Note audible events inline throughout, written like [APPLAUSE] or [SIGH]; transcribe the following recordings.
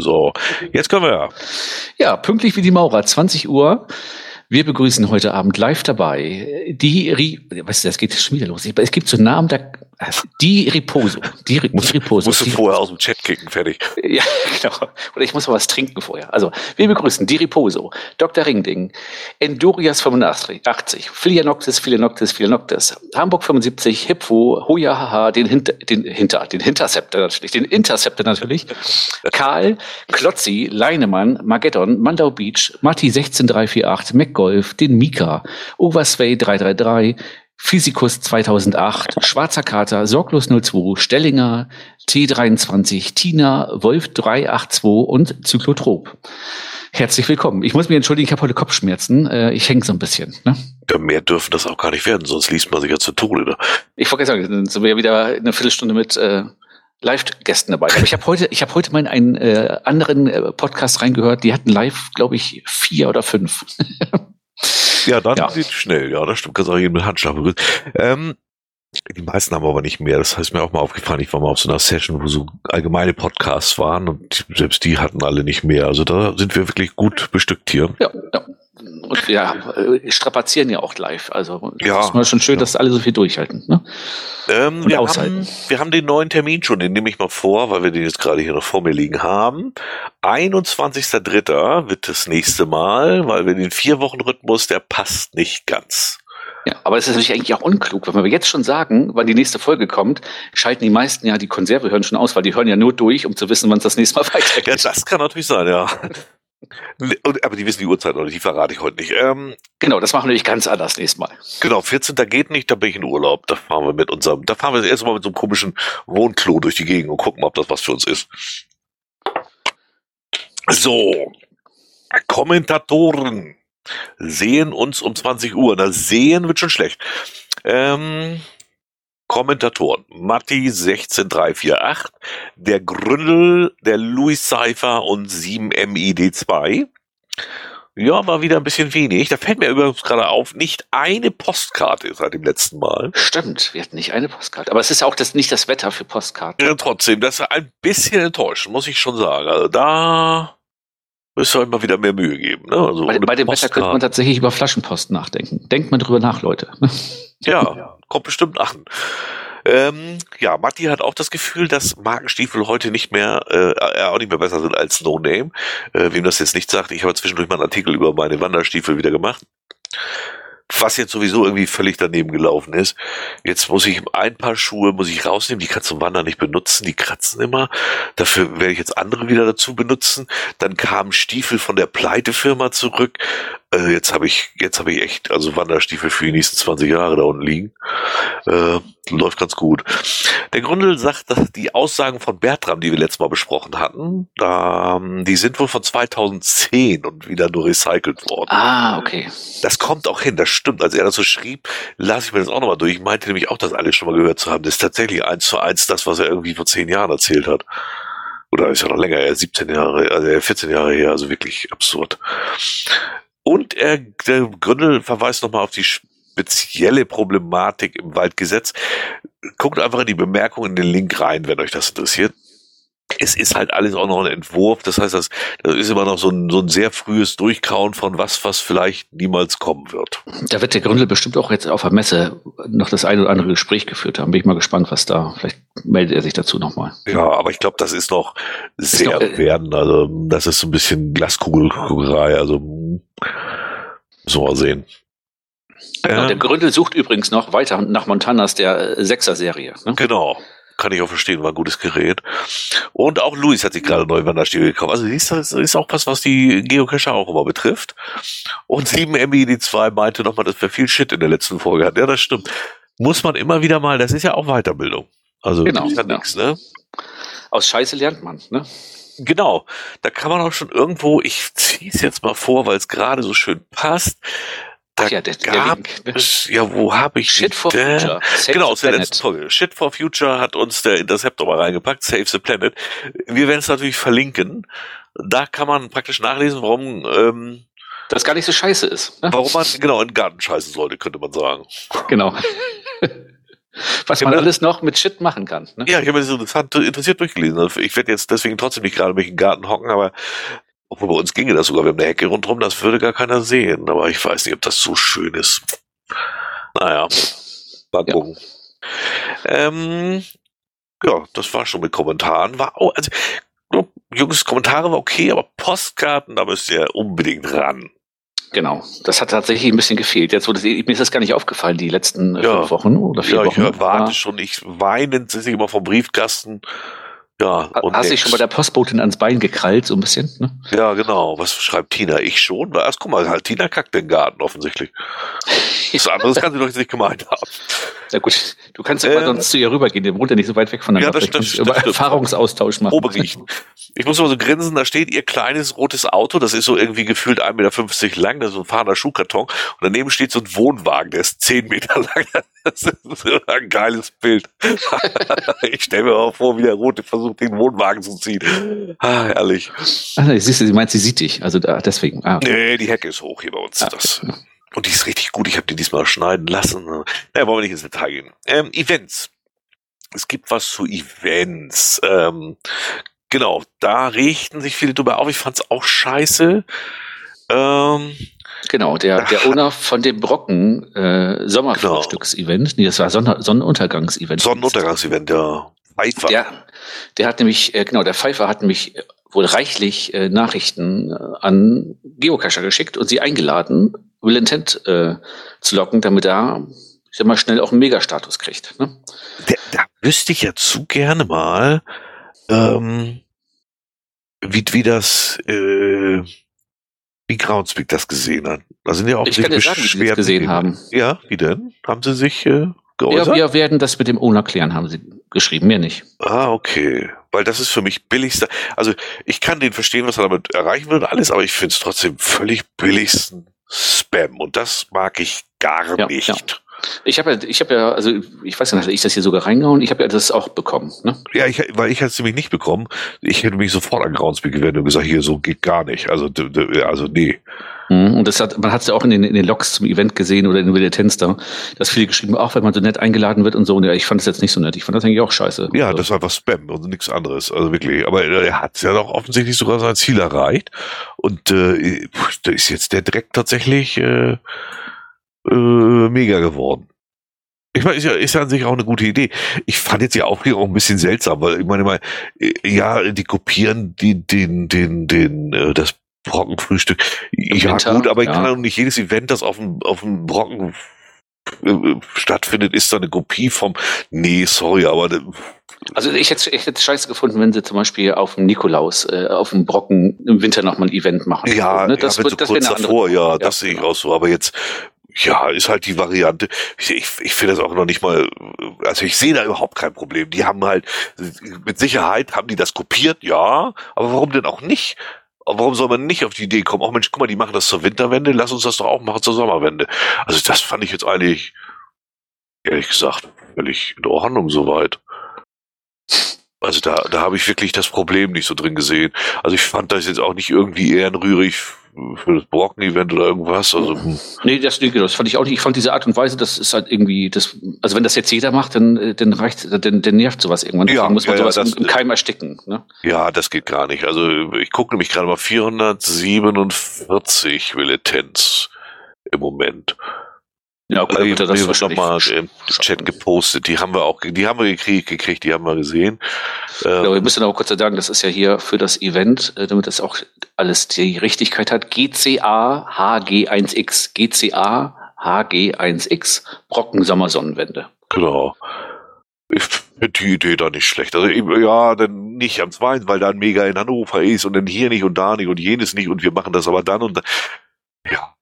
So, jetzt können wir. Ja, pünktlich wie die Maurer, 20 Uhr. Wir begrüßen heute Abend live dabei die, was das geht schon wieder los. Es gibt so Namen, da, die Riposo. Die, die Riposo. Musst du vorher aus dem Chat kicken, fertig. [LAUGHS] Ja, genau. Oder ich muss mal was trinken vorher. Also, wir begrüßen die Riposo, Dr. Ringding, Endurias 85, Philianoctis, Philianoctis, Philianoctis, Hamburg 75, Hipfo, Hoya Haha, den Hinter, den Hinter, den Hinterceptor natürlich, den Interceptor natürlich, [LAUGHS] Karl, Klotzi, Leinemann, Mageddon, Mandau Beach, Matti 16348, McGolf, den Mika, Oversway 333, Physikus 2008, Schwarzer Kater, Sorglos 02, Stellinger, T23, Tina, Wolf 382 und Zyklotrop. Herzlich willkommen. Ich muss mich entschuldigen, ich habe heute Kopfschmerzen. Äh, ich hänge so ein bisschen. Ne? Ja, mehr dürfen das auch gar nicht werden, sonst liest man sich ja zu Tode. Ne? Ich wollte sagen, dann sind wir wieder eine Viertelstunde mit äh, Live-Gästen dabei. Aber ich habe heute, ich habe heute mal in einen äh, anderen äh, Podcast reingehört. Die hatten live, glaube ich, vier oder fünf. [LAUGHS] Ja, dann ja. schnell. Ja, das stimmt. Kannst auch jeden mit Handschlag begrüßen. Ähm, die meisten haben aber nicht mehr. Das heißt mir auch mal aufgefallen. Ich war mal auf so einer Session, wo so allgemeine Podcasts waren und selbst die hatten alle nicht mehr. Also da sind wir wirklich gut bestückt hier. Ja, ja. Und ja, äh, strapazieren ja auch live. Also ja, ist mal schon schön, ja. dass alle so viel durchhalten. Ne? Ähm, wir, haben, wir haben den neuen Termin schon, den nehme ich mal vor, weil wir den jetzt gerade hier noch vor mir liegen haben. 21.03. wird das nächste Mal, weil wir den Vier-Wochen-Rhythmus, der passt nicht ganz. Ja, aber es ist natürlich eigentlich auch unklug, wenn wir jetzt schon sagen, wann die nächste Folge kommt, schalten die meisten ja die Konserve hören schon aus, weil die hören ja nur durch, um zu wissen, wann es das nächste Mal [LAUGHS] weitergeht. Ja, das kann natürlich sein, ja. Aber die wissen die Uhrzeit noch nicht, die verrate ich heute nicht. Ähm, genau, das machen wir nämlich ganz anders nächstes Mal. Genau, 14. geht nicht, da bin ich in Urlaub. Da fahren wir mit unserem, da fahren wir erst mal mit so einem komischen Wohnklo durch die Gegend und gucken, ob das was für uns ist. So. Kommentatoren sehen uns um 20 Uhr. Na, sehen wird schon schlecht. Ähm, Kommentatoren. Matti 16348, der Gründel, der Louis Cypher und 7MID2. Ja, war wieder ein bisschen wenig. Da fällt mir übrigens gerade auf, nicht eine Postkarte seit dem letzten Mal. Stimmt, wir hatten nicht eine Postkarte. Aber es ist auch das, nicht das Wetter für Postkarten. Ja, trotzdem, das ist ein bisschen enttäuschend, muss ich schon sagen. Also da müsste euch mal wieder mehr Mühe geben. Ne? Also bei, bei dem Postkarte. Wetter könnte man tatsächlich über Flaschenpost nachdenken. Denkt mal drüber nach, Leute. [LAUGHS] Ja, kommt bestimmt an. Ähm, ja, Matti hat auch das Gefühl, dass Markenstiefel heute nicht mehr, äh, auch nicht mehr besser sind als No Name. Äh, wem das jetzt nicht sagt, ich habe zwischendurch mal einen Artikel über meine Wanderstiefel wieder gemacht was jetzt sowieso irgendwie völlig daneben gelaufen ist. Jetzt muss ich ein paar Schuhe muss ich rausnehmen, die kannst du Wandern nicht benutzen, die kratzen immer. Dafür werde ich jetzt andere wieder dazu benutzen. Dann kamen Stiefel von der Pleitefirma zurück. Äh, jetzt habe ich, jetzt habe ich echt, also Wanderstiefel für die nächsten 20 Jahre da unten liegen. Äh, läuft ganz gut. Der Gründel sagt, dass die Aussagen von Bertram, die wir letztes Mal besprochen hatten, ähm, die sind wohl von 2010 und wieder nur recycelt worden. Ah, okay. Das kommt auch hin, das stimmt. Als er das so schrieb, las ich mir das auch nochmal durch. Ich meinte nämlich auch, das alles schon mal gehört zu haben. Das ist tatsächlich eins zu eins das, was er irgendwie vor zehn Jahren erzählt hat. Oder ist ja noch länger, er 17 Jahre, also 14 Jahre her, also wirklich absurd. Und er, der Gründel verweist nochmal auf die spezielle Problematik im Waldgesetz. Guckt einfach in die Bemerkungen in den Link rein, wenn euch das interessiert es ist halt alles auch noch ein Entwurf. Das heißt, das, das ist immer noch so ein, so ein sehr frühes Durchkauen von was, was vielleicht niemals kommen wird. Da wird der Gründel bestimmt auch jetzt auf der Messe noch das eine oder andere Gespräch geführt haben. Bin ich mal gespannt, was da, vielleicht meldet er sich dazu nochmal. Ja, aber ich glaube, das ist noch sehr noch, äh, werden. Also, das ist so ein bisschen Glaskugelguckerei. Also, so mal sehen. Genau, der Gründel sucht übrigens noch weiter nach Montanas der Sechser-Serie. Ne? Genau kann ich auch verstehen, war ein gutes Gerät. Und auch Luis hat sich gerade neue Wanderstiefel gekauft. Also siehst du, das ist auch was, was die Geocacher auch immer betrifft. Und 7 die 2 meinte nochmal, dass wir viel Shit in der letzten Folge hatten. Ja, das stimmt. Muss man immer wieder mal, das ist ja auch Weiterbildung. Also genau, ist ja genau. nichts, ne? Aus Scheiße lernt man, ne? Genau, da kann man auch schon irgendwo, ich ziehe es jetzt mal vor, weil es gerade so schön passt. Da Ach ja, der, der gab Link, ne? es, ja, wo habe ich Shit for? Future. Save Genau, aus der Planet. letzten Folge. Shit for Future hat uns der Interceptor mal reingepackt, Save the Planet. Wir werden es natürlich verlinken. Da kann man praktisch nachlesen, warum, ähm, Das gar nicht so scheiße ist. Ne? warum man genau in den Garten scheißen sollte, könnte man sagen. Genau. [LAUGHS] Was man alles noch mit Shit machen kann. Ne? Ja, ich habe mir das interessant, interessiert durchgelesen. Also Ich werde jetzt deswegen trotzdem nicht gerade mich in den Garten hocken, aber obwohl bei uns ginge das sogar, wir haben eine Hecke rundherum, das würde gar keiner sehen. Aber ich weiß nicht, ob das so schön ist. Naja, mal Ja. gucken. Ähm, ja, das war schon mit Kommentaren. War auch, also, ja, Jungs, Kommentare war okay, aber Postkarten, da müsst ihr unbedingt ran. Genau. Das hat tatsächlich ein bisschen gefehlt. Jetzt wurde mir ist das gar nicht aufgefallen, die letzten Ja. fünf Wochen oder vier Ja, ich Wochen. erwarte Aber schon, ich weinend sitze ich immer vom Briefkasten. Ja, und Hast dich nix. schon bei der Postbotin ans Bein gekrallt, so ein bisschen? Ne? Ja, genau. Was schreibt Tina? Ich schon? Was? Guck mal, halt, Tina kackt den Garten offensichtlich. [LAUGHS] Das andere kann sie doch jetzt nicht gemeint haben. Ja gut, du kannst ja mal Ähm, sonst zu ihr rübergehen, der wohnt ja nicht so weit weg von der Ja, das du über das stimmt. Erfahrungsaustausch machen. Probe riechen. Ich muss mal so grinsen, da steht ihr kleines rotes Auto, das ist so irgendwie gefühlt 1,50 Meter lang, das ist so ein fahrender Schuhkarton. Und daneben steht so ein Wohnwagen, der ist 10 Meter lang. [LAUGHS] Das ist so ein geiles Bild. [LAUGHS] ich stelle mir auch vor, wie der Rote versucht, den Wohnwagen zu ziehen. Ah, herrlich. Ach, nee, siehst du, sie meint, sie sieht dich. Also da, deswegen. Ah, Nee, die Hecke ist hoch hier bei uns. Ah, Das. Und die ist richtig gut. Ich habe die diesmal schneiden lassen. Naja, wollen wir nicht ins Detail gehen. Ähm, Events. Es gibt was zu Events. Ähm, genau, da richten sich viele drüber auf. Ich fand's auch scheiße. Ähm, Genau, der, der [LAUGHS] Owner von dem Brocken äh, Sommerfrühstücks-Event, nee, das war Sonne, Sonnenuntergangs-Event. Sonnenuntergangsevent, ja. Pfeiffer. Der, der hat nämlich, äh, genau, der Pfeiffer hat nämlich äh, wohl reichlich äh, Nachrichten äh, an Geocacher geschickt und sie eingeladen, Will Intent äh, zu locken, damit er, ich sag mal, schnell auch einen Megastatus kriegt. Ne? Da, da wüsste ich ja zu gerne mal, ähm, wie, wie das, äh, wie Groundspeak das gesehen hat. Da sind ja auch Ich kann dir sagen, wie sie das gesehen haben. Ja, wie denn? Haben sie sich äh, Ja, geäußert? wir werden das mit dem Owner klären, haben sie geschrieben, mehr nicht. Ah, okay. Weil das ist für mich billigster. Also ich kann den verstehen, was er damit erreichen will und alles, aber ich finde es trotzdem völlig billigsten Spam. Und das mag ich gar Ja, nicht. ja. Ich habe ja, ich habe ja, also ich weiß nicht, hatte ich das hier sogar reingehauen? Ich habe ja das auch bekommen. Ne? Ja, ich, weil ich hätte es nämlich nicht bekommen. Ich hätte mich sofort an Groundspeak gewendet und gesagt, hier, so geht gar nicht. Also, also nee. Mhm, Und das hat, man hat es ja auch in den, in den Logs zum Event gesehen oder in den da, dass viele geschrieben haben, auch wenn man so nett eingeladen wird und so. Und ja, ich fand es jetzt nicht so nett. Ich fand das eigentlich auch scheiße. Ja, also, das ist einfach Spam und nichts anderes. Also wirklich. Aber er hat ja doch offensichtlich sogar sein Ziel erreicht. Und äh, da ist jetzt der Dreck tatsächlich äh, äh, mega geworden. Ich meine, ist ja, ist ja an sich auch eine gute Idee. Ich fand jetzt die Aufregung auch ein bisschen seltsam, weil ich meine mal, äh, ja, die kopieren die, den, den, den, äh, das Brockenfrühstück. Ja, Winter, gut, aber ich ja. kann doch nicht jedes Event, das auf dem, auf dem Brocken äh, stattfindet, ist da eine Kopie vom, nee, sorry, aber äh, also ich hätte ich hätte scheiße gefunden, wenn sie zum Beispiel auf dem Nikolaus, äh, auf dem Brocken im Winter nochmal ein Event machen. Ja, ne? das, ja, wird, so das kurz davor, ja, Ja, das sehe ich genau. auch so. Aber jetzt, ja, ist halt die Variante. Ich, ich, ich finde das auch noch nicht mal, also ich sehe da überhaupt kein Problem. Die haben halt, mit Sicherheit haben die das kopiert, ja, aber warum denn auch nicht? Warum soll man nicht auf die Idee kommen? Auch Mensch, guck mal, die machen das zur Winterwende, lass uns das doch auch machen zur Sommerwende. Also das fand ich jetzt eigentlich, ehrlich gesagt, völlig in Ordnung soweit. Also da, da habe ich wirklich das Problem nicht so drin gesehen. Also ich fand das jetzt auch nicht irgendwie ehrenrührig für das Brocken-Event oder irgendwas. Also. Nee, das, nee, genau, das fand ich auch nicht. Ich fand diese Art und Weise, das ist halt irgendwie, das, also wenn das jetzt jeder macht, dann, äh, dann reicht, dann, dann nervt sowas irgendwann. Ja, Deswegen muss man ja, ja, sowas das- im, im Keim ersticken. Ne? ja, das geht gar nicht. Also ich gucke nämlich gerade mal 447 Militants im Moment. Ja, er die das wird wahrscheinlich nochmal im. Chat gepostet. Die haben wir auch, die haben wir gekriegt, gekriegt die haben wir gesehen. Ähm, wir müssen aber kurz sagen, das ist ja hier für das Event, äh, damit das auch alles die Richtigkeit hat. GCA HG1X. GCA HG1X. Brocken Sommersonnenwende. Genau. Ich finde die Idee da nicht schlecht. Also ja, dann nicht am zweiten, weil da ein Mega in Hannover ist und dann hier nicht und da nicht und jenes nicht und wir machen das aber dann und dann. Ja,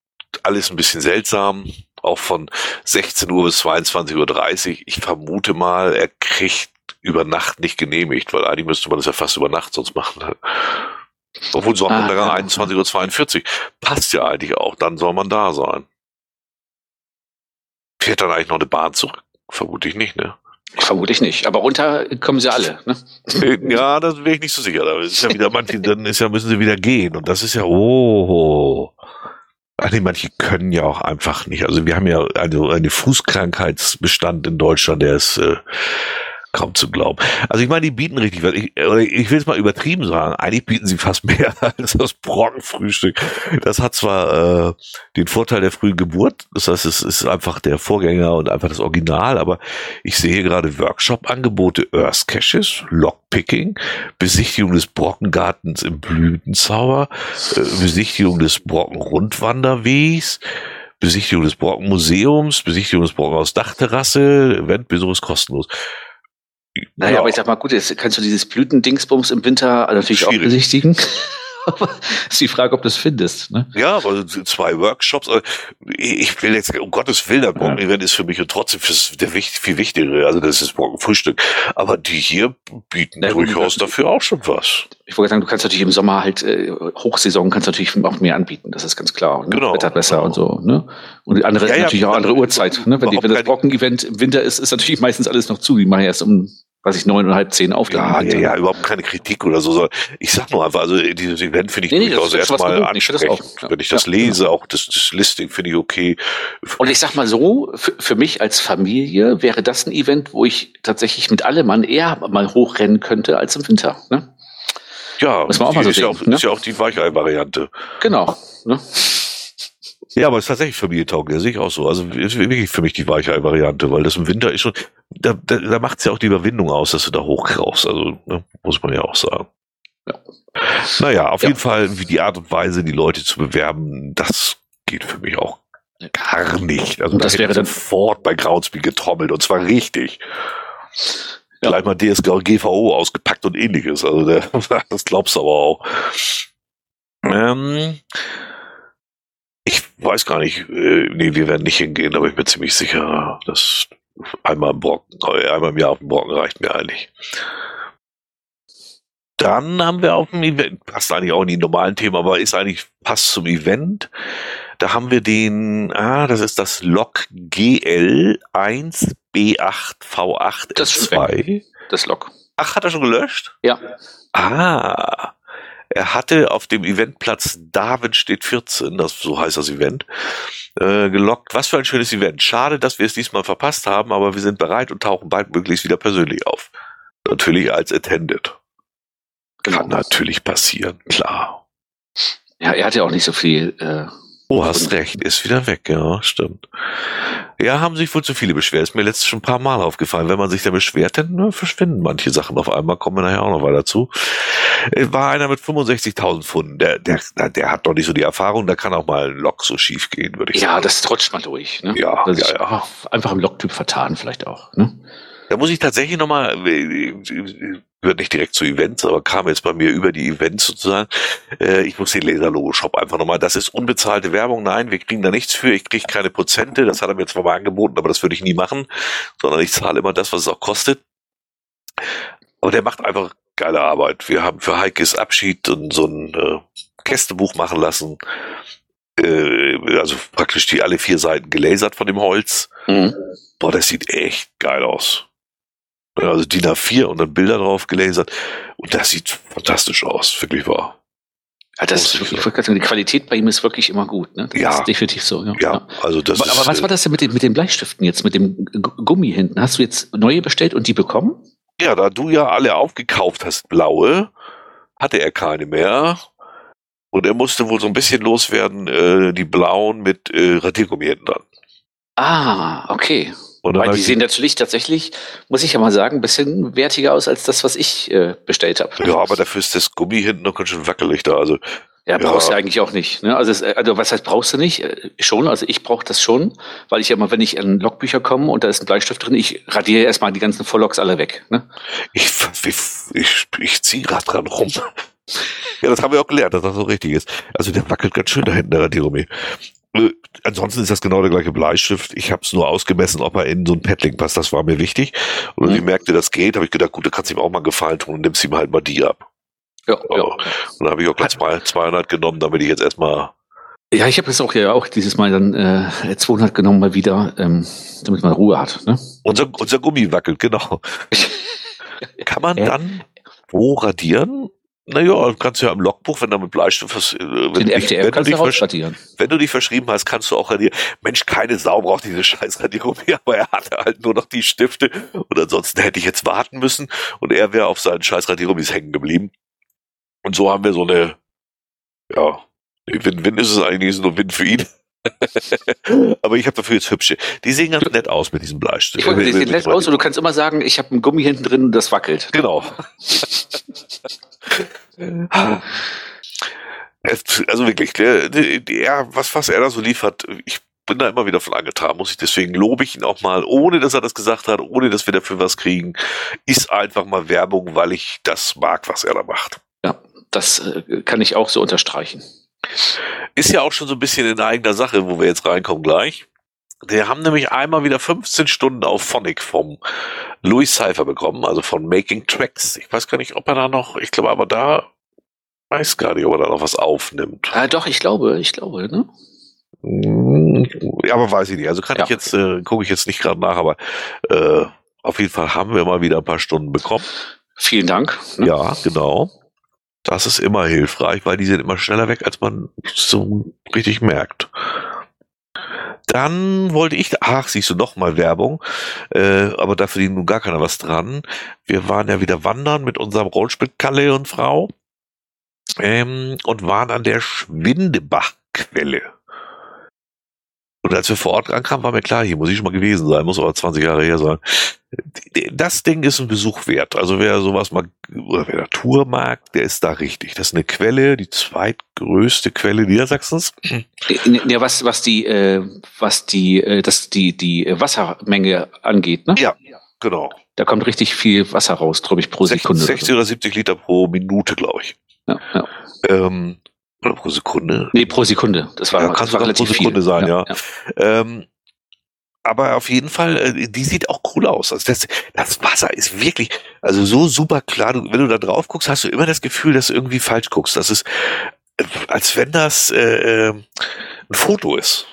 alles ein bisschen seltsam. Auch von 16 Uhr bis 22.30 Uhr. Ich vermute mal, er kriegt über Nacht nicht genehmigt, weil eigentlich müsste man das ja fast über Nacht sonst machen. Obwohl Sonnenuntergang ah, 21.42 Uhr passt ja eigentlich auch, dann soll man da sein. Fährt dann eigentlich noch eine Bahn zurück? Vermute ich nicht, ne? Vermutlich nicht, aber runter kommen sie alle, ne? [LAUGHS] Ja, da wäre ich nicht so sicher. Da ist ja wieder manche, dann ist ja, müssen sie wieder gehen. Und das ist ja, oh. Ach nee, manche können ja auch einfach nicht. Also wir haben ja eine, eine Fußkrankheitsbestand in Deutschland, der ist äh, kaum zu glauben. Also ich meine, die bieten richtig was. Ich, ich will es mal übertrieben sagen. Eigentlich bieten sie fast [LAUGHS] mehr als das Brockenfrühstück. Das hat zwar äh, den Vorteil der frühen Geburt, das heißt, es ist einfach der Vorgänger und einfach das Original, aber ich sehe gerade Workshop-Angebote Earth Caches, Lockpicking, Besichtigung des Brockengartens im Blütenzauber, äh, Besichtigung des Brocken-Rundwanderwegs, Besichtigung des Brockenmuseums, Besichtigung des Brockenhaus Dachterrasse, Eventbesuch ist kostenlos. Naja, ja. aber ich sag mal, gut, jetzt kannst du dieses Blütendingsbums im Winter natürlich Schwierig. auch besichtigen. [LAUGHS] aber [LAUGHS] ist die Frage, ob du es findest. Ne? Ja, aber zwei Workshops. Also, ich will jetzt, um Gottes Willen, das Morgen-Event ist für mich und trotzdem der viel wichtigere. Also das ist Morgen-Frühstück. Aber die hier bieten ja, durchaus gut, dafür auch schon was. Ich wollte sagen, du kannst natürlich im Sommer halt, äh, Hochsaison kannst du natürlich auch mehr anbieten. Das ist ganz klar. Ne? Genau. Wetter besser genau. und so. Ne? Und andere ja, natürlich auch andere Uhrzeit. Ne? Wenn, die, wenn das Brocken-Event im Winter ist, ist natürlich meistens alles noch zu. Die machen erst um was ich neun und halb zehn auf. Ja, ja, ja, überhaupt keine Kritik oder so. Ich sag nur einfach, also dieses Event finde ich nee, durchaus nee, erstmal ansprechend. Ich ja. Wenn ich das lese, ja. auch das, das Listing finde ich okay. Und ich sag mal so, für, für, mich als Familie wäre das ein Event, wo ich tatsächlich mit allem Mann eher mal hochrennen könnte als im Winter. Ne? Ja, Muss man auch mal so ist, sehen, ja auch, ne? ist ja auch die Weichei-Variante. Genau. Ne? Ja, aber es ist tatsächlich familientauglich, sehe ich auch so. Also ist wirklich für mich die Weichei-Variante, weil das im Winter ist schon, da, da, da macht es ja auch die Überwindung aus, dass du da hochkraust. Also ne, muss man ja auch sagen. Ja. Naja, auf ja. jeden Fall, wie die Art und Weise, die Leute zu bewerben, das geht für mich auch gar nicht. Also und das da wäre dann sofort bei Groundspeak getrommelt und zwar richtig. Ja. Gleich mal DSG GVO ausgepackt und ähnliches. Also der, [LAUGHS] das glaubst du aber auch. Ähm, ich weiß gar nicht, äh, nee, wir werden nicht hingehen, aber ich bin ziemlich sicher, dass einmal im Brocken, äh, einmal im Jahr auf dem Brocken reicht mir eigentlich. Dann haben wir auf dem Event, passt eigentlich auch in die normalen Themen, aber ist eigentlich, passt zum Event. Da haben wir den, ah, das ist das Lok GL 1B8V8 das 2. Das Lok. Ach, hat er schon gelöscht? Ja. Ah. Er hatte auf dem Eventplatz David steht 14, das so heißt das Event, äh, gelockt. Was für ein schönes Event. Schade, dass wir es diesmal verpasst haben, aber wir sind bereit und tauchen bald möglichst wieder persönlich auf. Natürlich als Attended. Kann genau. natürlich passieren, klar. Ja, er hat ja auch nicht so viel äh, Oh, hast recht, ist wieder weg, ja, stimmt. Ja, haben sich wohl zu viele beschwert. Ist mir letztes schon ein paar Mal aufgefallen. Wenn man sich da beschwert, dann ne, verschwinden manche Sachen auf einmal, kommen wir nachher auch noch weiter zu. Äh, war einer mit 65.000 Pfunden, der, der, der hat doch nicht so die Erfahrung, da kann auch mal ein Lok so schief gehen, würde ich ja, sagen. Ja, das trutscht mal durch, ne? Ja, das ja, ja. Einfach im Loktyp vertan vielleicht auch, ne? Da muss ich tatsächlich nochmal, gehört nicht direkt zu Events, aber kam jetzt bei mir über die Events sozusagen. Äh, ich muss den Laserlogo-Shop einfach nochmal, das ist unbezahlte Werbung, nein, wir kriegen da nichts für, ich kriege keine Prozente, das hat er mir zwar mal angeboten, aber das würde ich nie machen, sondern ich zahle immer das, was es auch kostet. Aber der macht einfach geile Arbeit. Wir haben für Heikes Abschied und so ein äh, Kästebuch machen lassen. Äh, also praktisch die alle vier Seiten gelasert von dem Holz. Mhm. Boah, das sieht echt geil aus also DIN A4 und dann Bilder drauf gelasert. Und das sieht fantastisch aus, wirklich wahr. Ja, das ist wirklich, sagen, die Qualität bei ihm ist wirklich immer gut. Ne? Das ja. ist definitiv so. Ja, ja also das aber, ist, aber was war das denn mit den, mit den Bleistiften jetzt, mit dem Gummi hinten? Hast du jetzt neue bestellt und die bekommen? Ja, da du ja alle aufgekauft hast, blaue, hatte er keine mehr. Und er musste wohl so ein bisschen loswerden, äh, die blauen mit äh, Radiergummi hinten dran. Ah, okay. Weil die sehen natürlich tatsächlich, muss ich ja mal sagen, ein bisschen wertiger aus als das, was ich äh, bestellt habe. Ja, aber dafür ist das Gummi hinten noch ganz schön wackelig da. Also, ja, brauchst ja. du eigentlich auch nicht. Ne? Also, es, also, was heißt brauchst du nicht? Äh, schon, also ich brauche das schon, weil ich ja mal, wenn ich an Logbücher komme und da ist ein Bleistift drin, ich radiere erstmal die ganzen Vorlogs alle weg. Ne? Ich, ich, ich, ich ziehe gerade dran rum. ja, das haben wir auch gelernt, dass das so richtig ist. Also der wackelt ganz schön da hinten, der Radiergummi. Äh, ansonsten ist das genau der gleiche Bleistift. Ich habe es nur ausgemessen, ob er in so ein Paddling passt. Das war mir wichtig. Und mhm. ich merkte, das geht, habe ich gedacht, gut, da kannst du ihm auch mal einen Gefallen tun und nimmst ihm halt mal die ab. Ja, ja. Und dann habe ich auch gleich 200 genommen, damit ich jetzt erstmal ja, ich habe jetzt auch ja auch dieses Mal dann äh, 200 genommen mal wieder, ähm, damit man Ruhe hat. Ne? Unser, unser Gummi wackelt, genau. [LAUGHS] Kann man dann wo radieren? Naja, kannst du ja im Logbuch, wenn du mit Bleistift was, äh, wenn, Den dich, wenn, du dich wenn du dich verschrieben hast, kannst du auch radieren. Mensch, keine Sau braucht diese scheiß Radierung [LAUGHS] mehr, aber er hatte halt nur noch die Stifte und ansonsten hätte ich jetzt warten müssen und er wäre auf seinen scheiß Radiergummis hängen geblieben. Und so haben wir so eine, ja, Win-Win ist es eigentlich, ist nur Win für ihn. [LAUGHS] Aber ich habe dafür jetzt hübsche. Die sehen ganz nett aus mit diesem Bleistift. Ich wollte, die sehen nett aus und du kannst immer sagen, ich habe einen Gummi hinten drin und das wackelt. Genau. [LAUGHS] also wirklich, der, der, was, was er da so liefert, ich bin da immer wieder von angetan, muss ich deswegen lobe ich ihn auch mal, ohne dass er das gesagt hat, ohne dass wir dafür was kriegen, ist einfach mal Werbung, weil ich das mag, was er da macht. Ja, das äh, kann ich auch so unterstreichen. Ist ja auch schon so ein bisschen in eigener Sache, wo wir jetzt reinkommen gleich. Wir haben nämlich einmal wieder 15 Stunden auf Phonic vom Louis Cypher bekommen, also von Making Tracks. Ich weiß gar nicht, ob er da noch, ich glaube aber da, weiß gar nicht, ob er da noch was aufnimmt. Ah, doch, ich glaube, ich glaube, ne? Ja, aber weiß ich nicht. Also kann ja. ich jetzt, äh, gucke ich jetzt nicht gerade nach, aber äh, auf jeden Fall haben wir mal wieder ein paar Stunden bekommen. Vielen Dank. Ne? Ja, genau. Das ist immer hilfreich, weil die sind immer schneller weg, als man so richtig merkt. Dann wollte ich, ach, siehst du noch mal Werbung, äh, aber da verdient nun gar keiner was dran. Wir waren ja wieder wandern mit unserem Rollspit-Kalle und Frau ähm, und waren an der Schwindebachquelle. Und als wir vor Ort ankamen, war mir klar, hier muss ich schon mal gewesen sein, muss aber 20 Jahre her sein. Das Ding ist ein Besuch wert. Also wer sowas mag, oder wer Natur mag, der ist da richtig. Das ist eine Quelle, die zweitgrößte Quelle Niedersachsens. Ja, was, was die, äh, was die, äh, das, die, die Wassermenge angeht, ne? Ja, genau. Da kommt richtig viel Wasser raus, glaube ich, pro Sekunde. 60 oder 70 Liter pro Minute, glaube ich. Ja, ja. Ähm, oder pro Sekunde? Nee, pro Sekunde. Das war, ja, kann sogar pro Sekunde viel. sein, ja. ja. Ähm, aber auf jeden Fall, äh, die sieht auch cool aus. Also das, das Wasser ist wirklich, also so super klar. Du, wenn du da drauf guckst, hast du immer das Gefühl, dass du irgendwie falsch guckst. Das ist, äh, als wenn das äh, äh ein Foto ist.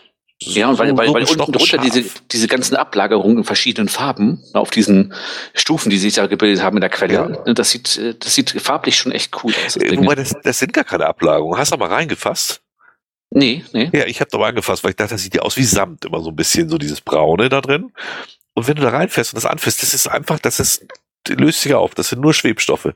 Ja, und weil, so, weil, so weil unten drunter diese, diese ganzen Ablagerungen in verschiedenen Farben auf diesen Stufen, die sich da gebildet haben in der Quelle, ja. Ne, das sieht, äh, das sieht farblich schon echt cool aus. Das Wobei, das, das sind gar keine Ablagerungen. Hast du mal reingefasst? Nee, nee. Ja, ich habe da mal angefasst, weil ich dachte, das sieht ja aus wie Samt, immer so ein bisschen, so dieses Braune da drin. Und wenn du da reinfährst und das anfährst, das ist einfach, das ist löst sich auf. Das sind nur Schwebstoffe.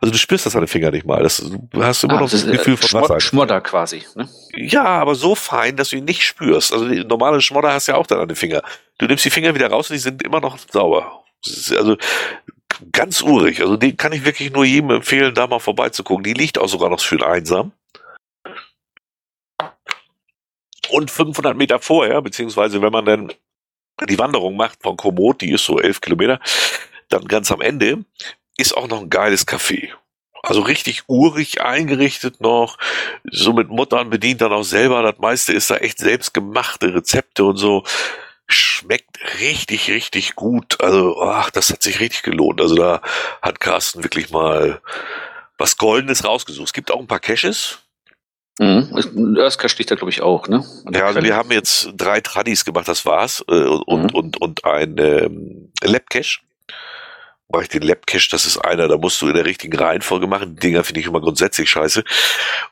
Also du spürst das an den Finger nicht mal. Das, du hast immer ah, noch das, das Gefühl von Wasser. Schmodder quasi. Ne? Ja, aber so fein, dass du ihn nicht spürst. Also die normale Schmodder hast du ja auch dann an den Finger. Du nimmst die Finger wieder raus und die sind immer noch sauber. Also ganz urig. Also die kann ich wirklich nur jedem empfehlen, da mal vorbeizugucken. Die liegt auch sogar noch schön einsam. Und 500 Meter vorher, beziehungsweise wenn man dann die Wanderung macht von Komoot, die ist so elf Kilometer, dann ganz am Ende ist auch noch ein geiles Café. Also richtig urig eingerichtet noch, so mit Muttern bedient dann auch selber. Das meiste ist da echt selbstgemachte Rezepte und so. Schmeckt richtig, richtig gut. Also, ach, das hat sich richtig gelohnt. Also da hat Carsten wirklich mal was Goldenes rausgesucht. Es gibt auch ein paar Caches. Mhm. Örska steht da, glaube ich, auch, ne? Ja, also wir haben jetzt drei Tradis gemacht, das war's. Äh, und, mhm. und, und ein ähm, Labcache mache ich den Labcache, das ist einer, da musst du in der richtigen Reihenfolge machen. Die Dinger finde ich immer grundsätzlich scheiße.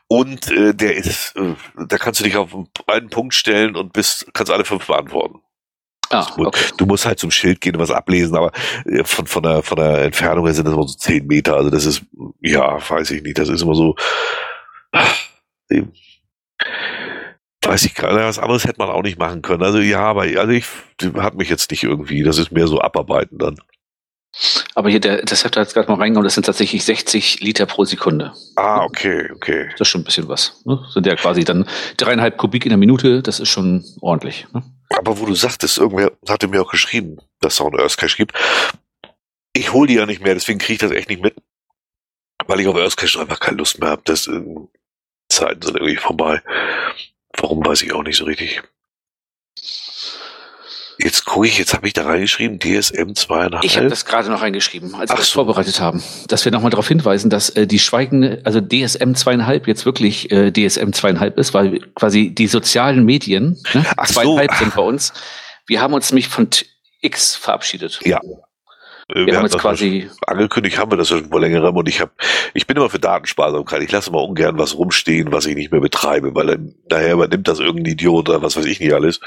Und äh, der ist, äh, da kannst du dich auf einen Punkt stellen und bist, kannst alle fünf beantworten. Ah, okay. Du musst halt zum Schild gehen und was ablesen, aber äh, von, von, der, von der Entfernung her sind das immer so zehn Meter. Also das ist, ja, weiß ich nicht, das ist immer so. Äh, weiß ich gerade, was anderes hätte man auch nicht machen können. Also ja, aber also ich hat mich jetzt nicht irgendwie, das ist mehr so abarbeiten dann. Aber hier, der, das hat jetzt gerade mal reingenommen, das sind tatsächlich 60 Liter pro Sekunde. Ah, okay, okay. Das ist schon ein bisschen was. Ne? Sind ja quasi dann dreieinhalb Kubik in der Minute, das ist schon ordentlich. Ne? Aber wo du sagtest, irgendwer hatte mir auch geschrieben, dass es auch einen Earth Cache gibt. Ich hole die ja nicht mehr, deswegen kriege ich das echt nicht mit. Weil ich auf Earth Cache einfach keine Lust mehr habe. Das äh, Zeiten sind irgendwie vorbei. Warum weiß ich auch nicht so richtig. Jetzt gucke ich, jetzt habe ich da reingeschrieben, DSM 2,5. Ich habe das gerade noch reingeschrieben, als wir Ach das so. vorbereitet haben. Dass wir nochmal darauf hinweisen, dass äh, die schweigende, also DSM 2,5 jetzt wirklich äh, DSM 2,5 ist, weil quasi die sozialen Medien, ne, Ach so. 2,5 sind bei uns. Wir haben uns nämlich von T X verabschiedet. Ja. Äh, Wir, haben hatten jetzt quasi, angekündigt haben wir das schon vor längerem und ich habe, ich bin immer für Datensparsamkeit. Ich lasse mal ungern was rumstehen, was ich nicht mehr betreibe, weil dann nachher übernimmt das irgendein Idiot oder was weiß ich nicht alles.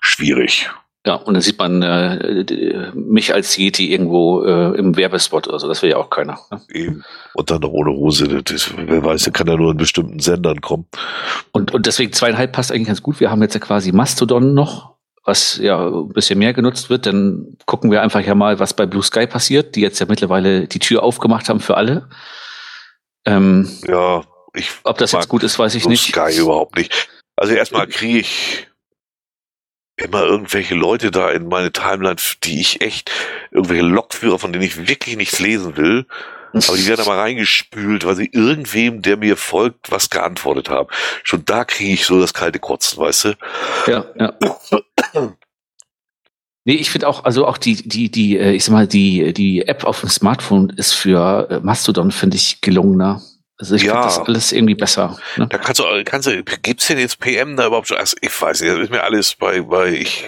Schwierig. ja, und dann sieht man äh, mich als Yeti irgendwo äh, im Werbespot oder so. Das will ja auch keiner. Ne? Eben. Und dann noch ohne Hose. Das wer weiß, der kann ja nur in bestimmten Sendern kommen. Und, und deswegen zweieinhalb passt eigentlich ganz gut. Wir haben jetzt ja quasi Mastodon noch, was ja ein bisschen mehr genutzt wird. Dann gucken wir einfach ja mal, was bei Blue Sky passiert, die jetzt ja mittlerweile die Tür aufgemacht haben für alle. Ähm, Ja, ich ob das jetzt gut ist, weiß ich so nicht. Sky überhaupt nicht. Also erstmal kriege ich immer irgendwelche Leute da in meine Timeline, die ich echt, irgendwelche Lokführer, von denen ich wirklich nichts lesen will. Aber die werden da mal reingespült, weil sie irgendwem, der mir folgt, was geantwortet haben. Schon da kriege ich so das kalte Kotzen, weißt du? Ja, ja. [LAUGHS] Nee, ich finde auch, also auch die, die, die, äh, ich sag mal, die, die App auf dem Smartphone ist für äh, Mastodon, finde ich, gelungener. Also ich Ja. finde das alles irgendwie besser. Ne? Da kannst du, kannst du, gibt's denn jetzt PM da überhaupt schon? Also ich weiß nicht, das ist mir alles bei, bei, ich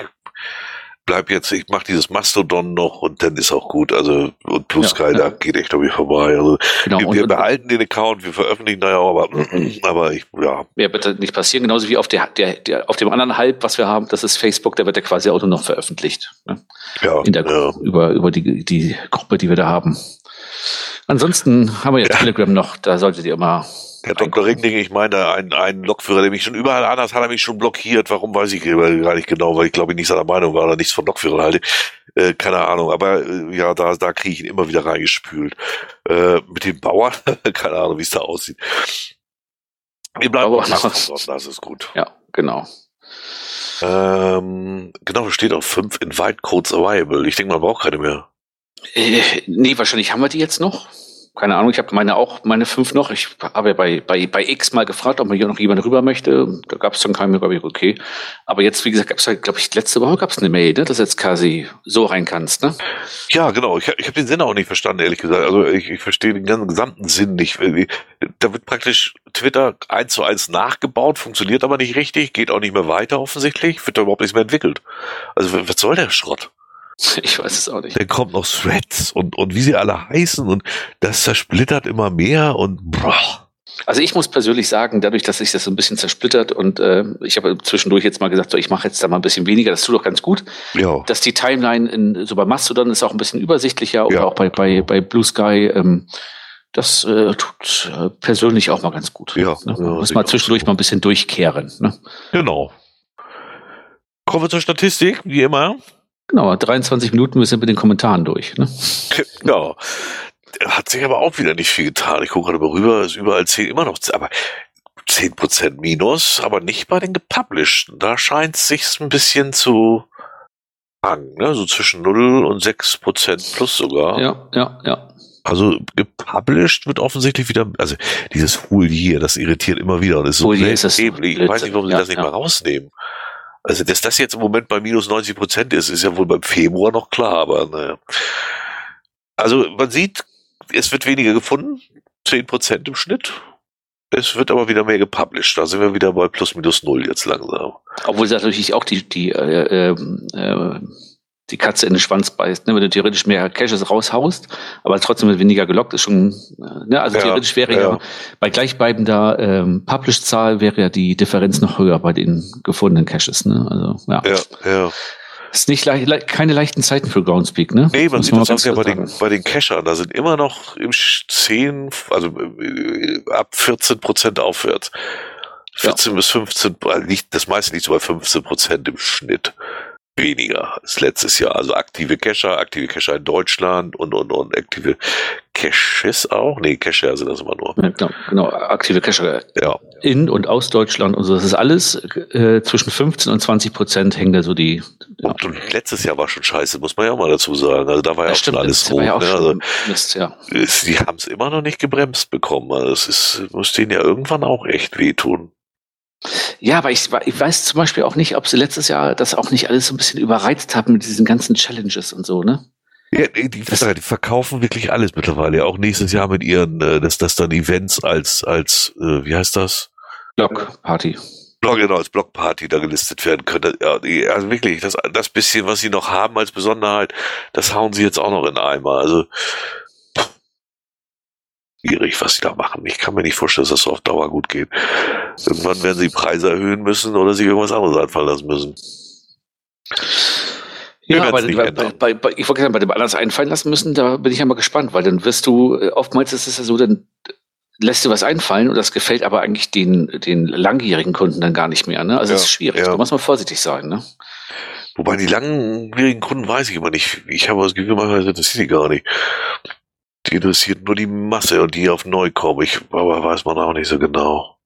bleib jetzt, ich mache dieses Mastodon noch und dann ist auch gut. Also, und Blue Sky, ja. da geht echt irgendwie vorbei. Also, Genau. wir, Und, wir und, behalten den Account, wir veröffentlichen da ja auch, aber, [CLEARS THROAT] aber ich, ja, Ja, bitte nicht passieren, genauso wie auf der, der, der auf dem anderen Halb, was wir haben, das ist Facebook, da wird ja quasi auch nur noch veröffentlicht. Ne? ja, In der, ja. über, über die, die Gruppe, die wir da haben. Ansonsten haben wir ja, Ja. Telegram noch, da solltet ihr immer. Herr Dr. Ringding, ich meine, da ein, ein Lokführer, der mich schon überall anders hat er mich schon blockiert. Warum weiß ich gar nicht genau, weil ich glaube ich nicht seiner Meinung war oder nichts von Lokführern halte. Äh, keine Ahnung, aber äh, ja, da, da kriege ich ihn immer wieder reingespült. Äh, mit dem Bauern, [LAUGHS] keine Ahnung, wie es da aussieht. Wir bleiben Mastodon, das ist gut. Ja, genau. Ähm, genau, steht auf 5 Invite Codes Available. Ich denke, man braucht keine mehr. Äh, nee, wahrscheinlich haben wir die jetzt noch. Keine Ahnung, ich habe meine auch, meine fünf noch. Ich habe ja bei, bei, bei X mal gefragt, ob mir hier noch jemand rüber möchte. Da gab es dann keinen glaube ich, okay. Aber jetzt, wie gesagt, gab es halt, glaube ich, letzte Woche gab es eine Mail, ne, dass jetzt quasi so rein kannst, ne? Ja, genau. Ich, ich habe den Sinn auch nicht verstanden, ehrlich gesagt. Also ich, ich verstehe den ganzen gesamten Sinn nicht. Da wird praktisch Twitter eins zu eins nachgebaut, funktioniert aber nicht richtig, geht auch nicht mehr weiter offensichtlich, wird da überhaupt nichts mehr entwickelt. Also was soll der Schrott? [LAUGHS] Ich weiß es auch nicht. Dann kommt noch Threads und, und wie sie alle heißen und das zersplittert immer mehr und boah. Also ich muss persönlich sagen, dadurch, dass sich das so ein bisschen zersplittert und äh, ich habe zwischendurch jetzt mal gesagt, so, ich mache jetzt da mal ein bisschen weniger, das tut doch ganz gut. Ja. Dass die Timeline in, so bei Mastodon ist auch ein bisschen übersichtlicher oder Ja. auch bei, bei, bei Blue Sky. Ähm, das äh, tut äh, persönlich auch mal ganz gut. Ja, ne? ja, Muss auch zwischendurch so. mal ein bisschen durchkehren. Ne? Genau. Kommen wir zur Statistik, wie immer. Genau, 23 Minuten, wir sind mit den Kommentaren durch. Ne? Ja. [LAUGHS] Hat sich aber auch wieder nicht viel getan. Ich gucke gerade mal rüber, ist überall 10, immer noch, 10, aber 10% minus, aber nicht bei den gepublisheden. Da scheint es sich ein bisschen zu fangen, ne? so zwischen 0 und 6% plus sogar. Ja, ja, ja. Also gepublished wird offensichtlich wieder, also dieses Whole Year, das irritiert immer wieder und ist so dämlich. Ich weiß nicht, warum sie Ja, das nicht ja. mal rausnehmen. Also, dass das jetzt im Moment bei minus 90 Prozent ist, ist ja wohl beim Februar noch klar, aber naja. Also, man sieht, es wird weniger gefunden, 10 Prozent im Schnitt. Es wird aber wieder mehr gepublished. Da sind wir wieder bei plus minus null jetzt langsam. Obwohl sie natürlich auch die, die, äh, ähm, äh, die Katze in den Schwanz beißt, ne? wenn du theoretisch mehr Caches raushaust, aber trotzdem wird weniger gelockt, ist schon, ne? also Ja, theoretisch wäre ja, ja. bei gleichbleibender ähm, Publish-Zahl wäre ja die Differenz noch höher bei den gefundenen Caches. Ne? Also ja, Ja, ja. ist nicht leicht, le keine leichten Zeiten für Groundspeak. Ne? Nee, man Muss sieht das mal auch ja bei den, bei den Cachern. Da sind immer noch im Sch- 10, also äh, ab 14 Prozent aufwärts. 14 bis 15, äh, liegt, das meiste liegt so bei 15 Prozent im Schnitt. Weniger als letztes Jahr. Also aktive Cacher, aktive Cacher in Deutschland und, und, und aktive Caches auch. Nee, Cacher sind das immer nur. Ja, genau, genau, aktive Cacher Ja, in und aus Deutschland und so. Das ist alles äh, zwischen 15 und 20 Prozent hängen da so die. Ja. und, und letztes Jahr war schon scheiße, muss man ja auch mal dazu sagen. Also da war ja auch schon alles rot. ja ne? also, Mist, ja. die haben es immer noch nicht gebremst bekommen. Also es ist, muss denen ja irgendwann auch echt wehtun. Ja, aber ich, ich, weiß zum Beispiel auch nicht, ob sie letztes Jahr das auch nicht alles so ein bisschen überreizt haben mit diesen ganzen Challenges und so, ne? Ja, die, die, die verkaufen wirklich alles mittlerweile. Auch nächstes Jahr mit ihren, äh, dass das dann Events als, als, äh, wie heißt das? Blockparty. Blog, genau, als Blockparty da gelistet werden können. Ja, die, also wirklich, das, das bisschen, was sie noch haben als Besonderheit, das hauen sie jetzt auch noch in Eimer. Also, schwierig, was sie da machen. Ich kann mir nicht vorstellen, dass das so auf Dauer gut geht. Irgendwann werden sie Preise erhöhen müssen oder sich irgendwas anderes einfallen lassen müssen. Ja, bei, bei, bei, bei, ich wollte sagen, bei dem anders einfallen lassen müssen, da bin ich ja mal gespannt, weil dann wirst du, äh, oftmals ist es ja so, dann lässt dir was einfallen und das gefällt aber eigentlich den, den langjährigen Kunden dann gar nicht mehr. Ne? Also ja, das ist schwierig, ja. da muss man vorsichtig sein. Ne? Wobei die langjährigen Kunden weiß ich immer nicht. Ich habe das Gefühl, manchmal interessiert die gar nicht. Interessiert nur die Masse und die auf neu kommen. Ich, aber weiß man auch nicht so genau.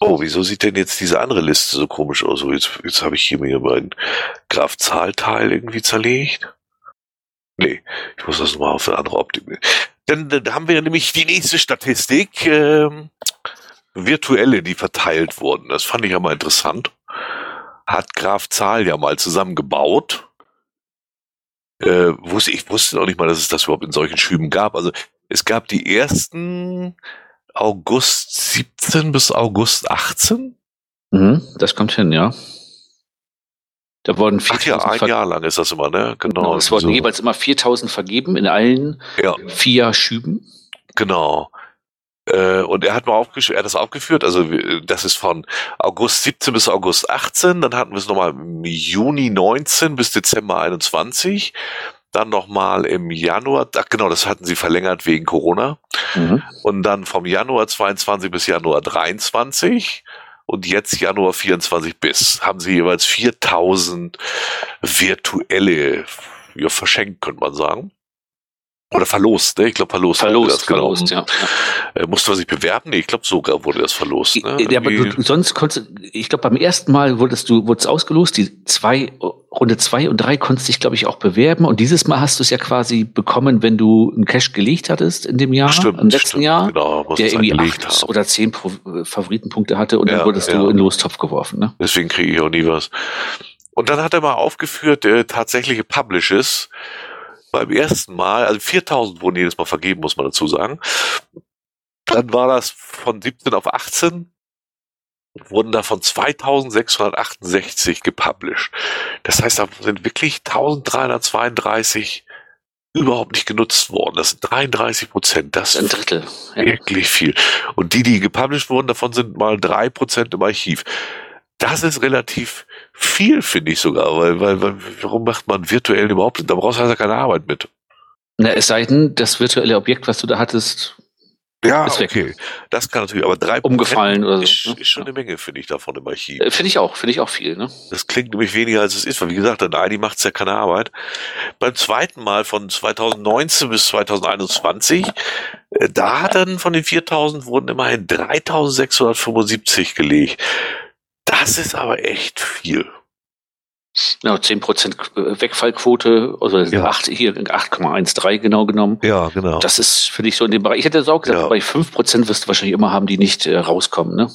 Oh, wieso sieht denn jetzt diese andere Liste so komisch aus? So, jetzt, jetzt habe ich hier mir meinen Graph-Zahlteil irgendwie zerlegt. Nee, ich muss das mal auf eine andere Optik. Dann, dann haben wir nämlich die nächste Statistik. Ähm, virtuelle, die verteilt wurden. Das fand ich ja mal interessant. Hat Graf Zahl ja mal zusammengebaut. Äh, wusste, ich wusste noch nicht mal, dass es das überhaupt in solchen Schüben gab. Also es gab die ersten August 17 bis August 18? Mhm, das kommt hin, ja. Da wurden 4000 Ach ja, ein Jahr lang ist das immer, ne? Genau. genau es wurden so. jeweils immer 4000 vergeben in allen ja. vier Schüben. Genau. Äh, und er hat mal aufgeführt, er hat das aufgeführt, also das ist von August 17 bis August 18, dann hatten wir es nochmal im Juni 19 bis Dezember 21 dann nochmal im Januar, ach genau, das hatten sie verlängert wegen Corona. Mhm. Und dann vom Januar 22 bis Januar 23 und jetzt Januar 24 bis haben sie jeweils 4000 virtuelle ja, verschenkt, könnte man sagen. Oder verlost, ne? Ich glaube verlost. Verlost, genau. verlost, ja. Äh, musste man sich bewerben? Nee, ich glaube sogar wurde das verlost. Ne? Ja, aber du, sonst konntest, ich glaube beim ersten Mal wurdest du, wurdest ausgelost, die zwei, Runde zwei und drei konntest dich, glaube ich, auch bewerben. Und dieses Mal hast du es ja quasi bekommen, wenn du einen Cash gelegt hattest in dem Jahr, stimmt, im letzten stimmt, Jahr, genau, der irgendwie acht haben. oder zehn Pro Favoritenpunkte hatte und ja, dann wurdest ja. du in den Lostopf geworfen. Ne? Deswegen kriege ich auch nie was. Und dann hat er mal aufgeführt, äh, tatsächliche Publishes, beim ersten Mal, also 4000 wurden jedes Mal vergeben, muss man dazu sagen. Dann war das von 17 auf 18, wurden davon 2668 gepublished. Das heißt, da sind wirklich 1332 überhaupt nicht genutzt worden. Das sind 33 Prozent. Das ist ein Drittel. Ja. Wirklich viel. Und die, die gepublished wurden, davon sind mal drei Prozent im Archiv. Das ist relativ viel, finde ich sogar, weil, weil, weil, warum macht man virtuell überhaupt? Da brauchst du also keine Arbeit mit. Na, es sei denn, das virtuelle Objekt, was du da hattest, ja, ist weg. okay. Das kann natürlich, aber drei umgefallen oder so. Ist, ne? ist schon eine Menge, finde ich, davon im Archiv. Äh, finde ich auch, finde ich auch viel, ne? Das klingt nämlich weniger als es ist, weil wie gesagt, an ID macht es ja keine Arbeit. Beim zweiten Mal von 2019 bis 2021, äh, da hat dann von den 4000 wurden immerhin 3675 gelegt. Das ist aber echt viel. Ja, 10% Wegfallquote, also ja. 8, hier 8,13 genau genommen. Ja, genau. Das ist für dich so in dem Bereich. Ich hätte auch gesagt, ja. bei 5% wirst du wahrscheinlich immer haben, die nicht äh, rauskommen, ne?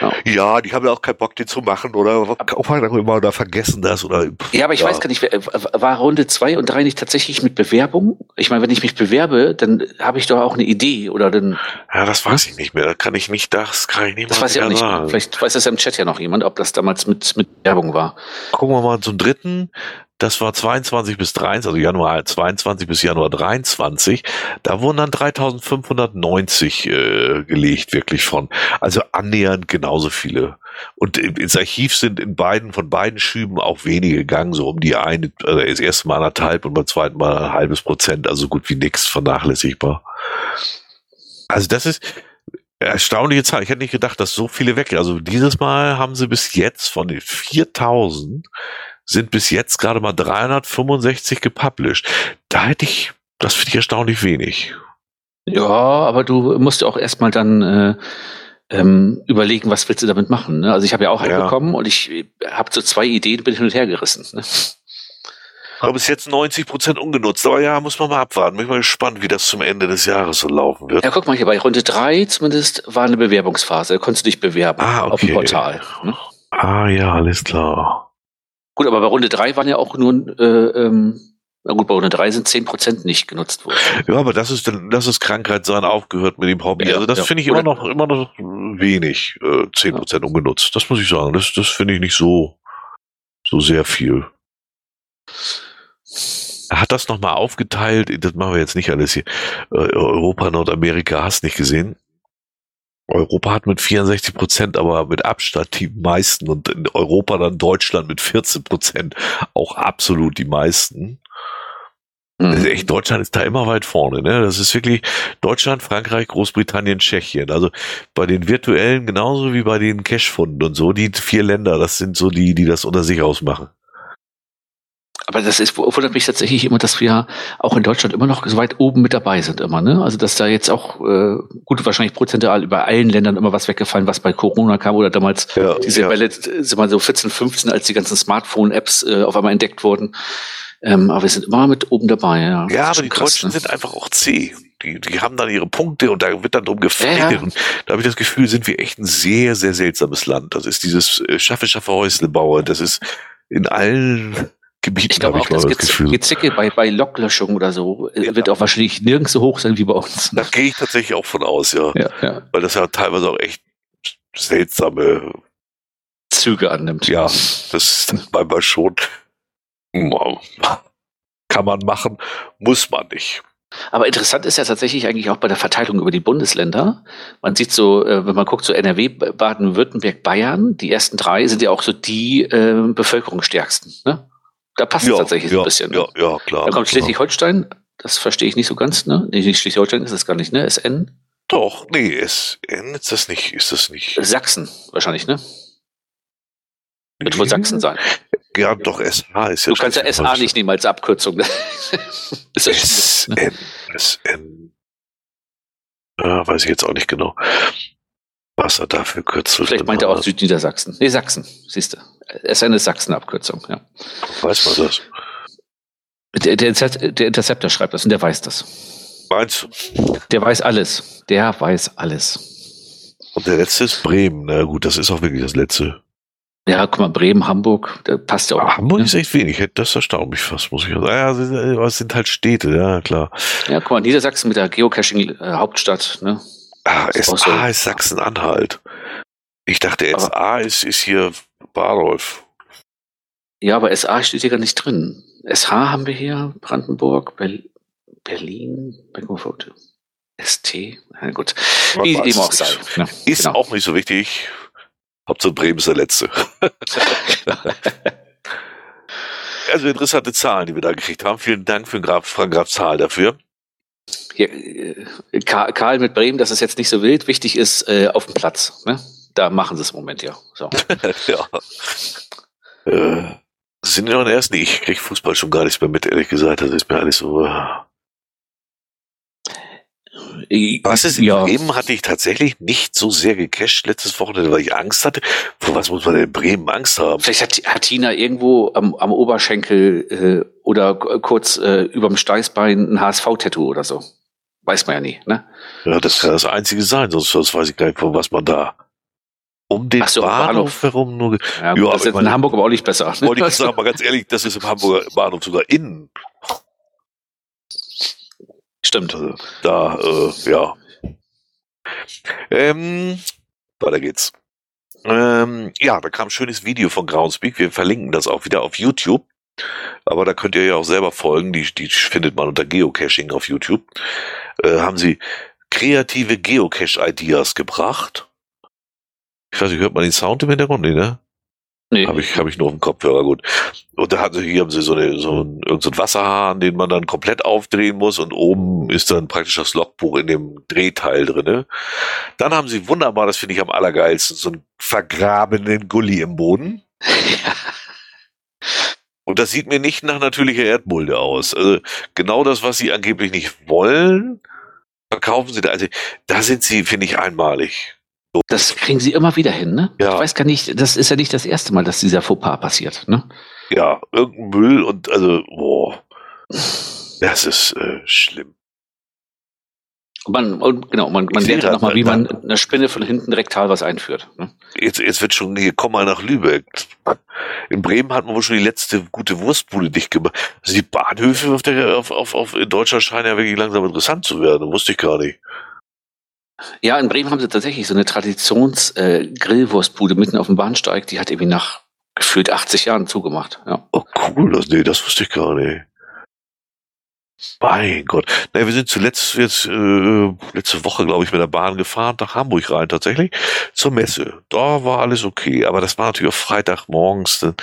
Ja. ja, die haben ja auch keinen Bock, die zu machen oder kaufen auch immer oder vergessen das oder. Ja, aber ich ja. weiß gar nicht, war Runde zwei und drei nicht tatsächlich mit Bewerbung? Ich meine, wenn ich mich bewerbe, dann habe ich doch auch eine Idee oder dann. Ja, das weiß ich nicht mehr. Da kann ich nicht, das kann ich nicht Das weiß ich auch nicht. Sagen. Vielleicht weiß das ja im Chat ja noch jemand, ob das damals mit, mit Werbung war. Gucken wir mal zum dritten. Das war 22 bis 23, also Januar 22 bis Januar 23. Da wurden dann 3590 äh, gelegt, wirklich von. Also annähernd genauso viele. Und ins Archiv sind in beiden, von beiden Schüben auch wenige gegangen, so um die eine, also das erste Mal anderthalb und beim zweiten Mal ein halbes Prozent, also gut wie nix vernachlässigbar. Also das ist, erstaunliche Zahl. Ich hätte nicht gedacht, dass so viele weg. Also dieses Mal haben sie bis jetzt von den 4000 sind bis jetzt gerade mal 365 gepublished. Da hätte ich, das finde ich erstaunlich wenig. Ja, aber du musst ja auch erstmal dann äh, ähm, überlegen, was willst du damit machen. Ne? Also ich habe ja auch einen ja. bekommen und ich habe so zwei Ideen, bin hin und her gerissen. Ne? Aber bis jetzt 90 Prozent ungenutzt. Aber ja, muss man mal abwarten. Bin mal gespannt, wie das zum Ende des Jahres so laufen wird. Ja, guck mal hier, bei Runde 3 zumindest war eine Bewerbungsphase. Da konntest du dich bewerben Ah, auf dem okay. Portal. Ne? Ah ja, alles klar. Gut, aber bei Runde 3 waren ja auch nur, äh, ähm, na gut, bei Runde 3 sind 10% nicht genutzt worden. Ja, aber das ist dann, das ist Krankheit sein aufgehört mit dem Hobby. Ja, also das ja. finde ich immer noch, immer noch wenig, äh, 10 Prozent ungenutzt. Das muss ich sagen. Das, das finde ich nicht so, so sehr viel. Er hat das nochmal aufgeteilt. Das machen wir jetzt nicht alles hier. Äh, Europa, Nordamerika, hast nicht gesehen. Europa hat mit 64 Prozent, aber mit Abstand die meisten und in Europa dann Deutschland mit 14 Prozent auch absolut die meisten. Das ist echt, Deutschland ist da immer weit vorne. Ne? Das ist wirklich Deutschland, Frankreich, Großbritannien, Tschechien. Also bei den virtuellen genauso wie bei den Cashfunden und so. Die vier Länder, das sind so die, die das unter sich ausmachen. Aber das ist, wundert mich tatsächlich immer, dass wir auch in Deutschland immer noch so weit oben mit dabei sind immer, ne? Also dass da jetzt auch äh, gut wahrscheinlich prozentual über allen Ländern immer was weggefallen, was bei Corona kam oder damals Ja, diese ja. Welle, sind mal so 14, 15, als die ganzen Smartphone-Apps äh, auf einmal entdeckt wurden. Ähm, aber wir sind immer mit oben dabei, ja. Ja, aber die krass, Deutschen ne? sind einfach auch zäh. Die, die haben dann ihre Punkte und da wird dann drum gefeitet. Ja. Und da habe ich das Gefühl, sind wir echt ein sehr, sehr seltsames Land. Das ist dieses äh, Schaffe, Schaffe, Häuslebauer. Das ist in allen Gebieten, Ich glaube auch, ich das das Gefühl. Gezicke bei, bei Locklöschung oder so äh, Ja. wird auch wahrscheinlich nirgends so hoch sein wie bei uns. Da gehe ich tatsächlich auch von aus, ja. Ja, ja. Weil das ja teilweise auch echt seltsame, Züge annimmt. ja, das ist manchmal schon, kann man machen, muss man nicht. Aber interessant ist ja tatsächlich eigentlich auch bei der Verteilung über die Bundesländer. Man sieht so, äh, wenn man guckt, so NRW, Baden-Württemberg, Bayern, die ersten drei sind ja auch so die äh, bevölkerungsstärksten. Ne? Da passt es tatsächlich so ja, ein bisschen. Ja, ja, klar. Dann kommt Schleswig-Holstein, das verstehe ich nicht so ganz, ne? Nee, Schleswig-Holstein ist das gar nicht, ne? SN. Doch, nee, SN ist das nicht, ist das nicht. Sachsen wahrscheinlich, ne? Wird wohl Sachsen sein. Ja, doch, SH ist ja Du kannst ja SA nicht nehmen als Abkürzung. [LAUGHS] ist das schwierig, ne? SN, SN. Ja, weiß ich jetzt auch nicht genau. Was er da für Kürzel Vielleicht meint er auch. Südniedersachsen. Nee, Sachsen, siehst du. SN ist Sachsen-Abkürzung, ja. Weiß man das? Der, der, der Interceptor schreibt das und der weiß das. Meinst du? Der weiß alles. Der weiß alles. Und der letzte ist Bremen. Na gut, das ist auch wirklich das letzte. Ja, guck mal, Bremen, Hamburg, da passt ja auch. Aber Hamburg ne? ist echt wenig. Das erstaunt mich fast, muss ich sagen. Ja, es sind- es sind halt Städte, ja, klar. Ja, guck mal, Niedersachsen mit der Geocaching-Hauptstadt, ne? Ah, Ist SA so. ist Sachsen-Anhalt. Ich dachte, SA ist, ist hier Barolf. Ja, aber SA steht hier gar nicht drin. SH haben wir hier, Brandenburg, Ber Berlin, Mecklenburg, ST, na gut. Wie es auch sei. nicht. Ne? Ist Genau. auch nicht so wichtig. Hauptsache Bremen ist der letzte. [LAUGHS] Also interessante Zahlen, die wir da gekriegt haben. Vielen Dank für den Graf, Frank Graf Zahl dafür. Hier, äh, Ka- Karl mit Bremen, das ist jetzt nicht so wild. Wichtig ist äh, auf dem Platz. Ne? Da machen sie es im Moment ja. So. [LAUGHS] ja. Äh, sind wir noch in der ersten? Ich krieg Fußball schon gar nichts mehr mit, ehrlich gesagt. Das ist mir alles so. äh. Was ist in ja. Bremen hatte ich tatsächlich nicht so sehr gecasht letztes Wochenende, weil ich Angst hatte. Vor was muss man denn in Bremen Angst haben? Vielleicht hat, hat Tina irgendwo am, am Oberschenkel äh, oder kurz äh, überm Steißbein ein HSV-Tattoo oder so. Weiß man ja nie, ne? Ja, das kann das Einzige sein, sonst, sonst weiß ich gar nicht, von was man da um den so, Bahnhof, Bahnhof. herum nur. Ja, Ja, gut, aber das ist in Hamburg aber auch nicht besser. Ne? [LAUGHS] Wollte ich sagen, mal ganz ehrlich, das ist im Hamburger Bahnhof sogar innen. Stimmt. Also, da, äh, ja. Ähm, weiter geht's. Ähm, ja, da kam ein schönes Video von Groundspeak. Wir verlinken das auch wieder auf YouTube. Aber da könnt ihr ja auch selber folgen. Die, die findet man unter Geocaching auf YouTube. Äh, haben sie kreative Geocache-Ideas gebracht. Ich weiß nicht, hört man den Sound im Hintergrund? Nee, ne? Nee. Habe ich, hab ich nur auf dem Kopfhörer, gut. Und da hatten sie, hier haben sie so, eine, so, ein, irgend so einen Wasserhahn, den man dann komplett aufdrehen muss und oben ist dann praktisch das Logbuch in dem Drehteil drinne. Dann haben sie wunderbar, das finde ich am allergeilsten, so einen vergrabenen Gully im Boden. [LAUGHS] Und das sieht mir nicht nach natürlicher Erdmulde aus. Also genau das, was sie angeblich nicht wollen, verkaufen sie da. Also da sind sie, finde ich, einmalig. Das kriegen sie immer wieder hin, ne? Ja. Ich weiß gar nicht, das ist ja nicht das erste Mal, dass dieser Fauxpas passiert, ne? Ja, irgendein Müll und also, boah. Das ist äh, schlimm. Man, und genau, man, man lernt nochmal, wie man eine Spinne von hinten rektal was einführt. Ne? Jetzt, jetzt wird schon, hier, komm mal nach Lübeck. In Bremen hat man wohl schon die letzte gute Wurstbude dicht gemacht. Also die Bahnhöfe auf, der, auf, auf, auf in Deutschland scheinen ja wirklich langsam interessant zu werden. Wusste ich gar nicht. Ja, in Bremen haben sie tatsächlich so eine Traditions-Grillwurstbude äh, mitten auf dem Bahnsteig. Die hat irgendwie nach gefühlt 80 Jahren zugemacht. Ja. Oh cool, das, nee, das wusste ich gar nicht. Mein Gott. Naja, wir sind zuletzt jetzt äh, letzte Woche, glaube ich, mit der Bahn gefahren, nach Hamburg rein tatsächlich, zur Messe. Da war alles okay, aber das war natürlich auch Freitagmorgens, dann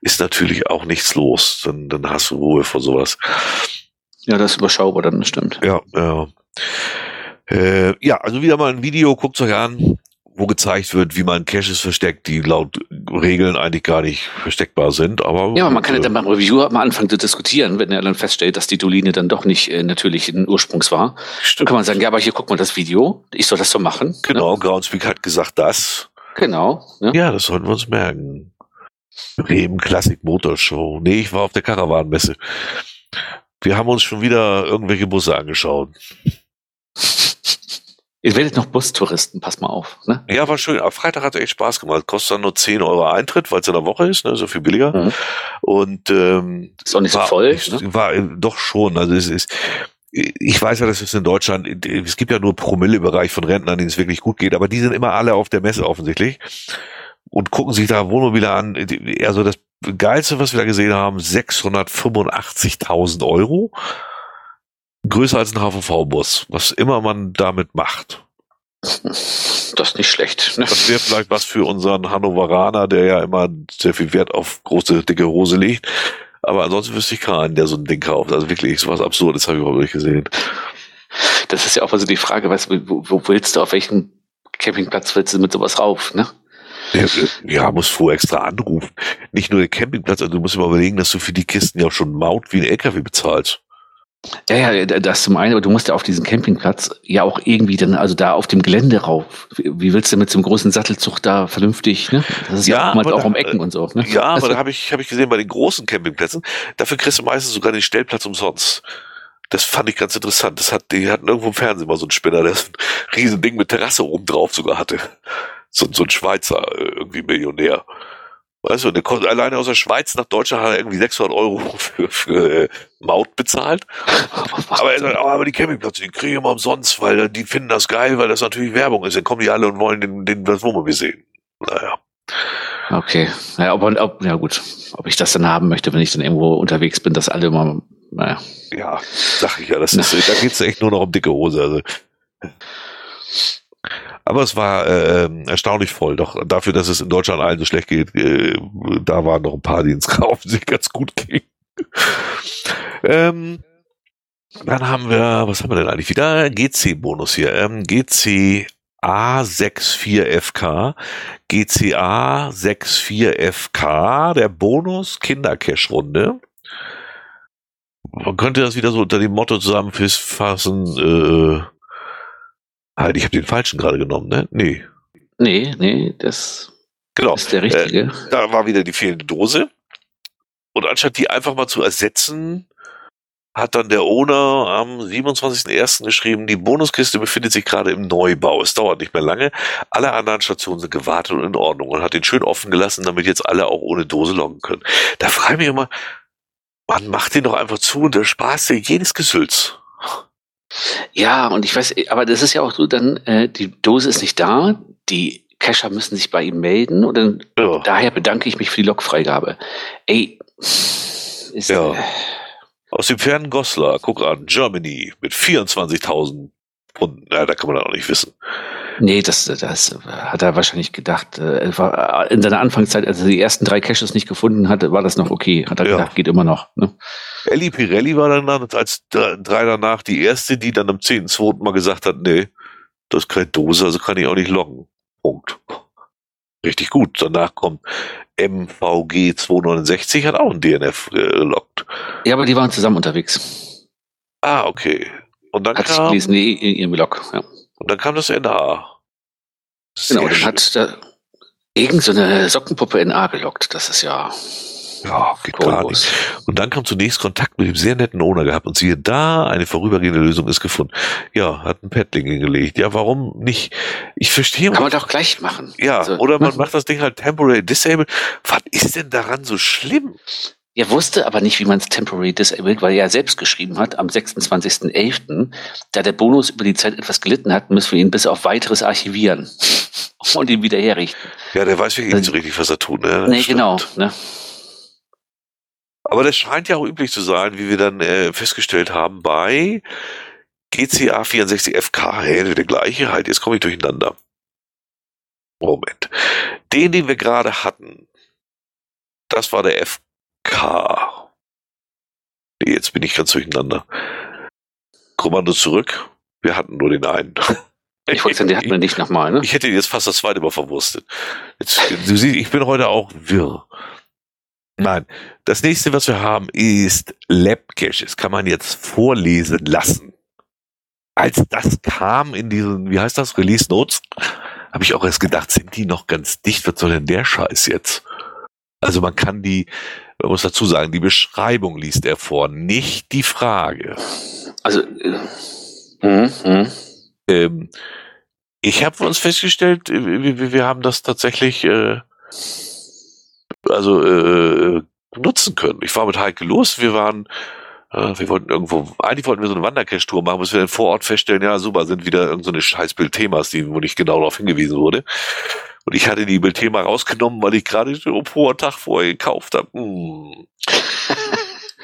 ist natürlich auch nichts los. Dann, dann hast du Ruhe vor sowas. Ja, das ist überschaubar, dann stimmt. Ja, ja. Äh, ja, also wieder mal ein Video, guckt euch an wo gezeigt wird, wie man Caches versteckt, die laut Regeln eigentlich gar nicht versteckbar sind. Aber ja, aber man kann ja dann beim Reviewer mal anfangen zu diskutieren, wenn er dann feststellt, dass die Doline dann doch nicht äh, natürlich in Ursprungs war. Stimmt. Dann kann man sagen, ja, aber hier guck mal das Video, ich soll das so machen. Ne? Genau, ne? Groundspeak hat gesagt das. Genau. Ne? Ja, das sollten wir uns merken. Bremen Classic Motor Show. Nee, ich war auf der Karawanmesse. Wir haben uns schon wieder irgendwelche Busse angeschaut. Ihr werdet noch Bustouristen, pass mal auf. Ne? Ja, war schön. Am Freitag hat es echt Spaß gemacht. Kostet dann nur 10 Euro Eintritt, weil es in der Woche ist, ne? so viel billiger. Mhm. Und ähm, ist auch nicht war, so voll. Ne? War äh, doch schon. Also es ist. Ich weiß ja, dass es in Deutschland, es gibt ja nur Promille-Bereich von Rentnern, denen es wirklich gut geht, aber die sind immer alle auf der Messe offensichtlich und gucken sich da Wohnmobile an. Also das Geilste, was wir da gesehen haben, 685.000 Euro größer als ein HVV-Bus, was immer man damit macht. Das ist nicht schlecht. Ne? Das wäre vielleicht was für unseren Hannoveraner, der ja immer sehr viel Wert auf große, dicke Hose legt. Aber ansonsten wüsste ich keinen, der so ein Ding kauft. Also wirklich, so was Absurdes habe ich überhaupt nicht gesehen. Das ist ja auch also die Frage, weißt, wo, wo willst du, auf welchen Campingplatz willst du mit sowas rauf, ne? Ja, muss vorher extra anrufen. Nicht nur der Campingplatz, also du musst immer überlegen, dass du für die Kisten ja auch schon Maut wie ein LKW bezahlst. Ja, ja, das zum einen, aber du musst ja auf diesen Campingplatz ja auch irgendwie dann, also da auf dem Gelände rauf. Wie willst du mit so einem großen Sattelzug da vernünftig, ne? Das ist ja, ja auch um Ecken und so, ne? Ja, aber also, da habe ich, hab ich gesehen, bei den großen Campingplätzen, dafür kriegst du meistens sogar den Stellplatz umsonst. Das fand ich ganz interessant. Das hat, die hatten irgendwo im Fernsehen mal so einen Spinner, der ein riesen Ding mit Terrasse oben drauf sogar hatte. So, so ein Schweizer, äh, irgendwie Millionär. Weißt du, der alleine aus der Schweiz nach Deutschland hat er irgendwie 600 Euro [LAUGHS] für, für äh, Maut bezahlt. [LAUGHS] aber er sagt, oh, aber die Campingplätze, die kriege ich immer umsonst, weil die finden das geil, weil das natürlich Werbung ist. Dann kommen die alle und wollen den, den das Wohnmobil sehen. Naja. Okay. Ja, ob, ob, ja gut. Ob ich das dann haben möchte, wenn ich dann irgendwo unterwegs bin, dass alle immer, naja. Ja, sag ich ja, das ist, da geht's echt nur noch um dicke Hose. Also. Aber es war äh, erstaunlich voll. Doch dafür, dass es in Deutschland allen so schlecht geht, äh, da waren noch ein paar, die ins [LAUGHS] Kaufen sich ganz gut ging. ähm, dann haben wir, was haben wir denn eigentlich wieder? GC-Bonus hier. Ähm, GC A64FK, GCA 64FK, der Bonus Kindercash-Runde. Man könnte das wieder so unter dem Motto zusammenfassen, äh, Halt, ich habe den falschen gerade genommen, ne? Nee. Nee, nee, das genau. ist der richtige. Äh, da war wieder die fehlende Dose. Und anstatt die einfach mal zu ersetzen, hat dann der Owner am 27.01. geschrieben, die Bonuskiste befindet sich gerade im Neubau. Es dauert nicht mehr lange. Alle anderen Stationen sind gewartet und in Ordnung und hat den schön offen gelassen, damit jetzt alle auch ohne Dose loggen können. Da frage ich mich immer, man macht den doch einfach zu und der spaßt ja jedes Gesülz. Ja, und ich weiß, aber das ist ja auch so, dann, äh, die Dose ist nicht da, die Cacher müssen sich bei ihm melden und dann, ja. daher bedanke ich mich für die Logfreigabe. Ey, ist, ja. Äh, Aus dem fernen Goslar, guck an, Germany mit 24.000 Pfunden. Ja, da kann man auch nicht wissen. Nee, das, das hat er wahrscheinlich gedacht. Äh, war in seiner Anfangszeit, als er die ersten drei Caches nicht gefunden hatte, war das noch okay. Hat er ja. gedacht, geht immer noch. Ne? Ellie Pirelli war dann als drei danach die erste, die dann am 10.2. mal gesagt hat, nee, das ist keine Dose, also kann ich auch nicht loggen. Punkt. Richtig gut. Danach kommt MVG 269, hat auch ein DNF gelockt. Ja, aber die waren zusammen unterwegs. Ah, okay. Und dann hat kam, gelesen, in ihrem Blog, ja. Und dann kam das NA. Sehr genau, dann hat da irgend so eine Sockenpuppe NA gelockt. Das ist ja. Ja, geht gar nicht. Und dann kam zunächst Kontakt mit dem sehr netten Owner gehabt und siehe da, eine vorübergehende Lösung ist gefunden. Ja, hat ein Paddling hingelegt. Ja, warum nicht? Ich verstehe. Kann man doch gleich machen. Ja, also, oder man macht das Ding halt temporary disabled. Was ist denn daran so schlimm? Er wusste aber nicht, wie man es temporary disabled, weil er ja selbst geschrieben hat, am 26.11., da der Bonus über die Zeit etwas gelitten hat, müssen wir ihn bis auf weiteres archivieren [LAUGHS] und ihn wieder herrichten. Ja, der weiß wirklich nicht so richtig, was er tut. Ne? Nee, genau. Ne? Aber das scheint ja auch üblich zu sein, wie wir dann äh, festgestellt haben bei GCA 64FK. Hey, der gleiche, halt, jetzt komme ich durcheinander. Moment. Den, den wir gerade hatten, das war der FK. K. Nee, jetzt bin ich ganz durcheinander. Kommando zurück. Wir hatten nur den einen. Ich wollte sagen, den hatten wir nicht nochmal, ne? Ich hätte jetzt fast das zweite Mal verwurstet. Jetzt, du siehst, ich bin heute auch wirr. Nein, das nächste, was wir haben, ist Lab Caches. Kann man jetzt vorlesen lassen. Als das kam in diesen, wie heißt das, Release Notes, habe ich auch erst gedacht, sind die noch ganz dicht? Was soll denn der Scheiß jetzt? Also man kann die, man muss dazu sagen, die Beschreibung liest er vor, nicht die Frage. Also, äh, mh, mh. Ähm, ich habe uns festgestellt, äh, wir, wir haben das tatsächlich äh, also äh, nutzen können. Ich war mit Heike los, wir waren äh, wir wollten irgendwo, eigentlich wollten wir so eine Wandercache-Tour machen, bis wir dann vor Ort feststellen, ja super, sind wieder irgendeine so Scheißbild-Themas, die, wo nicht genau darauf hingewiesen wurde. Und ich hatte die Bildthema rausgenommen, weil ich gerade den hohen Tag vorher gekauft habe. Hm.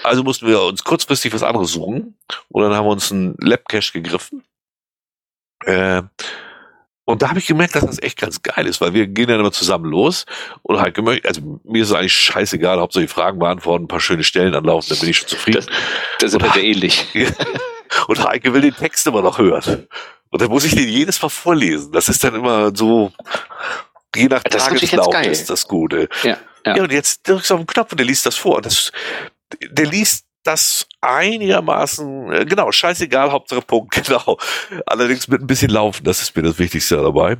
Also mussten wir uns kurzfristig was anderes suchen. Und dann haben wir uns einen Labcache gegriffen. Äh, und da habe ich gemerkt, dass das echt ganz geil ist, weil wir gehen dann immer zusammen los und halt gemerkt, also mir ist es eigentlich scheißegal, Hauptsache die Fragen beantworten, ein paar schöne Stellen anlaufen, dann bin ich schon zufrieden. Das, das ist sehr ähnlich. [LAUGHS] und Heike will den Text immer noch hören. Und dann muss ich den jedes Mal vorlesen. Das ist dann immer so, je nach das Tageslauf ist, ist das Gute. Ja, ja. ja, und jetzt drückst du auf den Knopf und der liest das vor. Und das, der liest das einigermaßen, äh, genau, scheißegal, Hauptsache Punkt, [LAUGHS] genau. Allerdings mit ein bisschen Laufen, das ist mir das Wichtigste dabei.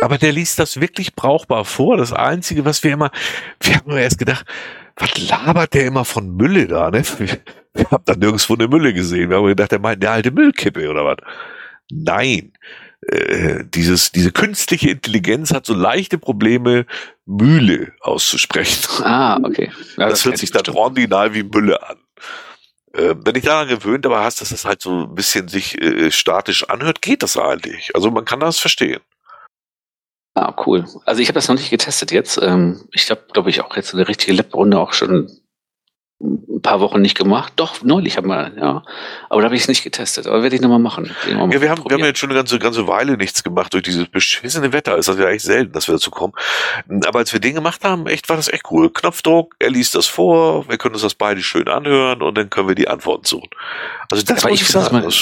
Aber der liest das wirklich brauchbar vor. Das Einzige, was wir immer, wir haben immer erst gedacht, was labert der immer von Mülle da, ne? [LAUGHS] Wir haben da nirgendwo eine Mülle gesehen. Wir haben gedacht, der meint eine alte Müllkippe oder was. Nein. Äh, dieses, diese künstliche Intelligenz hat so leichte Probleme, Mühle auszusprechen. Ah, okay. Ja, das, das hört sich dann ordinal wie Mülle an. Äh, wenn ich daran gewöhnt aber hast, dass es halt so ein bisschen sich äh, statisch anhört, geht das eigentlich. Also man kann das verstehen. Ah, cool. Also ich habe das noch nicht getestet jetzt. Ähm, ich habe, glaube ich, auch jetzt eine richtige Lab-Runde auch schon ein paar Wochen nicht gemacht. Doch, neulich haben wir, ja. Aber da habe ich es nicht getestet. Aber werde ich nochmal machen. Ja, wir haben, wir haben jetzt schon eine ganze, ganze Weile nichts gemacht. Durch dieses beschissene Wetter ist das ja echt selten, dass wir dazu kommen. Aber als wir den gemacht haben, echt, war das echt cool. Knopfdruck, er liest das vor, wir können uns das beide schön anhören und dann können wir die Antworten suchen. Also das Aber muss ich sagen. Das,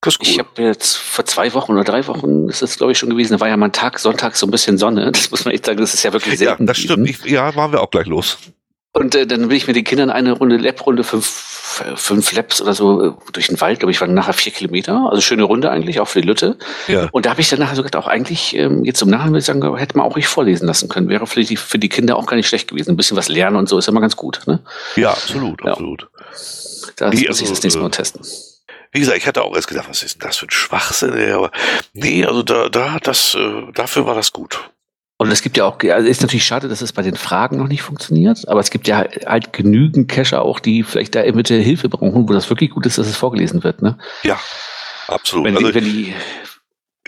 das Cool. Ich habe jetzt vor zwei Wochen oder drei Wochen ist das glaube ich schon gewesen. Da war ja mal ein Tag Sonntag so ein bisschen Sonne. Das muss man echt sagen. Das ist ja wirklich selten. Ja, das stimmt. Ich, ja, waren wir auch gleich los. Und äh, dann bin ich mit den Kindern eine Runde Lab-Runde, fünf, fünf Labs oder so äh, durch den Wald, glaube ich, waren nachher vier Kilometer. Also schöne Runde eigentlich, auch für die Lütte. Ja. Und da habe ich dann nachher so gedacht, auch eigentlich, ähm, jetzt im Nachhinein würde ich sagen, hätte man auch ruhig vorlesen lassen können. Wäre vielleicht für die Kinder auch gar nicht schlecht gewesen. Ein bisschen was lernen und so ist immer ganz gut. Ne? Ja, absolut, ja. absolut. Da muss also, ich das nächste Mal äh, testen. Wie gesagt, ich hatte auch erst gedacht, was ist denn das für ein Schwachsinn? Aber nee, also da, da, das, äh, dafür war das gut. Und es gibt ja auch, also ist natürlich schade, dass es bei den Fragen noch nicht funktioniert, aber es gibt ja halt genügend Cacher auch, die vielleicht da eventuell Hilfe brauchen, wo das wirklich gut ist, dass es vorgelesen wird, ne? Ja, absolut. Wenn, also, wenn die,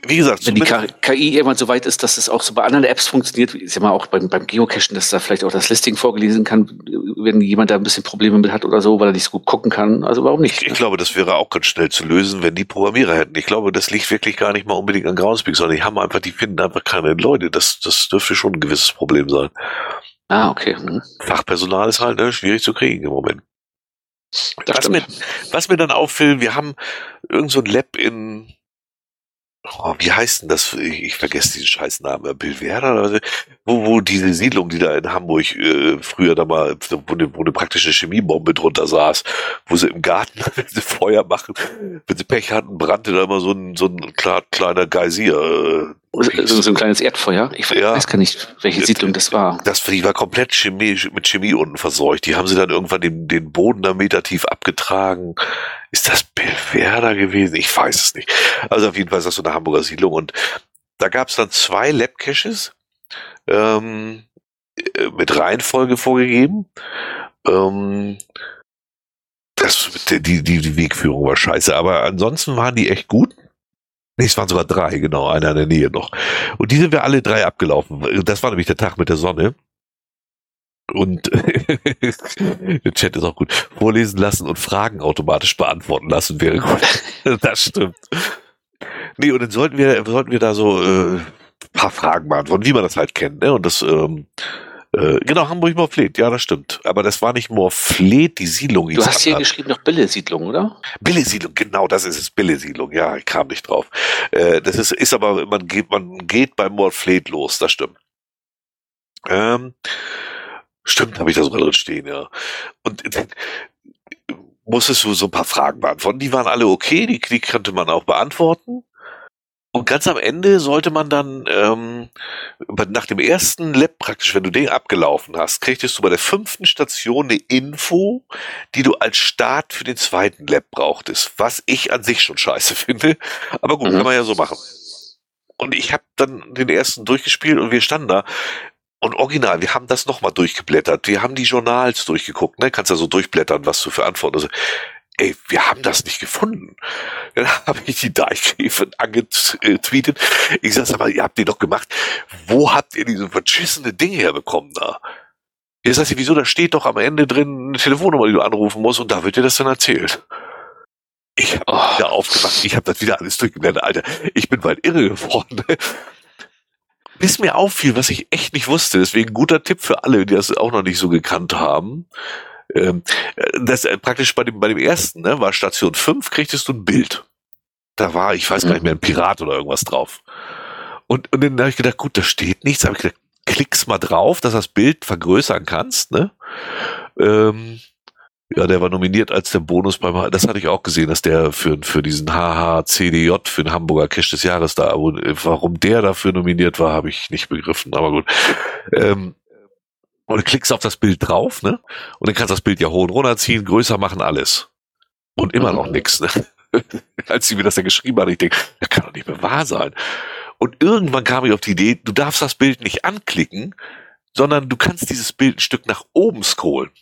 wie gesagt, wenn die KI irgendwann so weit ist, dass es auch so bei anderen Apps funktioniert, ich sag mal auch beim, beim Geocachen, dass da vielleicht auch das Listing vorgelesen kann, wenn jemand da ein bisschen Probleme mit hat oder so, weil er nicht so gut gucken kann. Also warum nicht? Ich, ich glaube, das wäre auch ganz schnell zu lösen, wenn die Programmierer hätten. Ich glaube, das liegt wirklich gar nicht mal unbedingt an Groundspeak, sondern die haben einfach, die finden einfach keine Leute. Das, das dürfte schon ein gewisses Problem sein. Ah, okay. Hm. Fachpersonal ist halt ne, schwierig zu kriegen im Moment. Was mir, was mir dann auffällt, wir haben irgend so ein Lab in oh, wie heißt denn das? Ich, ich vergesse diesen Scheißnamen, Bilvera oder so, wo, wo diese Siedlung, die da in Hamburg äh, früher da mal, wo eine, wo eine praktische Chemiebombe drunter saß, wo sie im Garten, [LAUGHS] wenn sie Feuer machen, wenn sie Pech hatten, brannte da immer so ein, so ein kleiner Geysir. Äh, so, so ein kleines Erdfeuer. Ich ja, weiß gar nicht, welche Siedlung das war. Das die war komplett Chemie, mit Chemie unten verseucht. Die haben sie dann irgendwann den, den Boden da Meter tief abgetragen. Ist das Belverda gewesen? Ich weiß es nicht. Also auf jeden Fall ist das so eine Hamburger Siedlung und da gab es dann zwei Lab-Caches ähm, äh, mit Reihenfolge vorgegeben. Ähm, das, die, die, die Wegführung war scheiße, aber ansonsten waren die echt gut. Nee, es waren sogar drei, genau, einer in der Nähe noch. Und die sind wir alle drei abgelaufen. Das war nämlich der Tag mit der Sonne. Und [LAUGHS] der Chat ist auch gut. Vorlesen lassen und Fragen automatisch beantworten lassen wäre gut. [LAUGHS] das stimmt. Nee, und dann sollten wir, sollten wir da so äh, paar Fragen beantworten, wie man das halt kennt. Ne? Und das, ähm, äh, genau, Hamburg-Morfleet, ja, das stimmt. Aber das war nicht Morfleet, die Siedlung. Du hast hier geschrieben noch Bille-Siedlung, oder? Bille-Siedlung, genau, das ist es, Bille-Siedlung, ja, ich kam nicht drauf. Äh, das ist, ist aber, man geht, man geht beim Morfleet los, das stimmt. Ähm, stimmt, habe ich da sogar drin stehen, ja. Und musstest du so ein paar Fragen beantworten. Die waren alle okay, die, die konnte man auch beantworten. Und ganz am Ende sollte man dann ähm, nach dem ersten Lab praktisch, wenn du den abgelaufen hast, kriegtest du bei der fünften Station eine Info, die du als Start für den zweiten Lab brauchtest. Was ich an sich schon scheiße [LAUGHS] finde. Aber gut, mhm. kann man ja so machen. Und ich habe dann den ersten durchgespielt und wir standen da. Und original, wir haben das nochmal durchgeblättert. Wir haben die Journals durchgeguckt, ne? Kannst ja so durchblättern, was du für Antworten. Also, ey, wir haben das nicht gefunden. Dann [LAUGHS] habe ich die Deichgräfin angetweetet. Ich sag, aber ihr habt die doch gemacht. Wo habt ihr diese verschissene Dinge herbekommen da? Jetzt sagt sie, wieso, da steht doch am Ende drin eine Telefonnummer, die du anrufen musst und da wird dir das dann erzählt. Ich habe oh. wieder aufgemacht, ich habe das wieder alles durchgeblättert. Alter, ich bin bald irre geworden. [LAUGHS] Bis mir auffiel, was ich echt nicht wusste. Deswegen guter Tipp für alle, die das auch noch nicht so gekannt haben ähm, das äh, praktisch bei dem, bei dem ersten, ne, war Station 5, kriegtest du ein Bild. Da war, ich weiß gar nicht mehr, ein Pirat oder irgendwas drauf. Und, und dann habe ich gedacht, gut, da steht nichts, habe ich gedacht, klick's mal drauf, dass das Bild vergrößern kannst, ne? Ähm, ja, der war nominiert als der Bonus beim, das hatte ich auch gesehen, dass der für, für diesen HHCDJ, für den Hamburger Cash des Jahres da, warum der dafür nominiert war, habe ich nicht begriffen, aber gut. Ähm, und du klickst auf das Bild drauf, ne? Und dann kannst du das Bild ja hoch und runter ziehen, größer machen, alles. Und immer noch nix, ne? [LAUGHS] Als sie mir das ja geschrieben hat, ich denke, das kann doch nicht mehr wahr sein. Und irgendwann kam ich auf die Idee, du darfst das Bild nicht anklicken, sondern du kannst dieses Bild ein Stück nach oben scrollen.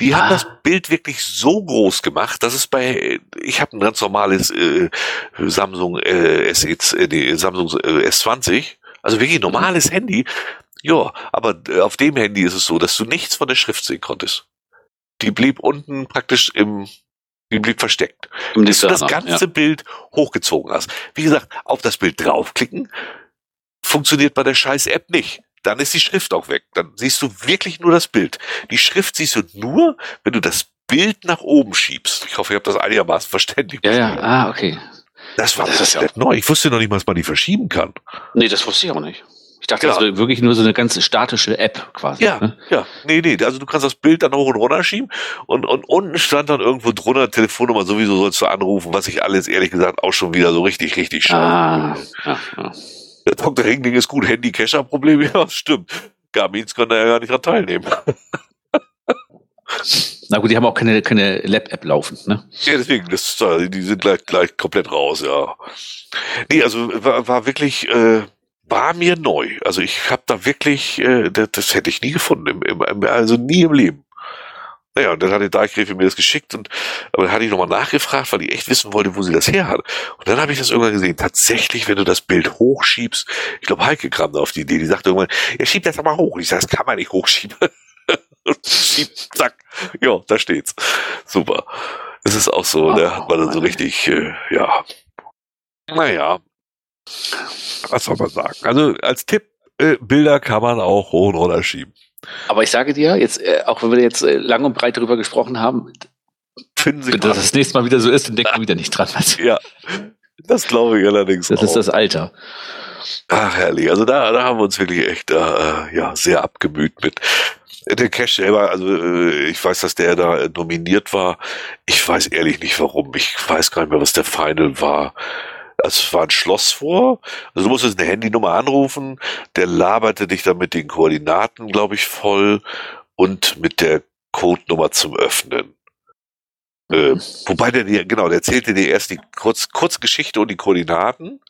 Die ah. haben das Bild wirklich so groß gemacht, dass es bei, ich habe ein ganz normales äh, Samsung äh, S, äh, nee, Samsung äh, S20, also wirklich normales Handy, ja, aber äh, auf dem Handy ist es so, dass du nichts von der Schrift sehen konntest. Die blieb unten praktisch im, die blieb versteckt. Im Bis du das ganze ja. Bild hochgezogen hast. Wie gesagt, auf das Bild draufklicken funktioniert bei der scheiß App nicht. Dann ist die Schrift auch weg. Dann siehst du wirklich nur das Bild. Die Schrift siehst du nur, wenn du das Bild nach oben schiebst. Ich hoffe, ich habe das einigermaßen verständlich. Ja, ja, ah, okay. Das war das ist ja neu. Ich wusste noch nicht mal, dass man die verschieben kann. Nee, das wusste ich auch nicht. Ich dachte, ja. das wäre wirklich nur so eine ganz statische App quasi. Ja, ne? ja. Nee, nee. Also du kannst das Bild dann hoch und runter schieben und, und unten stand dann irgendwo drunter Telefonnummer, sowieso sollst du anrufen, was ich alles ehrlich gesagt auch schon wieder so richtig, richtig schade. Ah, ja, ja. Der Dr. Ringling ist gut, Handy-Cacher-Problem, [LAUGHS] ja, stimmt. Garmins können da ja gar nicht dran teilnehmen. Na gut, die haben auch keine, keine Lab-App laufen, ne? Ja, deswegen, das, die sind gleich, gleich komplett raus, ja. Nee, also war, war wirklich, äh, war mir neu. Also ich habe da wirklich, äh, das, das hätte ich nie gefunden, im, im, also nie im Leben. Naja, und dann hat die Deichgräfin mir das geschickt und aber dann hatte ich nochmal nachgefragt, weil ich echt wissen wollte, wo sie das her hat. Und dann habe ich das irgendwann gesehen. Tatsächlich, wenn du das Bild hochschiebst, ich glaube, Heike kam da auf die Idee, die sagte irgendwann, ja, schieb das aber hoch. Und ich sage, das kann man nicht hochschieben. [LAUGHS] Schieb, zack. Ja, da steht's. Super. Es ist auch so, oh, da hat man dann so richtig, äh, ja. Naja, was soll man sagen? Also als Tipp, äh, Bilder kann man auch hoch und runter schieben. Aber ich sage dir, jetzt, äh, auch wenn wir jetzt äh, lang und breit darüber gesprochen haben, finden Sie wenn das das nächste Mal wieder so ist, dann denken wir wieder nicht dran. [LAUGHS] Ja. Das glaube ich allerdings Das auch. ist das Alter. Ach, herrlich. Also da, da haben wir uns wirklich echt äh, ja, sehr abgemüht mit. Der Cash selber, also äh, ich weiß, dass der da äh, nominiert war. Ich weiß ehrlich nicht warum. Ich weiß gar nicht mehr, was der Final war. Also es war ein Schloss vor. Also du musstest eine Handynummer anrufen. Der laberte dich dann mit den Koordinaten, glaube ich, voll und mit der Codenummer zum Öffnen. Äh, wobei der dir, genau, der erzählte dir erst die Kurz, Kurzgeschichte und die Koordinaten.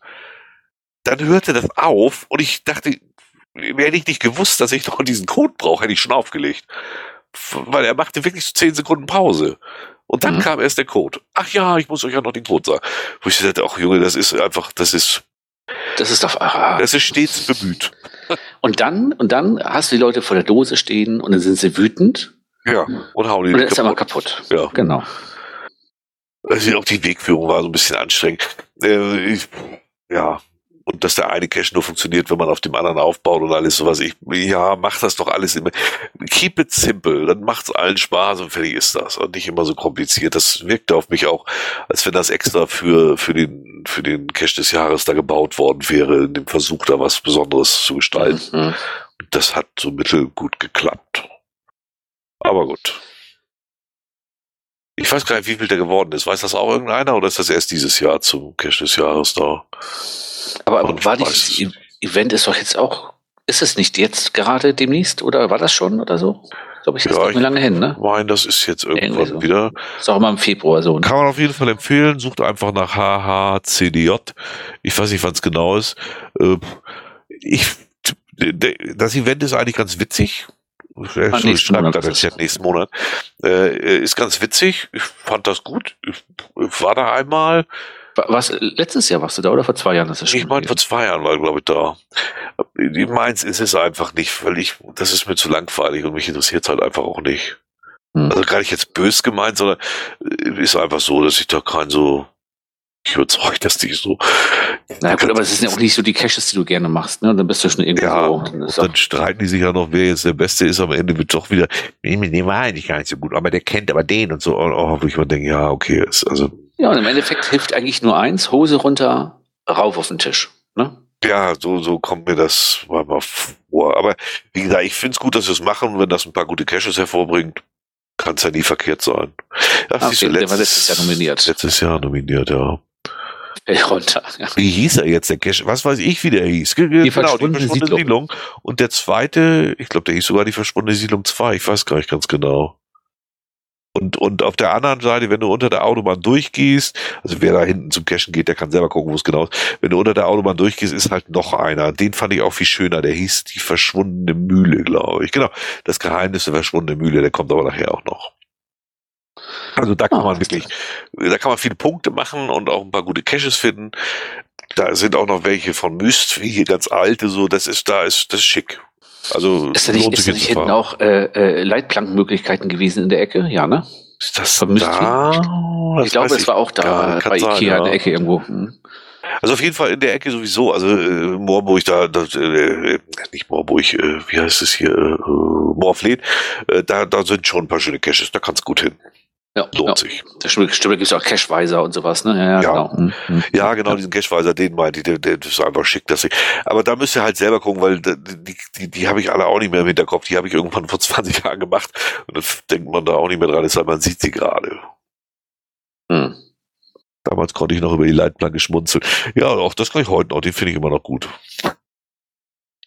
Dann hörte das auf und ich dachte, hätte ich nicht gewusst, dass ich noch diesen Code brauche, hätte ich schon aufgelegt. Weil er machte wirklich so 10 Sekunden Pause. Und dann Mhm. kam erst der Code. Ach ja, ich muss euch ja noch den Code sagen. Wo ich sagte, ach Junge, das ist einfach, das ist, Das ist doch. Ah. das ist stets bemüht. [LAUGHS] Und dann, und dann hast du die Leute vor der Dose stehen und dann sind sie wütend Ja. Und hauen die und dann ist er mal kaputt. kaputt. Ja. Genau. Also auch die Wegführung war so ein bisschen anstrengend. Äh, ich, ja. Und dass der eine Cache nur funktioniert, wenn man auf dem anderen aufbaut und alles sowas. Ich, ja, mach das doch alles immer. Keep it simple, dann macht's allen Spaß und fertig ist das. Und nicht immer so kompliziert. Das wirkte auf mich auch, als wenn das extra für, für den, für den Cache des Jahres da gebaut worden wäre, in dem Versuch, da was Besonderes zu gestalten. Mhm. Das hat so mittelgut geklappt. Aber gut. Ich weiß gar nicht, wie viel der geworden ist. Weiß das auch irgendeiner oder ist das erst dieses Jahr zum Cash des Jahres da? Aber Und war dieses Event ist doch jetzt auch, ist es nicht jetzt gerade demnächst oder war das schon oder so? Glaube ich, ist Ja, nicht mehr ich- lange hin, ne? Meine, das ist jetzt irgendwann Irgendwie so. wieder. Ist auch immer im Februar so. Ne? Kann man auf jeden Fall empfehlen. Sucht einfach nach HHCDJ. Ich weiß nicht, wann es genau ist. Äh, Ich, das Event ist eigentlich ganz witzig. Ich nächsten schreibe Monat da den ist es. Chat nächsten Monat. Äh, Ist ganz witzig. Ich fand das gut. Ich war da einmal. Wa- Was, letztes Jahr warst du da oder vor zwei Jahren? ist das Ich schon meine, vor zwei Jahren war, glaube ich, da. Die meins ist es einfach nicht, weil ich, das ist mir zu langweilig und mich interessiert halt einfach auch nicht. Hm. Also gar nicht jetzt bös gemeint, sondern äh, ist einfach so, dass ich da kein so, ich überzeugt, dass die so. Na gut, aber es sind ja auch nicht so die Caches, die du gerne machst, ne? Und dann bist du schon irgendwie Ja, so. und Dann dann auch, streiten die sich ja noch, wer jetzt der Beste ist. Am Ende wird doch wieder, nee, mit dem war eigentlich gar nicht so gut, aber der kennt aber den und so. Und, oh, wo ich mir denke, ja, okay, ist, also, ja, und im Endeffekt hilft eigentlich nur eins, Hose runter, rauf auf den Tisch. Ne? ja, so, so kommt mir das mal mal vor. Aber wie gesagt, ich finde es gut, dass sie es machen. Wenn das ein paar gute Caches hervorbringt, kann es ja nie verkehrt sein. Du, okay, der war letztes Jahr nominiert. Letztes Jahr nominiert, ja. Fällt runter. Ja. [LAUGHS] Wie hieß er jetzt, der Cache? Was weiß ich, wie der hieß? Ge- ge- verschwundene Siedlung. Und der zweite, ich glaube, der hieß sogar die verschwundene Siedlung 2. Ich weiß gar nicht ganz genau. Und, und auf der anderen Seite, wenn du unter der Autobahn durchgehst, also wer da hinten zum Cachen geht, der kann selber gucken, wo es genau ist. Wenn du unter der Autobahn durchgehst, ist halt noch einer. Den fand ich auch viel schöner. Der hieß die verschwundene Mühle, glaube ich. Genau. Das Geheimnis der verschwundene Mühle, der kommt aber nachher auch noch. Also da kann Ah, man wirklich, da kann man viele Punkte machen und auch ein paar gute Caches finden. Da sind auch noch welche von Myst, wie hier ganz alte, so, das ist, da ist, das ist schick. Also, Ist da nicht, ist da nicht hinten auch äh, äh, Leitplankenmöglichkeiten gewesen in der Ecke? Ja, ne? Ist das von Myst- da? Das ich glaube, es war auch da bei sein, Ikea in ja. der Ecke irgendwo. Hm. Also auf jeden Fall in der Ecke sowieso. Also äh, Moorburg, da, da äh, nicht Moorburg, äh, wie heißt es hier, äh, Moorfleet, äh, da, da sind schon ein paar schöne Caches, da kannst gut hin. Ja, Lohnt ja. sich. Stimmt, da gibt es auch Cashweiser und sowas, ne? Ja, ja, Ja. genau. Hm, hm. Ja, genau, diesen Cashweiser, den meinte ich, der, der ist einfach schick, dass ich. Aber da müsst ihr halt selber gucken, weil die, die, die habe ich alle auch nicht mehr im Hinterkopf. Die habe ich irgendwann vor [LAUGHS] 20 Jahren gemacht. Und dann denkt man da auch nicht mehr dran, es sei, man sieht sie gerade. Hm. Damals konnte ich noch über die Leitplanke schmunzeln. Ja, auch das kann ich heute noch, den finde ich immer noch gut.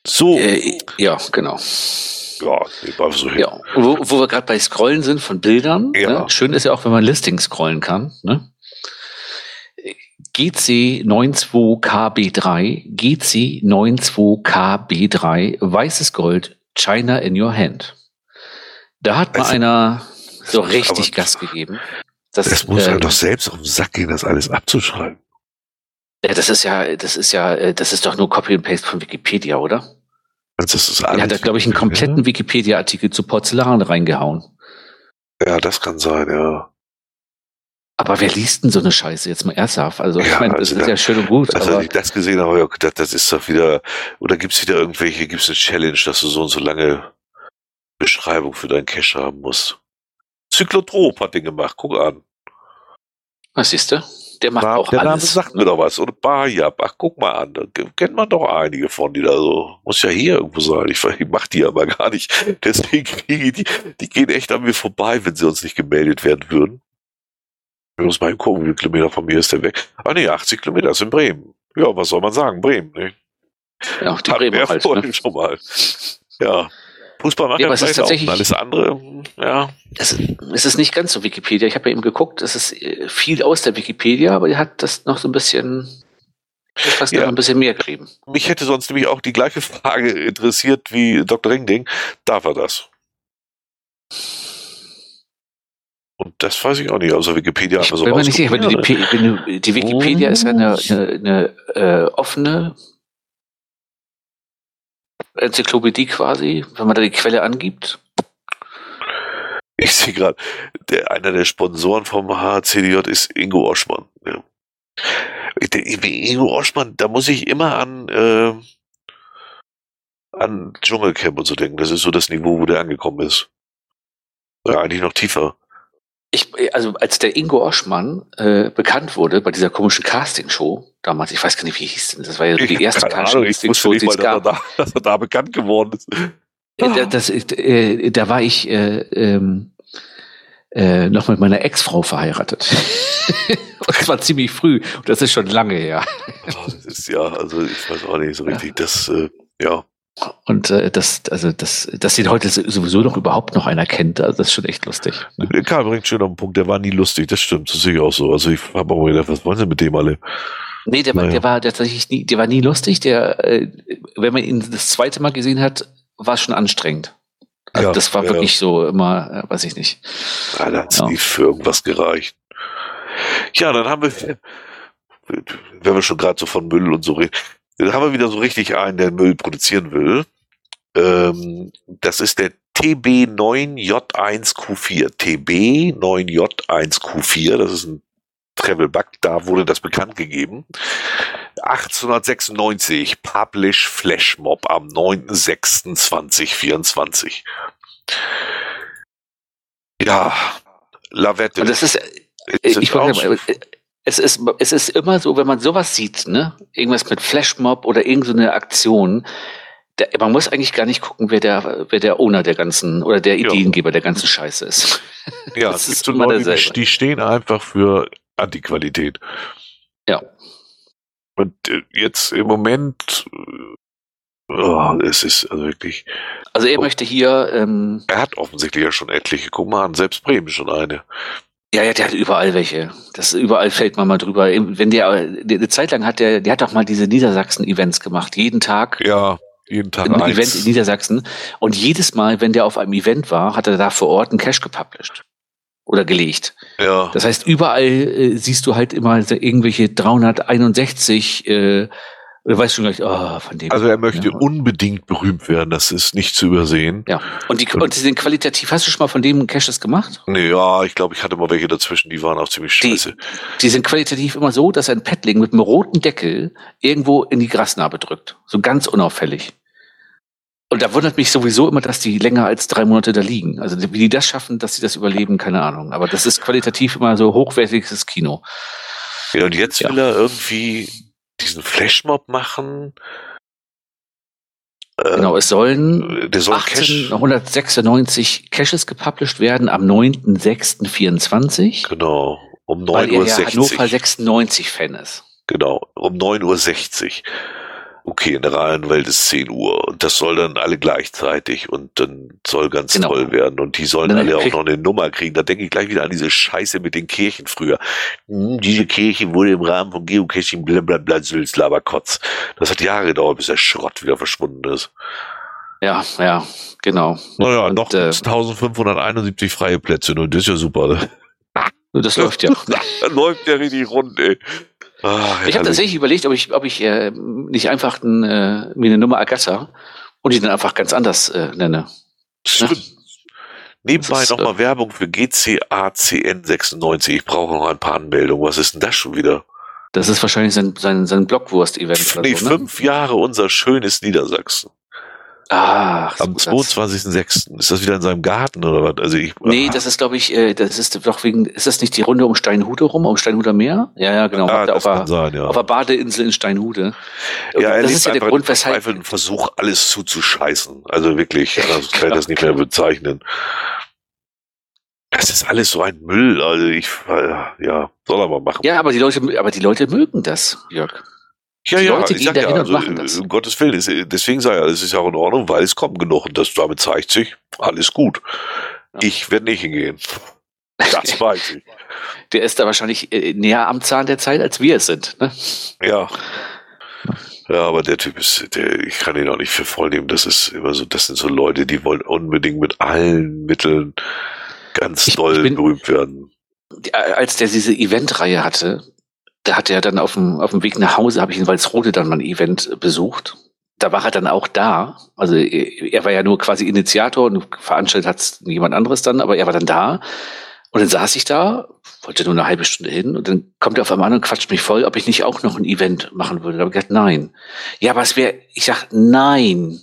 So, Äh, ja, genau. Ja, war so hin. Ja, wo, wo wir gerade bei Scrollen sind von Bildern. Ja. Ne? Schön ist ja auch, wenn man Listings scrollen kann. Ne? GC 92KB3, GC 92KB3, weißes Gold, China in your hand. Da hat mal Also, einer so richtig Gas gegeben. Das, Das muss äh, einem doch selbst auf den Sack gehen, das alles abzuschreiben. ja, das ist ja, das ist ja, äh, das ist doch nur Copy and Paste von Wikipedia, oder? Also das ist Er alles hat da, glaube ich, einen kompletten Wikipedia-Artikel zu Porzellan reingehauen. Ja, das kann sein, ja. Aber wer liest denn so eine Scheiße jetzt mal ernsthaft? Also, ich Ja, meine, das also ist da- ja schön und gut, Also als ich das gesehen habe, habe ich gedacht, das ist doch wieder, oder gibt es wieder irgendwelche, gibt es eine Challenge, dass du so und so lange Beschreibung für deinen Cache haben musst. Zyklotrop hat den gemacht, guck an. was siehst du? Der macht Na, auch der Name alles. sagt mir doch was. Und Barjab, ach guck mal an, da kennt man doch einige von, die da so, muss ja hier irgendwo sein. Ich, ich mach die aber gar nicht. [LAUGHS] Deswegen die, die gehen echt an mir vorbei, wenn sie uns nicht gemeldet werden würden. Wir müssen mal gucken, wie viele Kilometer von mir ist der weg. Ah nee, 80 Kilometer ist in Bremen. Ja, was soll man sagen? Bremen, ne? Ja, die Hatten wir Bremer halt. Ne? schon mal. Ja. Fußball macht Ja, aber es ist vielleicht auch. tatsächlich- Alles andere, ja. Es, es ist nicht ganz so Wikipedia. Ich habe ja eben geguckt, es ist äh, viel aus der Wikipedia, aber er hat das noch so ein bisschen, fast Ja. noch ein bisschen mehr kriegen. Mich hätte sonst nämlich auch die gleiche Frage interessiert wie Dr. Ringding. Darf er das? Und das weiß ich auch nicht. Also Wikipedia Ich hat mir so bin mir nicht sicher, du die, die Wikipedia ist ja eine, eine, eine äh, offene Enzyklopädie quasi, wenn man da die Quelle angibt. Ich sehe gerade, einer der Sponsoren vom HCDJ ist Ingo Oschmann. Ja. Ingo Oschmann, da muss ich immer an, äh, an Dschungelcamp und so denken. Das ist so das Niveau, wo der angekommen ist. Ja, eigentlich noch tiefer. Ich, also als der Ingo Oschmann äh, bekannt wurde bei dieser komischen Castingshow, damals, ich weiß gar nicht, wie hieß denn, das war ja die erste Castingshow, die es dass er, gab. da, [LAUGHS] dass er da bekannt geworden ist. Äh, da- Das, äh, da war ich äh, ähm, äh, noch mit meiner Ex-Frau verheiratet. [LAUGHS] Und zwar ziemlich früh. Und das ist schon lange her. Oh, das ist ja, also ich weiß auch nicht so richtig, das, äh, ja. Und äh, das, also das, dass ihn heute sowieso noch überhaupt noch einer kennt, also das ist schon echt lustig. Ne? Der Karl bringt schön auf den Punkt, der war nie lustig, das stimmt, das sehe ich auch so. Also ich habe auch gedacht, was wollen sie mit dem alle? Nee, der, war Naja. der war tatsächlich nie, der war nie lustig. Der, äh, wenn man ihn das zweite Mal gesehen hat, war es schon anstrengend. Also Ja, das war ja. wirklich so immer, äh, weiß ich nicht. Ja, da hat's Ja. nie für irgendwas gereicht. Ja, dann haben wir, wenn wir schon gerade so von Müll und so reden, dann haben wir wieder so richtig einen, der Müll produzieren will. Ähm, das ist der TB9J1Q4. TB9J1Q4, das ist ein Travel-Bug, da wurde das bekannt gegeben. 1896, Publish Flashmob am 9.06.2024. Ja, Lavette. Das ist, Sind ich es ist, es ist immer so, wenn man sowas sieht, ne, irgendwas mit Flashmob oder irgend so Aktion, der, man muss eigentlich gar nicht gucken, wer der, wer der Owner der ganzen oder der Ja. Ideengeber der ganzen Scheiße ist. [LAUGHS] Ja, Das ist immer Leute, die, derselbe. die stehen einfach für Antiqualität. Ja. Und äh, jetzt im Moment, äh, oh, es ist also wirklich, Also er Oh. möchte hier, ähm, er hat offensichtlich ja schon etliche. An, selbst Bremen schon eine. Ja, ja, der hat überall welche. Das überall fällt man mal drüber. Wenn der, eine Zeit lang hat der, der hat doch mal diese Niedersachsen-Events gemacht, jeden Tag. Ja, jeden Tag Ein eins. Event in Niedersachsen. Und jedes Mal, wenn der auf einem Event war, hat er da vor Ort einen Cash gepublished. Oder gelegt. ja, Das heißt, überall äh, siehst du halt immer irgendwelche 361, äh, oder weißt schon gleich, oh, von dem. also er möchte Ja. unbedingt berühmt werden, das ist nicht zu übersehen. ja. Und die, und die sind qualitativ, hast du schon mal von dem Caches gemacht? Nee, ja, ich glaube, ich hatte mal welche dazwischen, die waren auch ziemlich Die- scheiße. Die sind qualitativ immer so, dass ein Paddling mit einem roten Deckel irgendwo in die Grasnarbe drückt. So ganz unauffällig. Und da wundert mich sowieso immer, dass die länger als drei Monate da liegen. Also wie die das schaffen, dass sie das überleben, keine Ahnung. Aber das ist qualitativ immer so hochwertiges Kino. Ja, und jetzt Ja. will er irgendwie diesen Flashmob machen. Äh, Genau, es sollen soll Cash. 1896 Caches gepublished werden am 9.06.24, Genau. Um weil er ja 9.60 Hannover Uhr. 96 Fan ist. Genau. Um 9.60 Uhr. Okay, in der realen Welt ist 10 Uhr. Und das soll dann alle gleichzeitig und dann soll ganz Genau. toll werden. Und die sollen Dann alle auch noch eine Nummer kriegen. Da denke ich gleich wieder an diese Scheiße mit den Kirchen früher. Hm, diese Kirche wurde im Rahmen von Geocaching blablabla Sülz, Laberkotz. Das hat Jahre gedauert, bis der Schrott wieder verschwunden ist. Ja, ja, genau. Naja, Und, noch äh, 1571 freie Plätze. Und das ist ja super. [LAUGHS] Ne? Das läuft ja. [LAUGHS] Läuft der richtig rund, ey. Ah, Ich habe tatsächlich überlegt, ob ich, ob ich äh, nicht einfach ein, äh, mir eine Nummer ergatter und die dann einfach ganz anders äh, nenne. Stimmt. Nebenbei Das ist, nochmal Werbung für GCACN96. Ich brauche noch ein paar Anmeldungen. Was ist denn das schon wieder? Das ist wahrscheinlich sein, sein, sein Blockwurst-Event Nee, so, ne? fünf Jahre unser schönes Niedersachsen. Ach, Am 22.06. Ist das wieder in seinem Garten oder was? Also ich, nee, das ist, glaube ich, äh, das ist doch wegen, ist das nicht die Runde um Steinhude rum, um Steinhuder Meer? Ja, ja, genau. Ah, auf, der, sein, ja. auf der Badeinsel in Steinhude. Ja, er das ist ja der Grund, weshalb. einen Versuch, alles zuzuscheißen. Also wirklich, anders kann ich das nicht mehr bezeichnen. Das ist alles so ein Müll. Also ich, äh, ja, soll er mal machen. Ja, aber die Leute, aber die Leute mögen das, Jörg. Ja, ja, Leute gehen dahin ja, also, und machen das. Um Gottes Willen, ist, deswegen sage ich, es ist ja auch in Ordnung, weil es kommen genug und das damit zeigt sich, alles gut. Ja. Ich werde nicht hingehen. [LAUGHS] Das weiß ich. Der ist da wahrscheinlich äh, näher am Zahn der Zeit, als wir es sind. Ne? Ja. Ja, aber der Typ ist, der, ich kann ihn auch nicht für voll nehmen. Das ist immer so, das sind so Leute, die wollen unbedingt mit allen Mitteln ganz ich, doll ich bin, berühmt werden. Als der diese Eventreihe hatte, da hat er dann auf dem, auf dem Weg nach Hause, habe ich in Walsrode dann mal ein Event besucht. Da war er dann auch da. Also er war ja nur quasi Initiator und veranstaltet hat jemand anderes dann, aber er war dann da. Und dann saß ich da, wollte nur eine halbe Stunde hin und dann kommt er auf einmal an und quatscht mich voll, ob ich nicht auch noch ein Event machen würde. Da habe ich gesagt, nein. Ja, aber es wäre, ich sag, nein.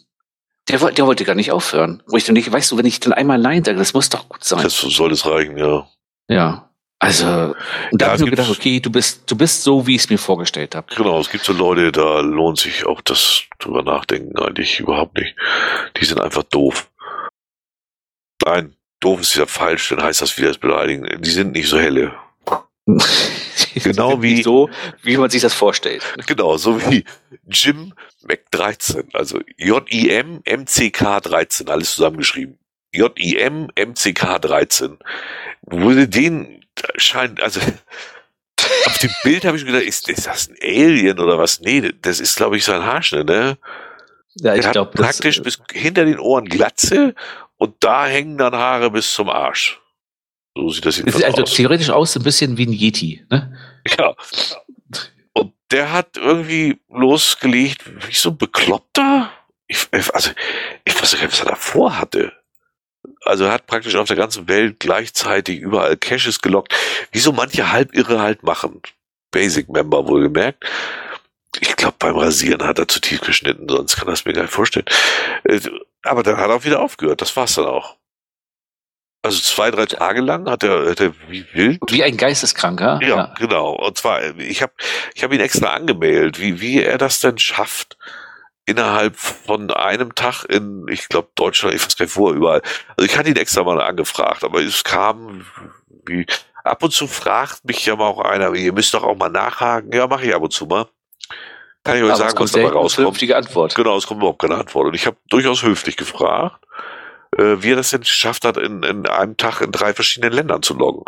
Der, der wollte gar nicht aufhören. Wo ich dann nicht, weißt du, wenn ich dann einmal Nein sage, das muss doch gut sein. Das soll es reichen, ja. Ja. Also, und da ja, habe ich mir gedacht, okay, du bist, du bist so, wie ich es mir vorgestellt habe. Genau, es gibt so Leute, da lohnt sich auch das drüber nachdenken eigentlich überhaupt nicht. Die sind einfach doof. Nein, doof ist ja falsch, dann heißt das wieder das Beleidigen. Die sind nicht so helle. [LAUGHS] genau wie so, wie man sich das vorstellt. Genau, so wie Jim Mac 13, also J-I-M M-C-K 13, alles zusammengeschrieben. J-I-M M-C-K 13. Wurde den scheint, also auf dem Bild habe ich mir gedacht, ist, ist, das ein Alien oder was? Nee, das ist, glaube ich, sein Haarschnitt, ne? Ja, ich glaube. Praktisch bis hinter den Ohren Glatze und da hängen dann Haare bis zum Arsch. So sieht das sieht also aus. theoretisch aus ein bisschen wie ein Yeti, ne? Ja. Und der hat irgendwie losgelegt, wie so ein Bekloppter. Ich, also, ich weiß nicht, was er davor hatte also er hat praktisch auf der ganzen Welt gleichzeitig überall Caches gelockt, wie so manche Halbirre halt machen. Basic-Member wohlgemerkt. Ich glaube, beim Rasieren hat er zu tief geschnitten, sonst kann er es mir gar nicht vorstellen. Äh, aber dann hat er auch wieder aufgehört, das war's dann auch. Also zwei, drei Tage lang hat er, hat er wie wild. Wie ein Geisteskranker. Ja, ja. genau. Und zwar, ich habe ich hab ihn extra angemeldet, wie, wie er das denn schafft, innerhalb von einem Tag in, ich glaube, Deutschland, ich weiß gar nicht wo, überall. Also ich hatte ihn extra mal angefragt, aber es kam wie, ab und zu fragt mich ja mal auch einer, ihr müsst doch auch mal nachhaken. Ja, mache ich ab und zu mal. Kann ich euch aber sagen, was dabei rauskommt. Höfliche Antwort. Genau, es kommt überhaupt keine Antwort. Und ich habe durchaus höflich gefragt, äh, wie er das denn geschafft hat, in, in einem Tag in drei verschiedenen Ländern zu loggen.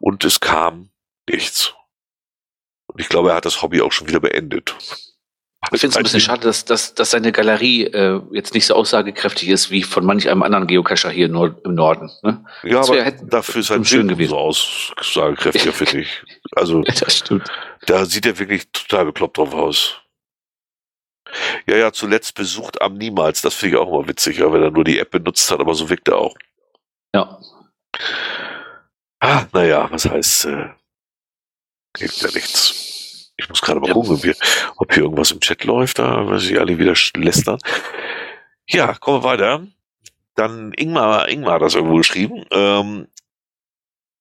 Und es kam nichts. Und ich glaube, er hat das Hobby auch schon wieder beendet. Ich finde es ein bisschen schade, dass, dass, dass seine Galerie äh, jetzt nicht so aussagekräftig ist wie von manch einem anderen Geocacher hier nur im Norden. Ne? Ja, das aber dafür ist ein schön gewesen. so aussagekräftiger, [LAUGHS] finde ich. Also, das stimmt. da sieht er wirklich total bekloppt drauf aus. Ja, ja, zuletzt besucht am Niemals. Das finde ich auch immer witzig, ja, wenn er nur die App benutzt hat, aber so wirkt er auch. Ja. Ah, naja, was heißt, äh, gibt ja nichts. Ich muss gerade mal ja. gucken, ob hier, ob hier irgendwas im Chat läuft, da weil sie alle wieder lästern. Ja, kommen wir weiter. Dann Ingmar, Ingmar hat das irgendwo geschrieben. Ähm,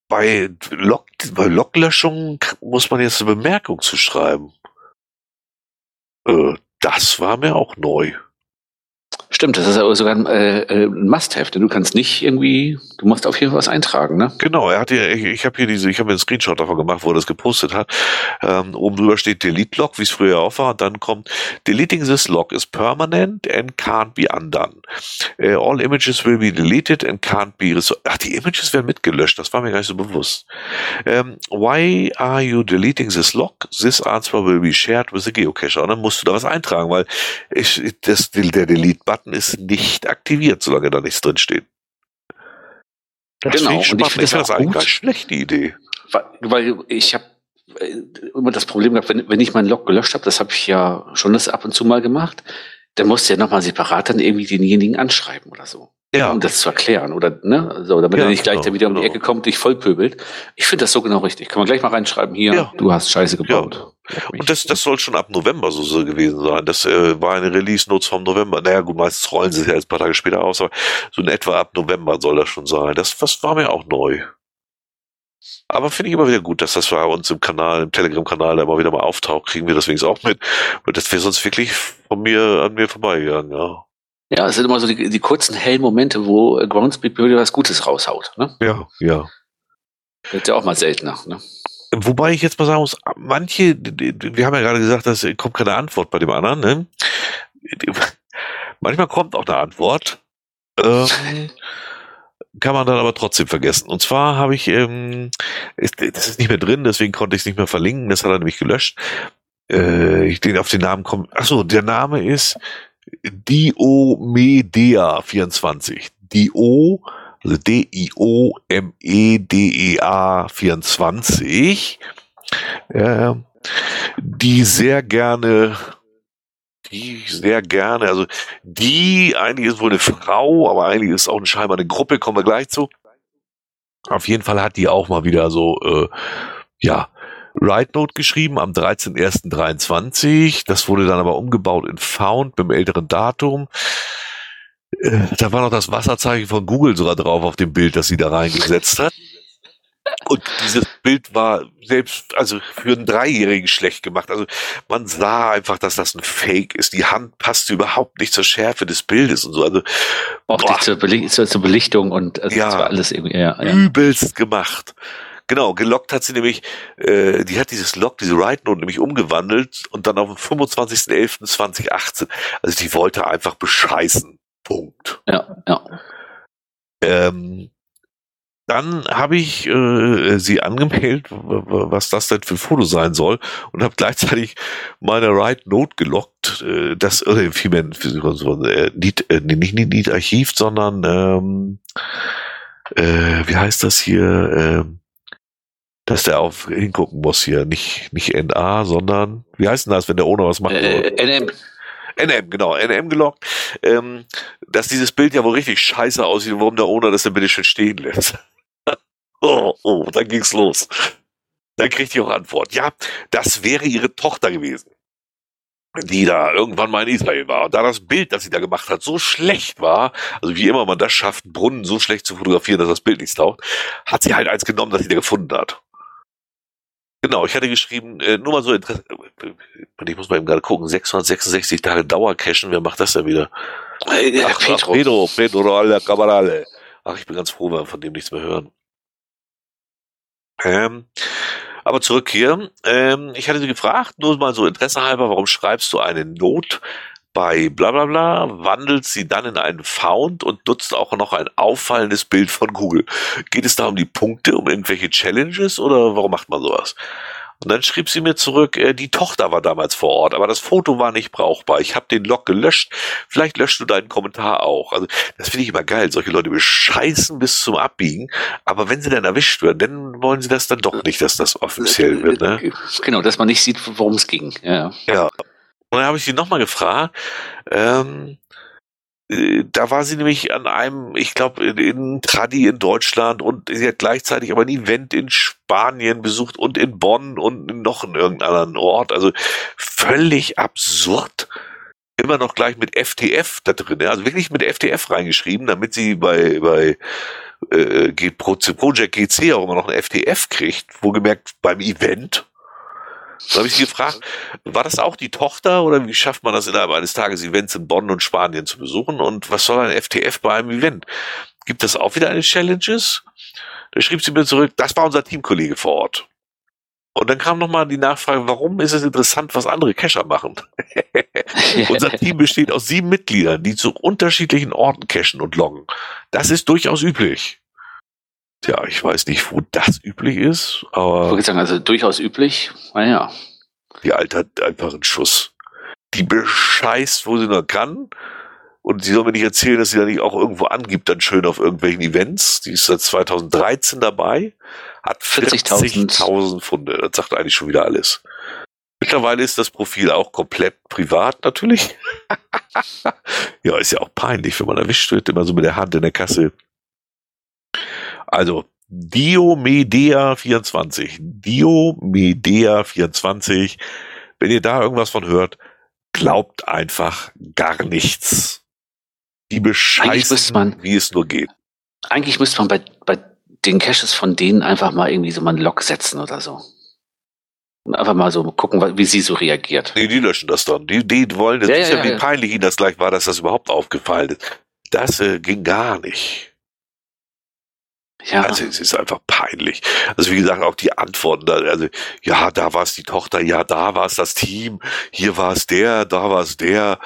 bei, Log, bei Loglöschungen muss man jetzt eine Bemerkung zu schreiben. Äh, das war mir auch neu. Stimmt, das ist aber sogar ein, äh, äh, ein Must-Have, denn du kannst nicht irgendwie, du musst auf jeden Fall was eintragen, ne? Genau, er hat hier, ich, ich habe hier diese, ich habe einen Screenshot davon gemacht, wo er das gepostet hat. Ähm, oben drüber steht Delete Log, wie es früher auch war, und dann kommt Deleting this log is permanent and can't be undone. Uh, all images will be deleted and can't be Ach, die Images werden mitgelöscht, das war mir gar nicht so bewusst. Um, why are you deleting this log? This answer will be shared with the geocacher. Und dann musst du da was eintragen, weil ich, das, der Delete-Button Button ist nicht aktiviert, solange da nichts drin steht. Das genau, ich, und ich finde das, das eigentlich eine schlechte Idee. Weil, weil ich habe äh, immer das Problem gehabt, wenn, wenn ich meinen Log gelöscht habe, das habe ich ja schon das ab und zu mal gemacht, dann musst du ja nochmal separat dann irgendwie denjenigen anschreiben oder so. Ja. Um das zu erklären, oder, ne? So, damit ja, er nicht gleich genau, wieder um die genau. Ecke kommt, dich vollpöbelt. Ich finde das so genau richtig. Kann man gleich mal reinschreiben, hier, ja. du hast Scheiße gebaut. Ja. Und das, das soll schon ab November so, so gewesen sein. Das äh, war eine Release-Notes vom November. Naja, gut, meistens rollen sie es ja jetzt ein paar Tage später aus, aber so in etwa ab November soll das schon sein. Das, das war mir auch neu. Aber finde ich immer wieder gut, dass das bei uns im Kanal, im Telegram-Kanal immer wieder mal auftaucht, kriegen wir deswegen auch mit. Und das wäre sonst wirklich von mir an mir vorbeigegangen, ja. Ja, es sind immer so die, die kurzen, hellen Momente, wo Groundspeak wieder was Gutes raushaut. Ne? Ja, ja. Wird ja auch mal seltener. Ne? Wobei ich jetzt mal sagen muss, manche, wir haben ja gerade gesagt, dass kommt keine Antwort bei dem anderen. Ne? Manchmal kommt auch eine Antwort. Ähm, kann man dann aber trotzdem vergessen. Und zwar habe ich, ähm, ist, das ist nicht mehr drin, deswegen konnte ich es nicht mehr verlinken, das hat er nämlich gelöscht. Äh, ich den auf den Namen kommen. Achso, der Name ist Diomedea24. Dio, also D-I-O-M-E-D-E-A 24, äh, die sehr gerne die sehr gerne, also die, eigentlich ist wohl eine Frau, aber eigentlich ist auch scheinbar eine Gruppe, kommen wir gleich zu. Auf jeden Fall hat die auch mal wieder so, äh, ja, Write Note geschrieben am 13.01.23. Das wurde dann aber umgebaut in Found mit einem älteren Datum. Äh, da war noch das Wasserzeichen von Google sogar drauf auf dem Bild, das sie da reingesetzt hat. Und dieses Bild war selbst, also für einen Dreijährigen schlecht gemacht. Also man sah einfach, dass das ein Fake ist. Die Hand passte überhaupt nicht zur Schärfe des Bildes und so. Also auch nicht zur, Belicht zur, zur, Belichtung und also ja, das war alles irgendwie ja, ja. übelst gemacht. Genau, gelockt hat sie nämlich, äh, die hat dieses Lock, diese Write Note nämlich umgewandelt und dann auf den 25.11.2018. Also die wollte einfach bescheißen. Punkt. Ja, ja. Ähm, dann habe ich äh, sie angemeldet, was das denn für ein Foto sein soll, und habe gleichzeitig meine Write Note gelockt, äh, das oder vielmehr äh, nicht, äh, nicht, nicht, nicht Archiv, sondern ähm, äh, wie heißt das hier? Äh, dass der auf hingucken muss hier, nicht nicht NA, sondern wie heißt denn das, wenn der ohne was macht? Äh, NM. NM, genau, NM gelockt, ähm, dass dieses Bild ja wohl richtig scheiße aussieht, warum der Owner das denn bitte schön stehen lässt. [LAUGHS] oh, oh, dann ging's los. Dann kriegt ihr auch Antwort. Ja, das wäre ihre Tochter gewesen, die da irgendwann mal in Israel war. Und da das Bild, das sie da gemacht hat, so schlecht war, also wie immer man das schafft, Brunnen so schlecht zu fotografieren, dass das Bild nicht taucht, hat sie halt eins genommen, das sie da gefunden hat. Genau, ich hatte geschrieben, äh, nur mal so Interesse, äh, ich muss mal eben gerade gucken, 666 Tage Dauercashen, wer macht das denn wieder? Äh, ach, Pedro. Pedro, Pedro alle Cabarale. Ach, ich bin ganz froh, wenn wir von dem nichts mehr hören. Ähm, aber zurück hier. Ähm, ich hatte sie gefragt, nur mal so Interesse halber, warum schreibst du eine Not bei bla bla bla, wandelt sie dann in einen Found und nutzt auch noch ein auffallendes Bild von Google. Geht es da um die Punkte, um irgendwelche Challenges oder warum macht man sowas? Und dann schrieb sie mir zurück, äh, die Tochter war damals vor Ort, aber das Foto war nicht brauchbar. Ich habe den Log gelöscht. Vielleicht löscht du deinen Kommentar auch. Also das finde ich immer geil. Solche Leute bescheißen bis zum Abbiegen. Aber wenn sie dann erwischt werden, dann wollen sie das dann doch nicht, dass das offiziell wird. Ne? Genau, dass man nicht sieht, worum es ging. Ja. ja. Und dann habe ich sie nochmal gefragt, ähm, äh, da war sie nämlich an einem, ich glaube, in, in Tradi in Deutschland und sie hat gleichzeitig aber ein Event in Spanien besucht und in Bonn und noch in irgendeinem Ort. Also völlig absurd. Immer noch gleich mit FTF da drin, also wirklich mit FTF reingeschrieben, damit sie bei, bei äh, Project GC auch immer noch ein FTF kriegt, wohlgemerkt beim Event. Da habe ich sie gefragt, war das auch die Tochter oder wie schafft man das innerhalb eines Tages, Events in Bonn und Spanien zu besuchen? Und was soll ein FTF bei einem Event? Gibt es auch wieder eine Challenges? Da schrieb sie mir zurück, das war unser Teamkollege vor Ort. Und dann kam nochmal die Nachfrage, warum ist es interessant, was andere Cacher machen? [LAUGHS] Unser [LAUGHS] Team besteht aus sieben Mitgliedern, die zu unterschiedlichen Orten cachen und loggen. Das ist durchaus üblich. Tja, ich weiß nicht, wo das üblich ist, aber. Ich würde sagen, also durchaus üblich, naja. Die Alte hat einfach einen Schuss. Die bescheißt, wo sie nur kann. Und sie soll mir nicht erzählen, dass sie da nicht auch irgendwo angibt, dann schön auf irgendwelchen Events. Die ist seit 2013 dabei, hat 40.000 40 Funde. Das sagt eigentlich schon wieder alles. Mittlerweile ist das Profil auch komplett privat natürlich. [LAUGHS] ja, ist ja auch peinlich, wenn man erwischt wird, immer so mit der Hand in der Kasse. Also, Diomedea24. Diomedea24. Wenn ihr da irgendwas von hört, glaubt einfach gar nichts. Die bescheißen, wie es nur geht. Eigentlich müsste man bei, bei den Caches von denen einfach mal irgendwie so mal einen Log setzen oder so. Einfach mal so gucken, wie sie so reagiert. Nee, die löschen das dann. Die, die wollen, das ja, ist ja, ja, wie peinlich ihnen das gleich war, dass das überhaupt aufgefallen ist. Das äh, ging gar nicht. Ja. Also es ist einfach peinlich. Also wie gesagt, auch die Antworten, also ja, da war es die Tochter, ja, da war es das Team, hier war es der, da war es der.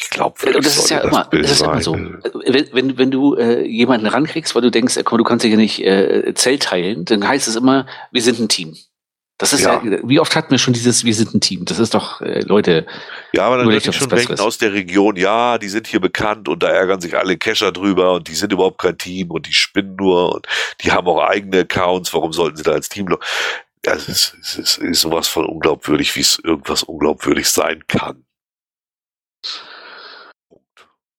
Ich glaube, das ist ja das immer, das ist immer so. Wenn, wenn, wenn du äh, jemanden rankriegst, weil du denkst, komm, du kannst dich ja nicht äh, Zell teilen, dann heißt es immer, wir sind ein Team. Das ist ja. ja. wie oft hatten wir schon dieses, wir sind ein Team. Das ist doch, äh, Leute. Ja, aber dann würde ich schon denken aus der Region, ja, die sind hier bekannt und da ärgern sich alle Kescher drüber und die sind überhaupt kein Team und die spinnen nur und die haben auch eigene Accounts. Warum sollten sie da als Team? Ja, es ist, es ist, ist sowas von unglaubwürdig, wie es irgendwas unglaubwürdig sein kann.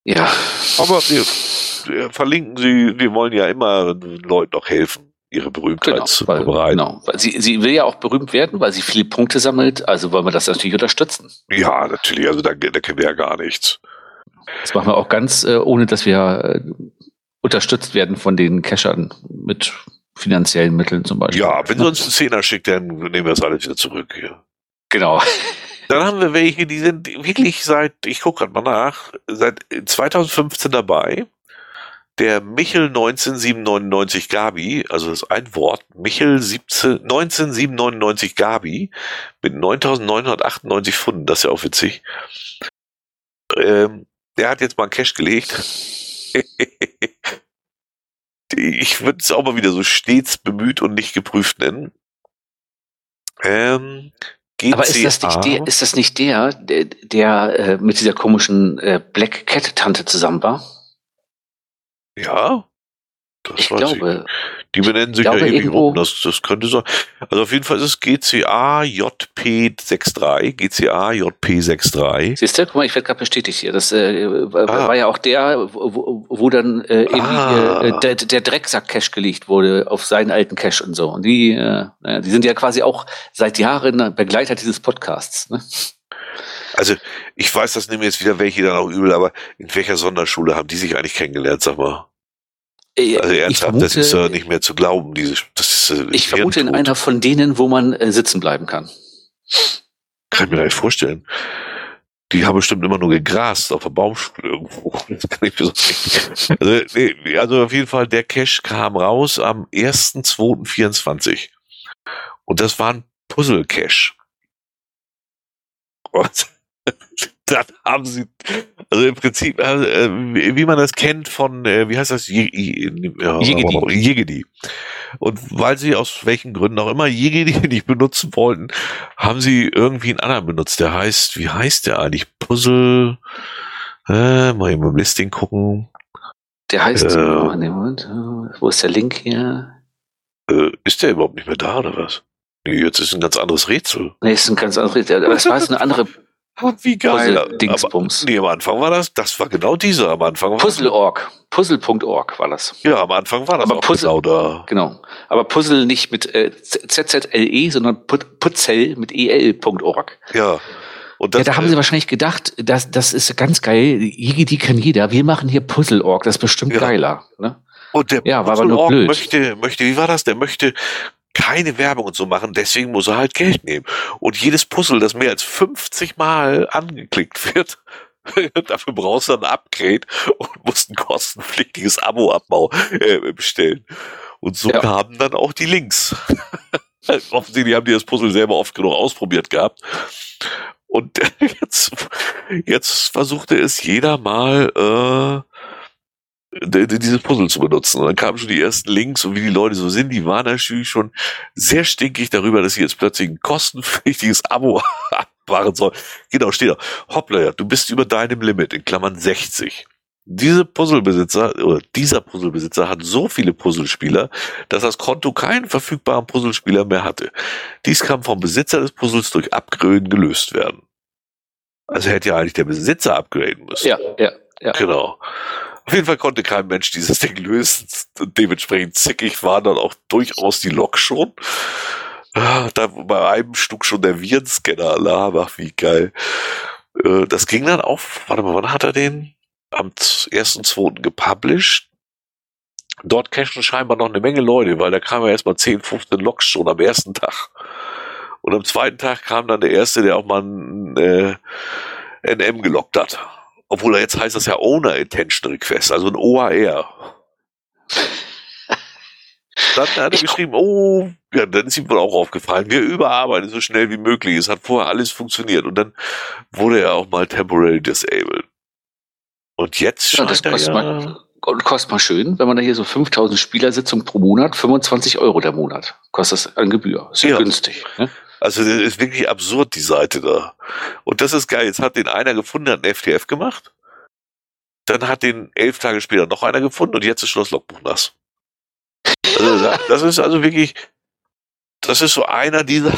Ja. Aber wir, verlinken Sie, wir wollen ja immer Leuten noch helfen ihre Berühmtheit genau, zu weil, verbreiten. Genau, weil sie, sie will ja auch berühmt werden, weil sie viele Punkte sammelt, also wollen wir das natürlich unterstützen. Ja, natürlich, also da, da kennen wir ja gar nichts. Das machen wir auch ganz, äh, ohne dass wir äh, unterstützt werden von den Cachern mit finanziellen Mitteln zum Beispiel. Ja, wenn sie uns einen Zehner schickt, dann nehmen wir das alles wieder zurück. Ja. Genau. Dann haben wir welche, die sind wirklich seit, ich gucke gerade mal nach, seit 2015 dabei der Michel 19799 Gabi, also das ist ein Wort, Michel 17, 19799 Gabi mit 9998 Pfunden, das ist ja auch witzig. Ähm, der hat jetzt mal einen Cash gelegt. [LAUGHS] ich würde es auch mal wieder so stets bemüht und nicht geprüft nennen. Ähm, Aber ist das nicht der, ist das nicht der, der, der äh, mit dieser komischen äh, Black Cat Tante zusammen war? Ja, das ich glaube. Ich. Die benennen sich ja ewig rum. Das, das könnte so. Also auf jeden Fall ist es GCA JP63. GCA JP63. Siehst du, guck mal, ich werde gerade bestätigt hier. Das äh, war, ah. war ja auch der, wo, wo dann äh, ah. äh, der, der Drecksack-Cache gelegt wurde auf seinen alten Cache und so. Und die, äh, die sind ja quasi auch seit Jahren Begleiter dieses Podcasts. Ne? Also ich weiß, das nehmen jetzt wieder welche dann auch übel, aber in welcher Sonderschule haben die sich eigentlich kennengelernt, sag mal? Äh, also ernsthaft, vermute, das ist ja nicht mehr zu glauben. Diese, das ist, äh, ich vermute in einer von denen, wo man äh, sitzen bleiben kann. Kann ich mir gar nicht vorstellen. Die haben bestimmt immer nur gegrast auf der Baumschule irgendwo. [LAUGHS] Das kann ich mir so also, nee, also auf jeden Fall, der Cash kam raus am 1.2.24. Und das war ein Puzzle-Cache. [LAUGHS] Und [LAUGHS] dann haben sie, also im Prinzip, äh, wie man das kennt von, äh, wie heißt das, Jegedi. Und weil sie aus welchen Gründen auch immer Jegedi [LAUGHS] nicht benutzen wollten, haben sie irgendwie einen anderen benutzt. Der heißt, wie heißt der eigentlich? Puzzle, äh, mal eben im Listing gucken. Der heißt, äh, Moment, wo ist der Link hier? Äh, ist der überhaupt nicht mehr da oder was? Nee, jetzt ist ein ganz anderes Rätsel. Nee, ist ein ganz anderes Rätsel. Aber es war jetzt eine andere wie geil. Puzzle Dingsbums. Aber, nee, am Anfang war das, das war genau dieser. Am Anfang Puzzle.org. Puzzle.org war das. Ja, am Anfang war das aber Puzzle, genau da. Genau. Aber Puzzle nicht mit äh, ZZLE, sondern Putzel mit EL.org. Ja. Und das, ja, da haben sie wahrscheinlich gedacht, das, das ist ganz geil. Die kann jeder. Wir machen hier Puzzle.org. Das ist bestimmt ja. geiler. Ne? Und der ja, war aber nur blöd. möchte, möchte, wie war das? Der möchte keine Werbung und so machen, deswegen muss er halt Geld nehmen. Und jedes Puzzle, das mehr als 50 Mal angeklickt wird, [LAUGHS] dafür brauchst du ein Upgrade und musst ein kostenpflichtiges Abo-Abbau äh, bestellen. Und so ja. kamen dann auch die Links. [LAUGHS] Offensichtlich haben die das Puzzle selber oft genug ausprobiert gehabt. Und [LAUGHS] jetzt, jetzt versuchte es jeder mal äh, dieses Puzzle zu benutzen. Und dann kamen schon die ersten Links und wie die Leute so sind, die waren natürlich schon sehr stinkig darüber, dass sie jetzt plötzlich ein kostenpflichtiges Abo [LAUGHS] abmachen soll. Genau, steht da. Hoppla, du bist über deinem Limit, in Klammern 60. diese Puzzlebesitzer oder dieser Puzzlebesitzer hat so viele Puzzlespieler, dass das Konto keinen verfügbaren Puzzlespieler mehr hatte. Dies kann vom Besitzer des Puzzles durch Upgraden gelöst werden. Also hätte ja eigentlich der Besitzer upgraden müssen. Ja, ja, ja. Genau. Auf jeden Fall konnte kein Mensch dieses Ding lösen. Und dementsprechend zickig war dann auch durchaus die Lok schon. Ah, Da bei einem Stück schon der Virenscanner Alarm, ach wie geil. Äh, Das ging dann auch, warte mal, wann hat er den? Am 1.2. gepublished. Dort cashen scheinbar noch eine Menge Leute, weil da kamen ja erstmal 10, 15 Loks schon am ersten Tag. Und am zweiten Tag kam dann der erste, der auch mal ein äh, NM gelockt hat. Obwohl er jetzt heißt das ja Owner Intention Request, also ein OAR. [LAUGHS] Dann hat er geschrieben, oh, ja, dann ist ihm wohl auch aufgefallen, wir überarbeiten so schnell wie möglich. Es hat vorher alles funktioniert und dann wurde er auch mal temporarily disabled. Und jetzt Ja, scheint das er kostet, ja, mal, kostet mal schön, wenn man da hier so 5000 Spielersitzungen pro Monat, 25 Euro der Monat, kostet das an Gebühr. Ist ja, Ja. günstig. Ne? Also das ist wirklich absurd, die Seite da. Und das ist geil. Jetzt hat den einer gefunden, hat einen FTF gemacht. Dann hat den elf Tage später noch einer gefunden und jetzt ist schon das Logbuch nass. Also da- das ist also wirklich, das ist so einer dieser,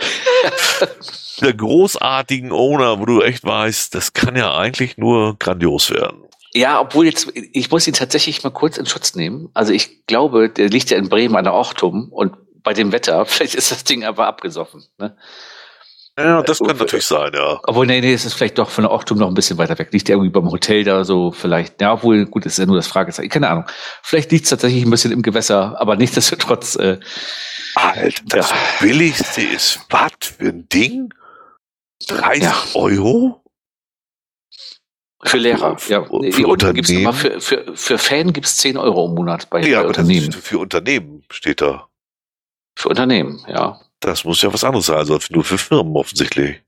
[LAUGHS] der großartigen Owner, wo du echt weißt, das kann ja eigentlich nur grandios werden. Ja, obwohl jetzt, ich muss ihn tatsächlich mal kurz in Schutz nehmen. Also ich glaube, der liegt ja in Bremen an der Orchtum und bei dem Wetter, [LAUGHS] vielleicht ist das Ding aber abgesoffen. Ne? Ja, das Äh, kann natürlich sein, ja. Obwohl, nee, nee, es ist vielleicht doch von der Orchtum noch ein bisschen weiter weg. Liegt ja irgendwie beim Hotel da so vielleicht. Ja, obwohl, gut, ist ja nur das Fragezeichen. Keine Ahnung. Vielleicht liegt es tatsächlich ein bisschen im Gewässer, aber [LAUGHS] nichtsdestotrotz, äh, Alter, das Ja. billigste ist was für ein Ding? 30 Ja. Euro? für Lehrer. Für- ja. für Nee, gibt's Unternehmen? nochmal für, für, für Fan gibt's 10 Euro im Monat bei, Ja, aber das Unternehmen. für Unternehmen steht da. Für Unternehmen, ja. Das muss ja was anderes sein, also nur für Firmen offensichtlich.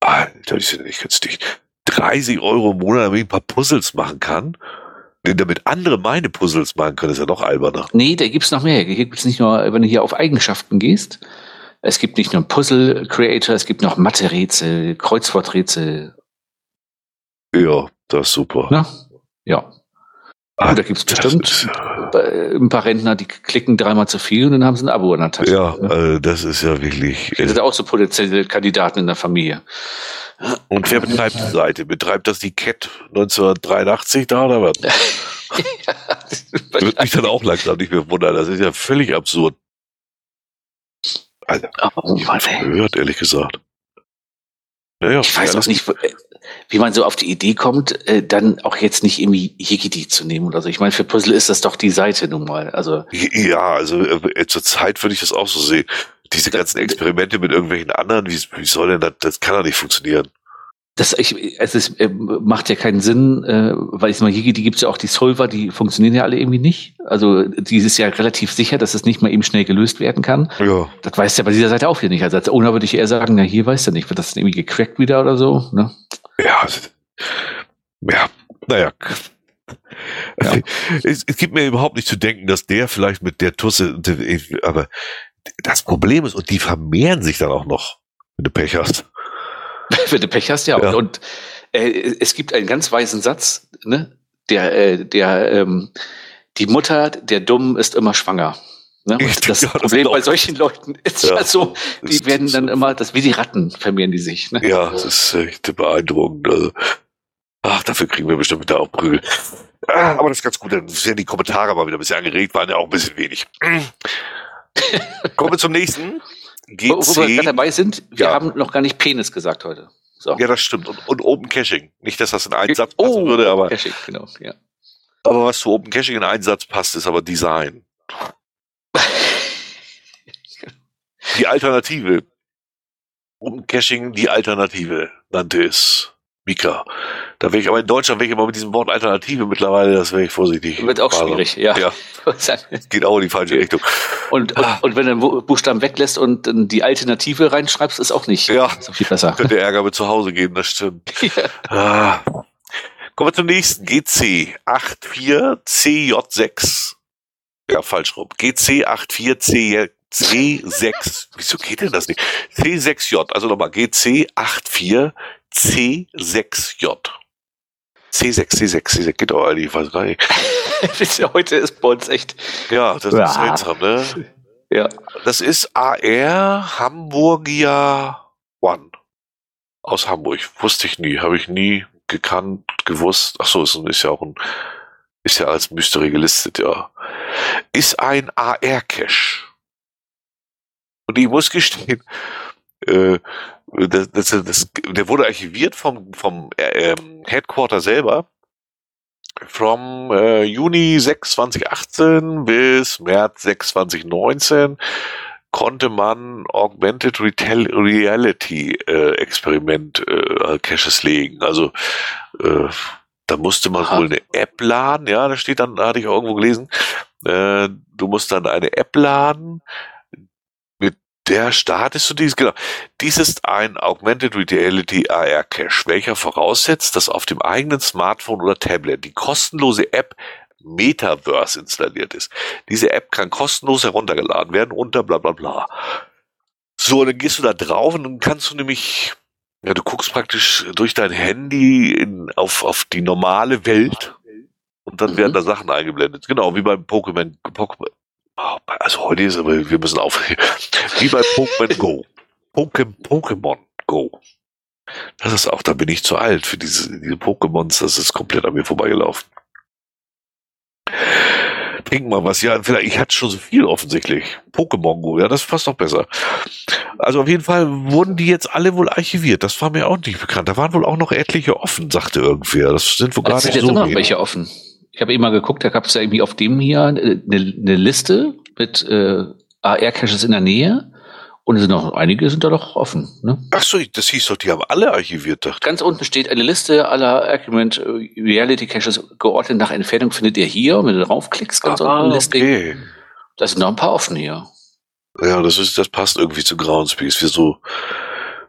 Alter, die sind nicht günstig. 30 Euro im Monat, damit ich ein paar Puzzles machen kann. Denn damit andere meine Puzzles machen können, ist ja noch alberner. Nee, da gibt's noch mehr. Hier gibt's nicht nur, wenn du hier auf Eigenschaften gehst, es gibt nicht nur Puzzle-Creator, es gibt noch Mathe-Rätsel, Kreuzworträtsel. Ja, das ist super. Na? Ja. Ah, da gibt's das bestimmt ist- äh, ein paar Rentner, die klicken dreimal zu viel und dann haben sie ein Abo in der Tasche. Ja, äh, das ist ja wirklich. Das sind auch so potenzielle Kandidaten in der Familie. Und wer betreibt die Seite? Betreibt das die Cat 1983 da oder was? [LAUGHS] Würde mich dann auch langsam nicht mehr wundern. Das ist ja völlig absurd. Also, Oh, Mann, ey. gehört, ehrlich gesagt. Naja, Ich weiß ja, auch nicht, äh, wie man so auf die Idee kommt, äh, dann auch jetzt nicht irgendwie Higidi zu nehmen oder so. Ich meine, für Puzzle ist das doch die Seite nun mal. Also, Ja, also äh, zur Zeit würde ich das auch so sehen. Diese ganzen Experimente mit irgendwelchen anderen, wie, wie soll denn das, das kann doch nicht funktionieren. Das ich, es ist, äh, macht ja keinen Sinn, äh, weil ich mal, Higidi gibt's ja auch die Solver, die funktionieren ja alle irgendwie nicht. Also, die ist ja relativ sicher, dass es nicht mal eben schnell gelöst werden kann. Ja. Das weiß ja bei dieser Seite auch wieder nicht. Also als Owner würde ich eher sagen, na, hier weiß er nicht, wird das irgendwie gecrackt wieder oder so, ne? Ja, also, ja, naja. Ja. [LAUGHS] Es, es gibt mir überhaupt nicht zu denken, dass der vielleicht mit der Tusse, aber das Problem ist, und die vermehren sich dann auch noch, wenn du Pech hast. [LAUGHS] Wenn du Pech hast, ja. Ja. Und, und äh, es gibt einen ganz weisen Satz, ne? Der, äh, der, ähm, die Mutter der Dummen ist immer schwanger. Ne? [LAUGHS] Das ja, das Problem glaub bei solchen Leuten ist Ja. ja, so, die Das- werden dann immer, das wie die Ratten vermehren die sich. Ne? Ja, das ist echt beeindruckend. Also, ach, dafür kriegen wir bestimmt wieder auch Prügel. Ah, aber das ist ganz gut, dann werden die Kommentare mal wieder ein bisschen angeregt, waren ja auch ein bisschen wenig. [LAUGHS] Kommen wir zum nächsten. Wo, wo wir gerade GC. dabei sind, wir Ja. haben noch gar nicht Penis gesagt heute. So. Ja, das stimmt. Und, und Open Caching. Nicht, dass das in einen Satz passen oh, würde, aber, Caching, genau, ja. aber was zu Open Caching in einen Satz passt, ist aber Design. [LAUGHS] Die Alternative. Open Caching, die Alternative, nannte es Mika. Da wäre ich aber in Deutschland wäre ich immer mit diesem Wort Alternative mittlerweile, das wäre ich vorsichtig. Wird auch also, schwierig, ja. ja. [LAUGHS] Geht auch in die falsche Richtung. Und, und, ah. und wenn du einen Buchstaben weglässt und die Alternative reinschreibst, ist auch nicht ja. so viel besser. Könnte Ärger mit zu Hause geben, das stimmt. [LAUGHS] Ja. Ah. Kommen wir zum nächsten. GC 84CJ6. Ja, falsch rum. GC 84CJ6. C6, wieso geht denn das nicht? C6J, also nochmal GC84 C6J. C6, C6, C6, geht doch eigentlich, was [LAUGHS] rein. Heute ist bei uns echt. Ja, das ist seltsam, ne? Ja. Das ist AR Hamburgia One. Aus Hamburg. Wusste ich nie, habe ich nie gekannt, gewusst. Achso, ist, ist ja auch ein, ist ja als Mystery gelistet, ja. Ist ein AR-Cache. Und ich muss gestehen, äh, das, das, das, der wurde archiviert vom, vom äh, ähm, Headquarter selber. From äh, Juni 6 2018 bis März 6 2019 konnte man Augmented Retail Reality äh, Experiment äh, Caches legen. Also äh, da musste man Aha. wohl eine App laden, ja, da steht dann, da hatte ich irgendwo gelesen, äh, du musst dann eine App laden, der startest du dies, genau. Dies ist ein Augmented Reality AR Cache, welcher voraussetzt, dass auf dem eigenen Smartphone oder Tablet die kostenlose App Metaverse installiert ist. Diese App kann kostenlos heruntergeladen werden unter bla bla bla. So, und dann gehst du da drauf und dann kannst du nämlich, ja, du guckst praktisch durch dein Handy in, auf, auf die normale Welt und dann Mhm. werden da Sachen eingeblendet. Genau, wie beim Pokémon. Pokémon also heute ist aber, wir müssen auf, [LAUGHS] wie bei Pokémon Go. Poké- Pokémon Go. Das ist auch, da bin ich zu alt für diese, diese Pokémons, das ist komplett an mir vorbeigelaufen. Trink mal was, ja, vielleicht, ich hatte schon so viel offensichtlich. Pokémon Go, ja, das passt noch besser. Also auf jeden Fall wurden die jetzt alle wohl archiviert. Das war mir auch nicht bekannt. Da waren wohl auch noch etliche offen, sagte irgendwer. Das sind wohl gar Es sind nicht jetzt so immer noch welche offen. Ich habe eben mal geguckt, da gab es ja irgendwie auf dem hier eine, eine Liste mit äh, AR-Caches in der Nähe. Und es sind noch einige sind da doch offen. Ne? Ach so, das hieß doch, die haben alle archiviert, dachte Ganz unten steht eine Liste aller Argument äh, Reality Caches geordnet nach Entfernung findet ihr hier. Und wenn du draufklickst, ganz Ah, unten Listing. okay. Da sind noch ein paar offen hier. Ja, das ist, das passt irgendwie zu Groundspeaks. Wir so,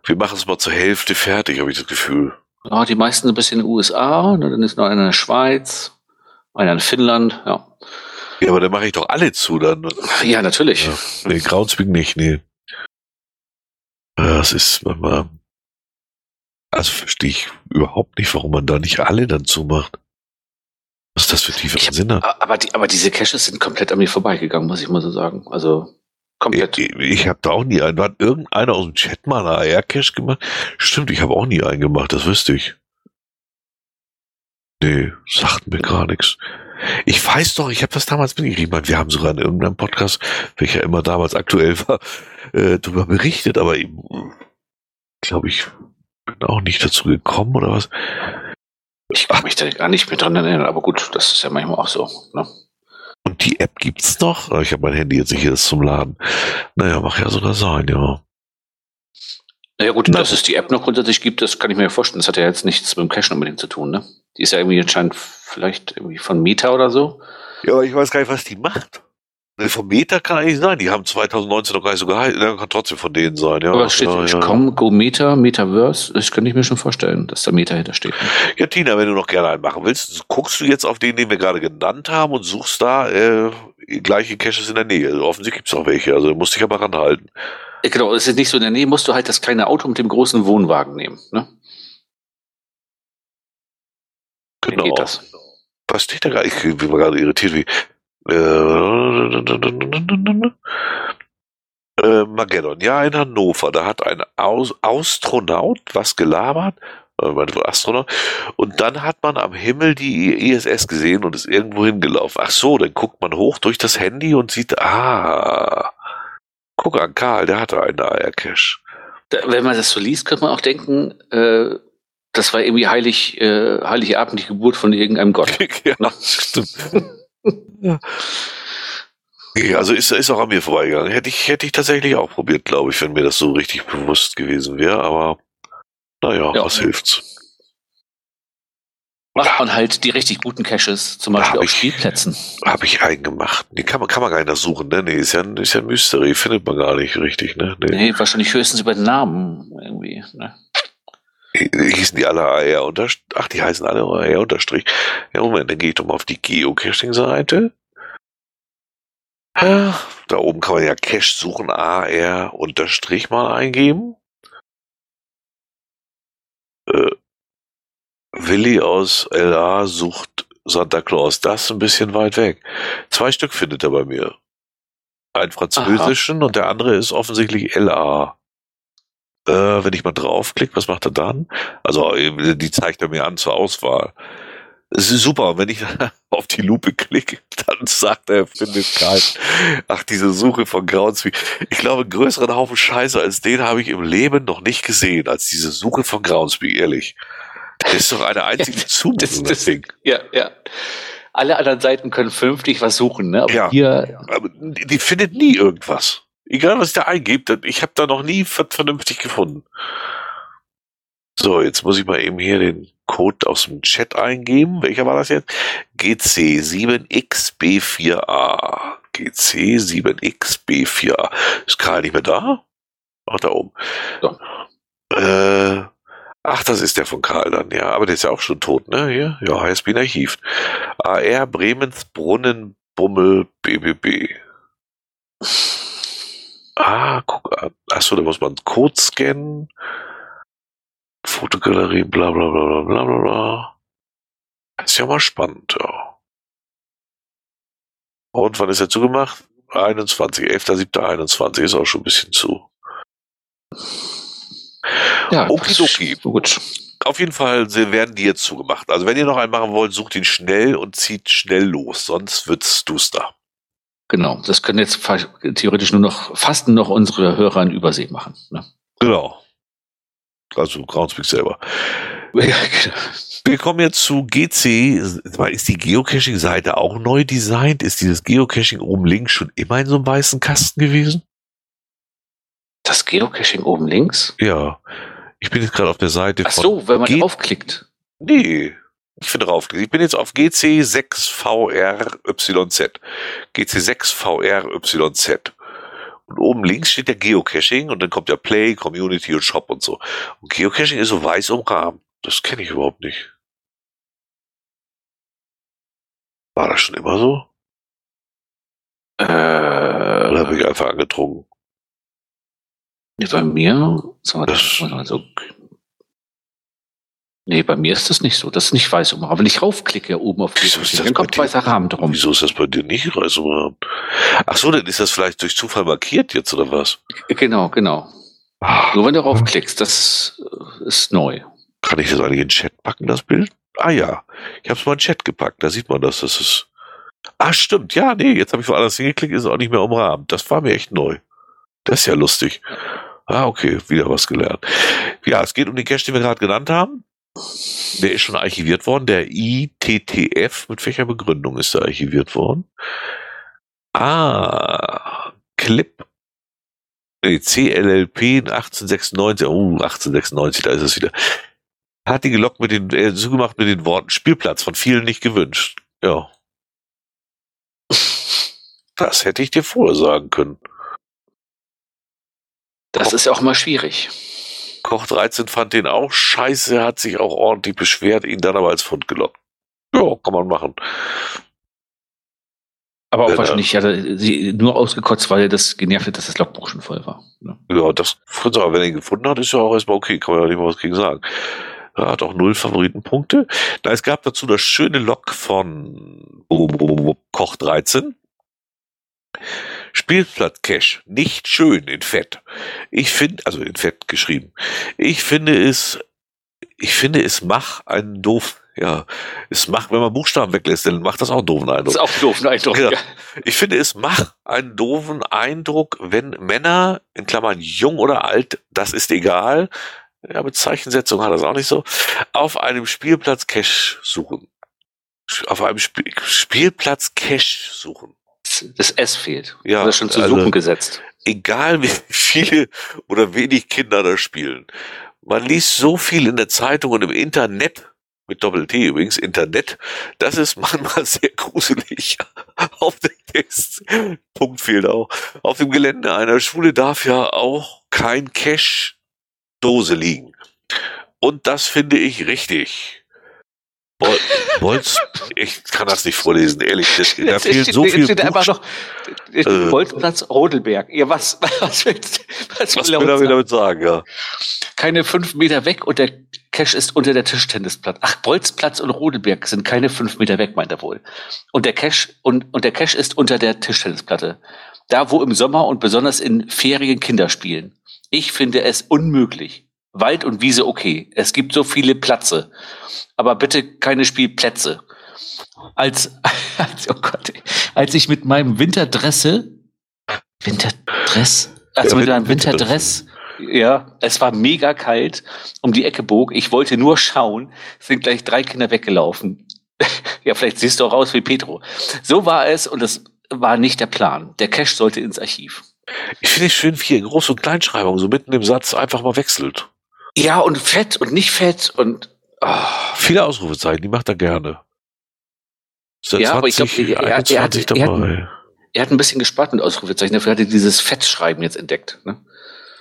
wir machen es mal zur Hälfte fertig, habe ich das Gefühl. Ja, die meisten ein bisschen in den USA, ne, dann ist noch einer in der Schweiz, einer in Finnland, ja. Ja, aber dann mache ich doch alle zu dann. Ja, natürlich. Ja. Nee, Groundspeak nicht, nee. Das ist manchmal, also verstehe ich überhaupt nicht, warum man da nicht alle dann zumacht. Was ist das für tiefe Sinne? Aber, die, aber diese Caches sind komplett an mir vorbeigegangen, muss ich mal so sagen. Also komplett. Ich, ich habe da auch nie einen. Hat irgendeiner aus dem Chat mal einen AR-Cache gemacht? Stimmt, ich habe auch nie einen gemacht, das wüsste ich. Nee, sagt mir gar nichts. Ich weiß doch, ich habe das damals mitgekriegt. Meine, wir haben sogar in irgendeinem Podcast, welcher immer damals aktuell war, äh, darüber berichtet, aber glaube, ich bin auch nicht dazu gekommen oder was. Ich kann mich da gar nicht mehr dran erinnern, aber gut, das ist ja manchmal auch so. Ne? Und die App gibt's noch? Ich habe mein Handy jetzt nicht hier zum Laden. Naja, mag ja sogar sein, ja. Naja gut, Na dass es die App noch grundsätzlich gibt, das kann ich mir ja vorstellen. Das hat ja jetzt nichts mit dem Cache unbedingt zu tun, ne? Die ist ja irgendwie anscheinend vielleicht irgendwie von Meta oder so. Ja, aber ich weiß gar nicht, was die macht. Vom Meta kann eigentlich sein. Die haben 2019 noch gar nicht so geheißen. Ja, kann trotzdem von denen sein, ja. aber es steht, ja, ja. go Meta, Metaverse, das könnte ich mir schon vorstellen, dass da Meta hinter steht. Ne? ja, Tina, wenn du noch gerne einen machen willst, guckst du jetzt auf den, den wir gerade genannt haben und suchst da äh, gleiche Caches in der Nähe. Also offensichtlich gibt's auch welche, also musst dich aber ranhalten. Äh, Genau, es ist nicht so in der Nähe, musst du halt das kleine Auto mit dem großen Wohnwagen nehmen. Ne? Dann Genau. geht das. Was steht da gerade? Ich bin gerade irritiert wie. Äh, äh, Magellan, ja, in Hannover. Da hat ein Aus Astronaut was gelabert. äh, Astronaut. Und dann hat man am Himmel die ISS gesehen und ist irgendwo hingelaufen. Ach so, dann guckt man hoch durch das Handy und sieht, ah, guck an, Karl, der hatte einen. Da, wenn man das so liest, könnte man auch denken, äh, das war irgendwie heilig, äh, heilige Abend, die Geburt von irgendeinem Gott. [LAUGHS] ja, stimmt. ja. [LAUGHS] Nee, also ist, ist auch an mir vorbeigegangen. Hätte ich, hätte ich tatsächlich auch probiert, glaube ich, wenn mir das so richtig bewusst gewesen wäre, aber naja, Ja. was hilft's? Macht man halt die richtig guten Caches, zum Beispiel auf ich- Spielplätzen. Habe ich einen gemacht? Nee, kann man, kann man gar nicht nachsuchen, ne? Nee, ist ja, ein- ist ja ein Mystery, findet man gar nicht richtig, ne? Nee. Nee, wahrscheinlich höchstens über den Namen irgendwie. Ne? Hießen die alle AR unterstrich? Ach, die heißen alle AR unterstrich. Ja, Moment, dann gehe ich doch mal auf die Geocaching-Seite. Äh, Da oben kann man ja Cache suchen, AR unterstrich mal eingeben. Äh, Willi aus LA sucht Santa Claus. Das ist ein bisschen weit weg. Zwei Stück findet er bei mir. Einen französischen Aha. und der andere ist offensichtlich LA. Äh, wenn ich mal draufklicke, was macht er dann? Also, die zeigt er mir an zur Auswahl. Es ist super. Wenn ich [LAUGHS] auf die Lupe klicke, dann sagt er, findet keinen. Ach, diese Suche von Groundspeak. Ich glaube, einen größeren Haufen Scheiße als den habe ich im Leben noch nicht gesehen, als diese Suche von Groundspeak, ehrlich. Das ist doch eine einzige [LAUGHS] Zumutung, das, das, Ding. Ja, ja. Alle anderen Seiten können vernünftig was suchen, ne? Aber ja, hier, aber die findet nie irgendwas. Egal, was ich da eingebe, ich habe da noch nie vernünftig gefunden. So, jetzt muss ich mal eben hier den Code aus dem Chat eingeben. Welcher war das jetzt? GC7XB4A. GC7XB4A. Ist Karl nicht mehr da? Ach, da oben. So. Äh, ach, das ist der von Karl dann, ja. Aber der ist ja auch schon tot, ne? Hier? Ja, HSB Archiv. AR Bremens Brunnen Bummel BBB. Ah, guck an. Achso, da muss man Code scannen. Fotogalerie, bla bla bla bla bla bla. Ist ja mal spannend, ja. Und wann ist er zugemacht? 21, 11.07.21 ist auch schon ein bisschen zu. Ja, Okidoki. Gut. Auf jeden Fall werden die jetzt zugemacht. Also wenn ihr noch einen machen wollt, sucht ihn schnell und zieht schnell los, sonst wird's duster. Genau, das können jetzt theoretisch nur noch fast noch unsere Hörer in Übersee machen. Ne? Genau. Also Groundspeak selber. [LAUGHS] Genau. Wir kommen jetzt zu GC. Ist die Geocaching-Seite auch neu designt? Ist dieses Geocaching oben links schon immer in so einem weißen Kasten gewesen? Das Geocaching oben links? Ja. Ich bin jetzt gerade auf der Seite Ach so, wenn man G draufklickt. Nee. Ich finde draufklickt. Ich bin jetzt auf GC6VRYZ. GC6VRYZ. Und oben links steht der Geocaching und dann kommt der Play, Community und Shop und so. Und Geocaching ist so weiß umrahmt. Das kenne ich überhaupt nicht. War das schon immer so? Äh, Oder habe ich einfach angetrunken? Bei mir, so, das, also, Nee, bei mir ist das nicht so. Das ist nicht weiß umrahmt. Wenn ich raufklicke oben auf die dann kommt weißer Rahmen drum. Wieso ist das bei dir nicht weiß umrahmt? Ach so, dann ist das vielleicht durch Zufall markiert jetzt oder was? Genau, genau. Ach. Nur wenn du raufklickst, das äh, ist neu. Kann ich das eigentlich in den Chat packen, das Bild? Ah ja, ich habe es mal in den Chat gepackt. Da sieht man das. Das ist. Ah, stimmt. Ja, nee, jetzt habe ich woanders hingeklickt, ist auch nicht mehr umrahmt. Das war mir echt neu. Das ist ja lustig. Ah, okay, wieder was gelernt. Ja, es geht um den Cache, den wir gerade genannt haben. Der ist schon archiviert worden. Der ITTF, mit welcher Begründung ist der archiviert worden? Ah, Clip. Nee, CLLP 1896. Oh, 1896, da ist es wieder. Hat die gelockt mit den, äh, zugemacht mit den Worten Spielplatz, von vielen nicht gewünscht. Ja. Das hätte ich dir vorher sagen können. Das ist ja auch mal schwierig. Koch 13 fand den auch scheiße, hat sich auch ordentlich beschwert, ihn dann aber als Fund gelockt. Ja, kann man machen. Aber auch ja, wahrscheinlich hat er sie nur ausgekotzt, weil er das genervt hat, dass das Logbuch schon voll war. Ne? Ja, das, aber wenn er ihn gefunden hat, ist ja auch erstmal okay, kann man ja nicht mal was gegen sagen. Er hat auch null Favoritenpunkte. Na, es gab dazu das schöne Log von Koch 13. Spielplatz-Cache, nicht schön in Fett. Ich finde, also in Fett geschrieben. Ich finde es, ich finde es mach einen doof, ja, es macht, wenn man Buchstaben weglässt, dann macht das auch einen doofen Eindruck. Das ist auch einen doofen Eindruck. Ja. Ich finde, es macht einen doofen Eindruck, wenn Männer, in Klammern jung oder alt, das ist egal, ja, mit Zeichensetzung hat das auch nicht so, auf einem Spielplatz Cache suchen. Auf einem Sp Spielplatz Cache suchen das S fehlt. Ja, das ist schon zu also, Suchen gesetzt. Egal [LAUGHS] wie viele oder wenig Kinder da spielen. Man liest so viel in der Zeitung und im Internet, mit Doppel-T übrigens, Internet, das ist manchmal [LAUGHS] sehr gruselig. [LAUGHS] Auf dem Text, Punkt fehlt auch. Auf dem Gelände einer Schule darf ja auch kein Cash-Dose liegen. Und das finde ich richtig. Bolz, ich kann das nicht vorlesen, ehrlich. Das, da fehlt steht, so viel. Steht einfach noch äh, Bolzplatz Rodelberg. Ja, was, [LAUGHS] was willst was, was will er damit sagen, ja? keine fünf Meter weg und der Cash ist unter der Tischtennisplatte. Ach, Bolzplatz und Rodeberg sind keine fünf Meter weg, meint er wohl. Und der Cash und, und der Cash ist unter der Tischtennisplatte. Da, wo im Sommer und besonders in Ferien Kinder spielen. Ich finde es unmöglich. Wald und Wiese okay. Es gibt so viele Plätze. Aber bitte keine Spielplätze. Als, [LAUGHS] als, oh Gott, als ich mit meinem Winterdresse, Winterdress? Also mit meinem Winterdress, ja, es war mega kalt, um die Ecke bog. Ich wollte nur schauen, sind gleich drei Kinder weggelaufen. [LAUGHS] ja, vielleicht siehst du auch aus wie Petro. So war es und das war nicht der Plan. Der Cash sollte ins Archiv. Ich finde es schön, wie hier Groß- und Kleinschreibung so mitten im Satz einfach mal wechselt. Ja, und fett und nicht fett und oh. viele Ausrufezeichen, die macht er gerne. ja, 20, aber ich glaube, er, er, hat, er, hat, er hat ein bisschen gespart mit Ausrufezeichen, dafür hat er dieses Fettschreiben jetzt entdeckt. Ne?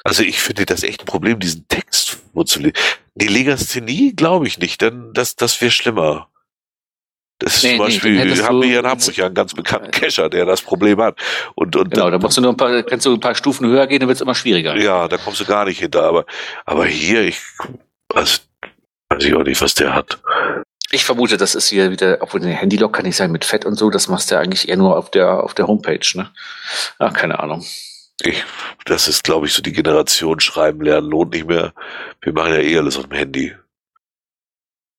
Also ich finde das echt ein Problem, diesen Text vorzulesen. Die Legasthenie glaube ich nicht, denn das, das wäre schlimmer. Das ist nee, zum Beispiel, nee, haben wir hier in Hamburg ja einen ganz bekannten Kescher, der das Problem hat. Und, und genau, da musst du nur ein paar, kannst du ein paar Stufen höher gehen, dann wird es immer schwieriger. Ja, da kommst du gar nicht hinter. Aber, aber hier, ich weiß, weiß ich auch nicht, was der hat. Ich vermute, das ist hier wieder, obwohl der Handylock kann nicht sein mit Fett und so, das machst du eigentlich eher nur auf der, auf der Homepage, ne? Ach, keine Ahnung. Ich, das ist, glaube ich, so die Generation Schreiben lernen lohnt nicht mehr. Wir machen ja eh alles auf dem Handy.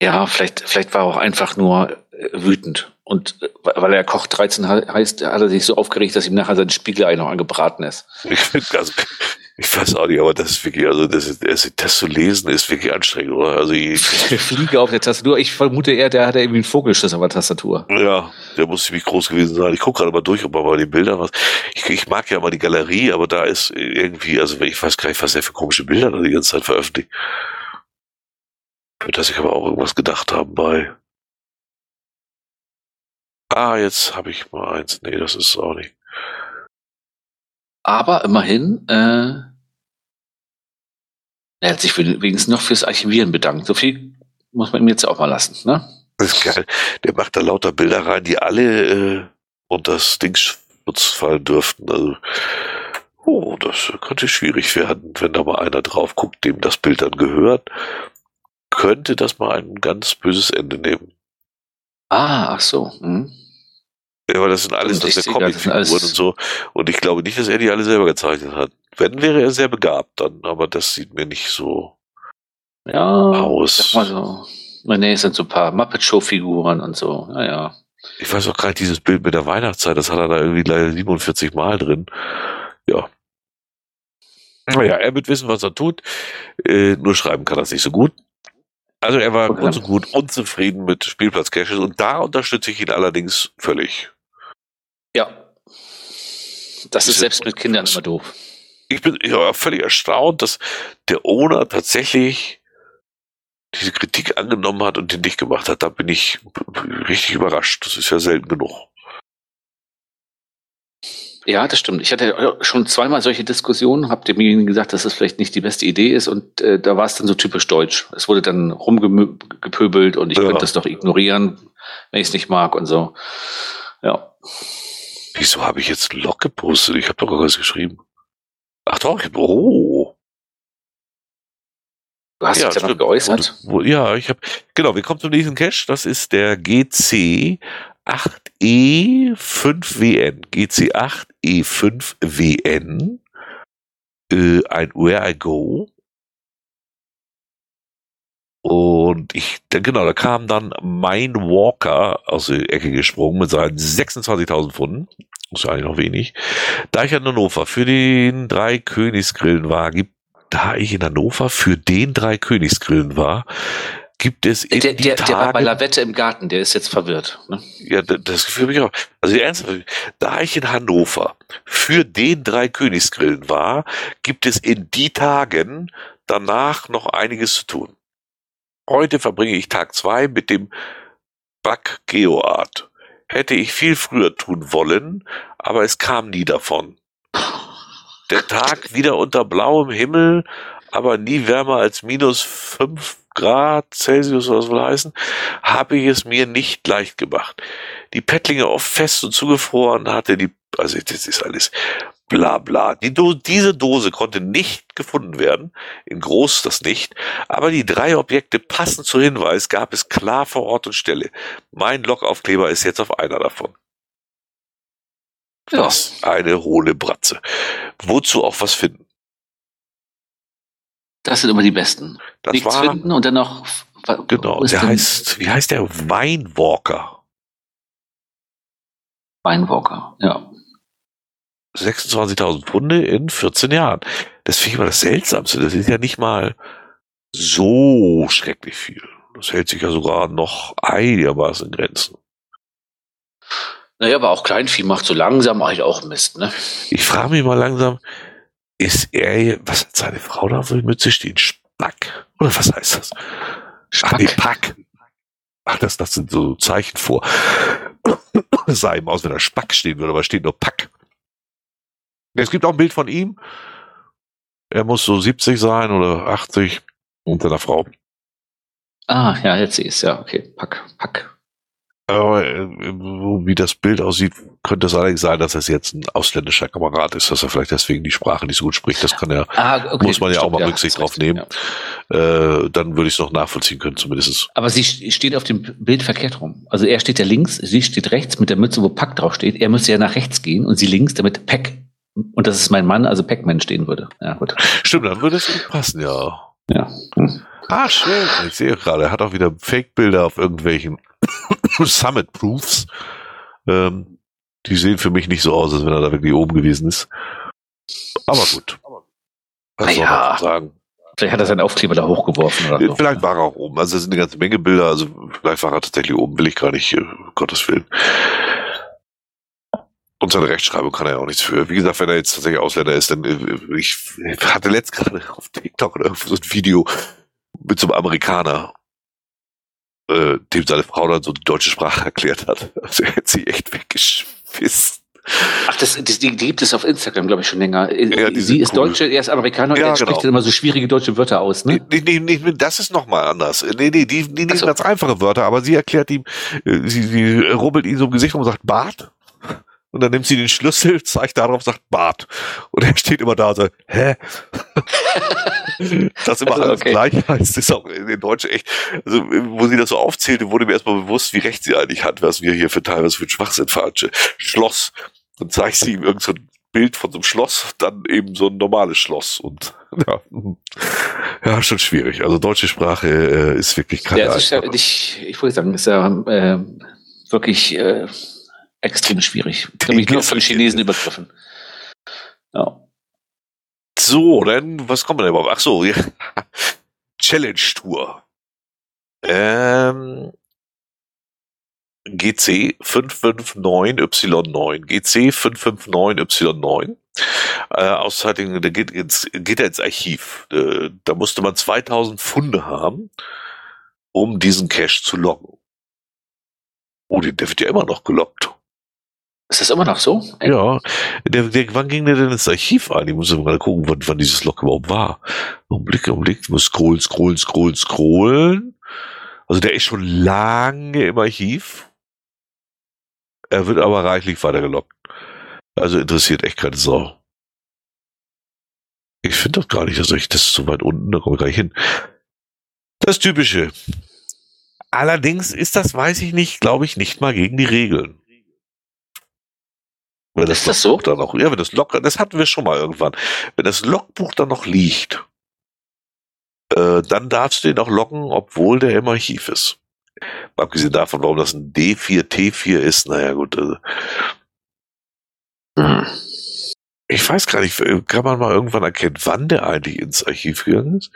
Ja, vielleicht, vielleicht war auch einfach nur wütend. Und äh, weil er Koch 13 heißt, hat er sich so aufgeregt, dass ihm nachher sein Spiegelei noch angebraten ist. Ich also, ich weiß auch nicht, aber das ist wirklich, also das, ist, das zu lesen ist wirklich anstrengend, oder? Also ich, [LAUGHS] Fliege auf der Tastatur. Ich vermute eher, der hat irgendwie einen Vogelschiss auf der Tastatur. Ja, der muss ziemlich groß gewesen sein. Ich gucke gerade mal durch, ob man mal die Bilder was. Ich, ich mag ja mal die Galerie, aber da ist irgendwie, also ich weiß gar nicht, was er für komische Bilder da die ganze Zeit veröffentlicht. Könnte sich aber auch irgendwas gedacht haben bei. Ah, jetzt habe ich mal eins. Nee, das ist es auch nicht. Aber immerhin, äh, er hat sich wenigstens noch fürs Archivieren bedankt. So viel muss man ihm jetzt auch mal lassen, ne? Das ist geil. Der macht da lauter Bilder rein, die alle äh, unter das Dingsschutz fallen dürften. Also, oh, das könnte schwierig werden, wenn da mal einer drauf guckt, dem das Bild dann gehört. Könnte das mal ein ganz böses Ende nehmen. Ah, ach so. Hm. Ja, aber das sind alles, das sind Comicfiguren und so. Und ich glaube nicht, dass er die alle selber gezeichnet hat. Wenn, wäre er sehr begabt dann, aber das sieht mir nicht so ja, aus. Sag mal so. Nee, es sind so ein paar Muppet-Show-Figuren und so. Ja, ja. Ich weiß auch gerade dieses Bild mit der Weihnachtszeit, das hat er da irgendwie leider 47 Mal drin. Ja. Naja, er wird wissen, was er tut. Äh, nur schreiben kann er es nicht so gut. Also er war okay. gut unzufrieden mit Spielplatz-Caches und da unterstütze ich ihn allerdings völlig. Ja. Das ist selbst mit Kindern immer doof. Ich bin ja, völlig erstaunt, dass der Owner tatsächlich diese Kritik angenommen hat und den nicht gemacht hat. Da bin ich richtig überrascht. Das ist ja selten genug. Ja, das stimmt. Ich hatte schon zweimal solche Diskussionen, habe demjenigen gesagt, dass das vielleicht nicht die beste Idee ist und äh, da war es dann so typisch deutsch. Es wurde dann rumgepöbelt und ich ja. könnte das doch ignorieren, wenn ich es nicht mag und so. Ja. Wieso habe ich jetzt Log gepostet? Ich habe doch gar was geschrieben. Ach doch, oh. Du hast ja, dich ja noch geäußert. Wo, ja, ich habe genau. Wir kommen zum nächsten Cache. Das ist der GC 8E5WN. GC8E5WN. Äh, ein Where I Go. Und ich, genau, da kam dann mein Walker aus der Ecke gesprungen mit seinen 26.000 Pfunden. Das ist eigentlich noch wenig. Da ich in Hannover für den drei Königsgrillen war, gibt, da ich in Hannover für den drei Königsgrillen war, gibt es in der, die der, Tage, der war bei Lavette im Garten, der ist jetzt verwirrt. Ne? Ja, das Gefühl habe ich auch. Also ernsthaft, da ich in Hannover für den drei Königsgrillen war, gibt es in die Tagen danach noch einiges zu tun. Heute verbringe ich Tag zwei mit dem Bug Geoart. Hätte ich viel früher tun wollen, aber es kam nie davon. Der Tag wieder unter blauem Himmel, aber nie wärmer als minus fünf Grad Celsius was soll heißen, habe ich es mir nicht leicht gemacht. Die Pettlinge oft fest und zugefroren hatte, die, also das ist alles, bla bla. Die Do diese Dose konnte nicht gefunden werden, in groß das nicht, aber die drei Objekte passend zu Hinweis gab es klar vor Ort und Stelle. Mein Lokaufkleber ist jetzt auf einer davon. Ja. Das eine hohle Bratze. Wozu auch was finden? Das sind immer die besten. Das Nichts war, finden und dann noch. genau, der heißt, wie heißt der? Weinwalker. Weinwalker. Ja. 26.000 Pfunde in 14 Jahren. Das finde ich immer das Seltsamste. Das ist ja nicht mal so schrecklich viel. Das hält sich ja sogar noch einigermaßen in Grenzen. Naja, aber auch Kleinvieh macht so langsam eigentlich auch Mist, ne? Ich frage mich mal langsam, ist er, was hat seine Frau da für eine Mütze stehen? Spack? Oder was heißt das? Ach nee, Pack. Ach, das, das sind so Zeichen vor. Es sah ihm aus, wenn da Spack stehen würde, aber steht nur Pack. Es gibt auch ein Bild von ihm. Er muss so 70 sein oder 80 und seiner Frau. Ah, ja, jetzt sehe ich es, ja, okay. Pack, pack. Aber äh, wie das Bild aussieht, könnte es allerdings sein, dass es jetzt ein ausländischer Kamerad ist, dass er vielleicht deswegen die Sprache nicht so gut spricht. Das kann ja, Ah, okay. muss man ja auch stimmt, mal Rücksicht hast drauf nehmen. ja. Äh, dann würde ich es noch nachvollziehen können, zumindest. Aber sie st- steht auf dem Bild verkehrt rum. Also er steht ja links, sie steht rechts mit der Mütze, wo Pack drauf steht. Er müsste ja nach rechts gehen und sie links, damit Pack, und das ist mein Mann, also Pac-Man stehen würde. Ja, gut. Stimmt, dann würde es gut passen, ja. Ja. Hm. Ah, schön. Ich sehe gerade, er hat auch wieder Fake-Bilder auf irgendwelchen [COUGHS] Summit-Proofs. Ähm, die sehen für mich nicht so aus, als wenn er da wirklich oben gewesen ist. Aber gut. Was soll man sagen? Vielleicht hat er seinen Aufkleber da hochgeworfen oder so. Vielleicht war er auch oben. Also es sind eine ganze Menge Bilder. Also vielleicht war er tatsächlich oben. Will ich gar nicht, äh, um Gottes Willen. Und seine Rechtschreibung kann er ja auch nichts für. Wie gesagt, wenn er jetzt tatsächlich Ausländer ist, dann äh, ich hatte letzt gerade [LAUGHS] auf TikTok oder irgendwo so ein Video mit so einem Amerikaner, äh, dem seine Frau dann so die deutsche Sprache erklärt hat. [LAUGHS] Also er hat sie echt weggeschmissen. Ach, das, das, die, die gibt es auf Instagram, glaube ich, schon länger. Ja, die sie ist cool. Deutsche, er ist Amerikaner und Ja, er spricht genau. dann immer so schwierige deutsche Wörter aus, ne? Nee, nee, nee, nee, das ist nochmal anders. Nee, nee, die, die nehmen so. ganz einfache Wörter, aber sie erklärt ihm, äh, sie, sie rubbelt ihn so im Gesicht und sagt Bart. Und dann nimmt sie den Schlüssel, [LAUGHS] zeigt darauf, sagt Bart. Und er steht immer da und sagt, hä? [LAUGHS] das immer Also, alles okay. gleich [LAUGHS] heißt, ist auch in, Deutsch echt, also wo sie das so aufzählte, wurde mir erstmal bewusst, wie recht sie eigentlich hat, was wir hier für teilweise für Schwachsinn veranstalten. Schloss. Dann zeigt sie ihm irgend so ein Bild von so einem Schloss, dann eben so ein normales Schloss. Und ja, ja schon schwierig. Also deutsche Sprache äh, ist wirklich keine Ja, ist ja nicht, ich wollte sagen, ist ja äh, wirklich äh, extrem schwierig. Ich glaube, ich nur von Chinesen übergriffen. Ja. So, dann, was kommt denn überhaupt? Ach so, ja. [LAUGHS] Challenge Tour. Ähm, GC 559Y9. GC 559Y9. Äh, außerdem, der geht, ins, geht er ins Archiv. Äh, da musste man 2000 Funde haben, um diesen Cache zu loggen. Oh, der wird ja immer noch gelockt. Ist das immer noch so? Ja, der, der, wann ging der denn ins Archiv ein? Ich muss mal gucken, wann, wann dieses Log überhaupt war. Augenblick, Augenblick, ich muss scrollen, scrollen, scrollen, scrollen. Also der ist schon lange im Archiv. Er wird aber reichlich weitergelockt. Also interessiert echt keine Sau. Ich finde doch gar nicht, dass ich das so weit unten, da komme ich gleich hin. Das Typische. Allerdings ist das, weiß ich nicht, glaube ich, nicht mal gegen die Regeln. Wenn Ist das so? Logbuch Dann noch, ja, wenn das Log, das hatten wir schon mal irgendwann. Wenn das Logbuch dann noch liegt, äh, dann darfst du ihn auch loggen, obwohl der im Archiv ist. Abgesehen davon, warum das ein D4, T4 ist, naja gut. Also, Hm. ich weiß gar nicht, kann man mal irgendwann erkennen, wann der eigentlich ins Archiv gegangen ist?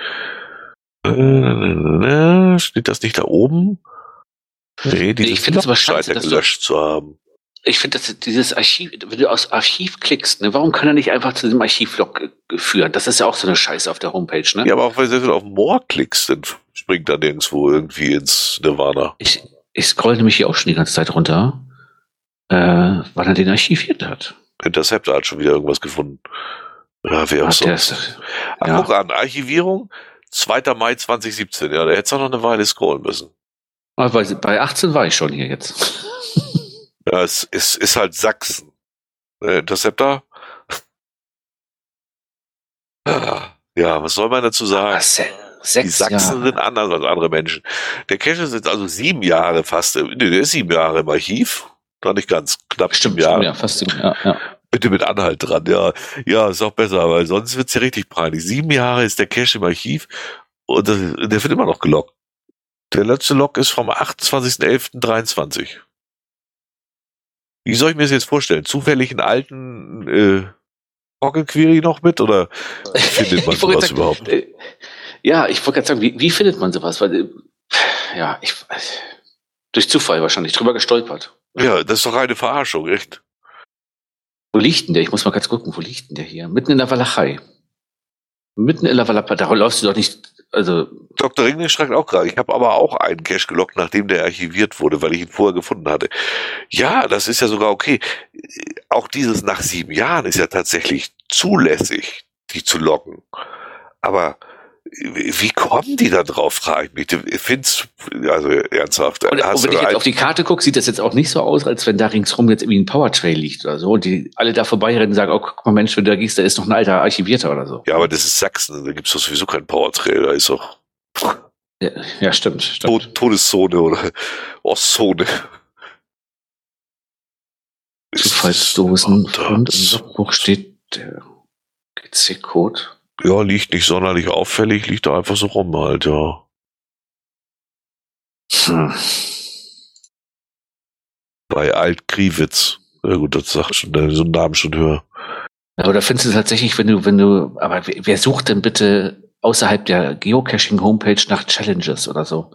Äh, steht das nicht da oben? Nee, die Ich finde es aber scheiße, dass gelöscht zu haben. Ich finde, dass dieses Archiv, wenn du aus Archiv klickst, ne, warum kann er nicht einfach zu diesem Archivlog äh, führen? Das ist ja auch so eine Scheiße auf der Homepage, ne? Ja, aber auch wenn du auf More klickst, dann springt er nirgendwo irgendwie ins Nirvana. Ich, ich scroll nämlich hier auch schon die ganze Zeit runter, äh, weil er den archiviert hat. Interceptor hat schon wieder irgendwas gefunden. Ja, wer auch sonst. ist, Ach, ja. guck an, Archivierung, 2. Mai 2017. Ja, da hättest du noch eine Weile scrollen müssen. Ah, bei, bei 18 war ich schon hier jetzt. Ja, es ist, ist halt Sachsen. Äh, Interceptor, [LAUGHS] Ja, was soll man dazu sagen? Ah, se Die sechs Sachsen Jahre. sind anders als andere Menschen. Der Cache ist jetzt also sieben Jahre fast, nee, der ist sieben Jahre im Archiv. Noch nicht ganz, knapp Stimmt, sieben ja, fast. sieben, Ja, ja. Bitte mit Anhalt dran, ja. Ja, ist auch besser, weil sonst wird's ja richtig peinlich. Sieben Jahre ist der Cache im Archiv und das, der wird immer noch gelockt. Der letzte Log ist vom 28.11.23. Wie soll ich mir das jetzt vorstellen? Zufällig einen alten äh, Pocket Query noch mit oder [LAUGHS] findet man sowas sagen, überhaupt? äh, Ja, ich wollte gerade sagen, wie, wie findet man sowas? Weil, äh, ja, ich, durch Zufall wahrscheinlich, drüber gestolpert. Ja, das ist doch eine Verarschung, echt. Wo liegt denn der? Ich muss mal ganz gucken, wo liegt denn der hier? Mitten in der Walachei. Mitten in der Walachei, da läufst du doch nicht, also, Dr. Ringling schreibt auch gerade, ich habe aber auch einen Cache gelockt, nachdem der archiviert wurde, weil ich ihn vorher gefunden hatte. Ja, das ist ja sogar okay. Auch dieses nach sieben Jahren ist ja tatsächlich zulässig, die zu locken. Aber wie kommen die da drauf, frage ich mich. Du findest, also ernsthaft, und, und wenn ich jetzt auf die Karte gucke, sieht das jetzt auch nicht so aus, als wenn da ringsrum jetzt irgendwie ein Powertrail liegt oder so und die alle da vorbeirennen und sagen, oh, guck mal Mensch, wenn du da gehst, da ist noch ein alter Archivierter oder so. ja, aber das ist Sachsen, da gibt's doch sowieso keinen Powertrail, da ist doch Ja, ja stimmt, stimmt. Tod, Todeszone oder Ostzone. Zufallsdosen und im Logbuch steht der GC-Code. Ja, liegt nicht sonderlich auffällig, liegt da einfach so rum halt, ja. Hm. Bei Alt-Kriwitz. Ja gut, das sagt schon, so einen Namen schon höher. Aber da findest du tatsächlich, wenn du, wenn du, aber wer, wer sucht denn bitte außerhalb der Geocaching-Homepage nach Challenges oder so?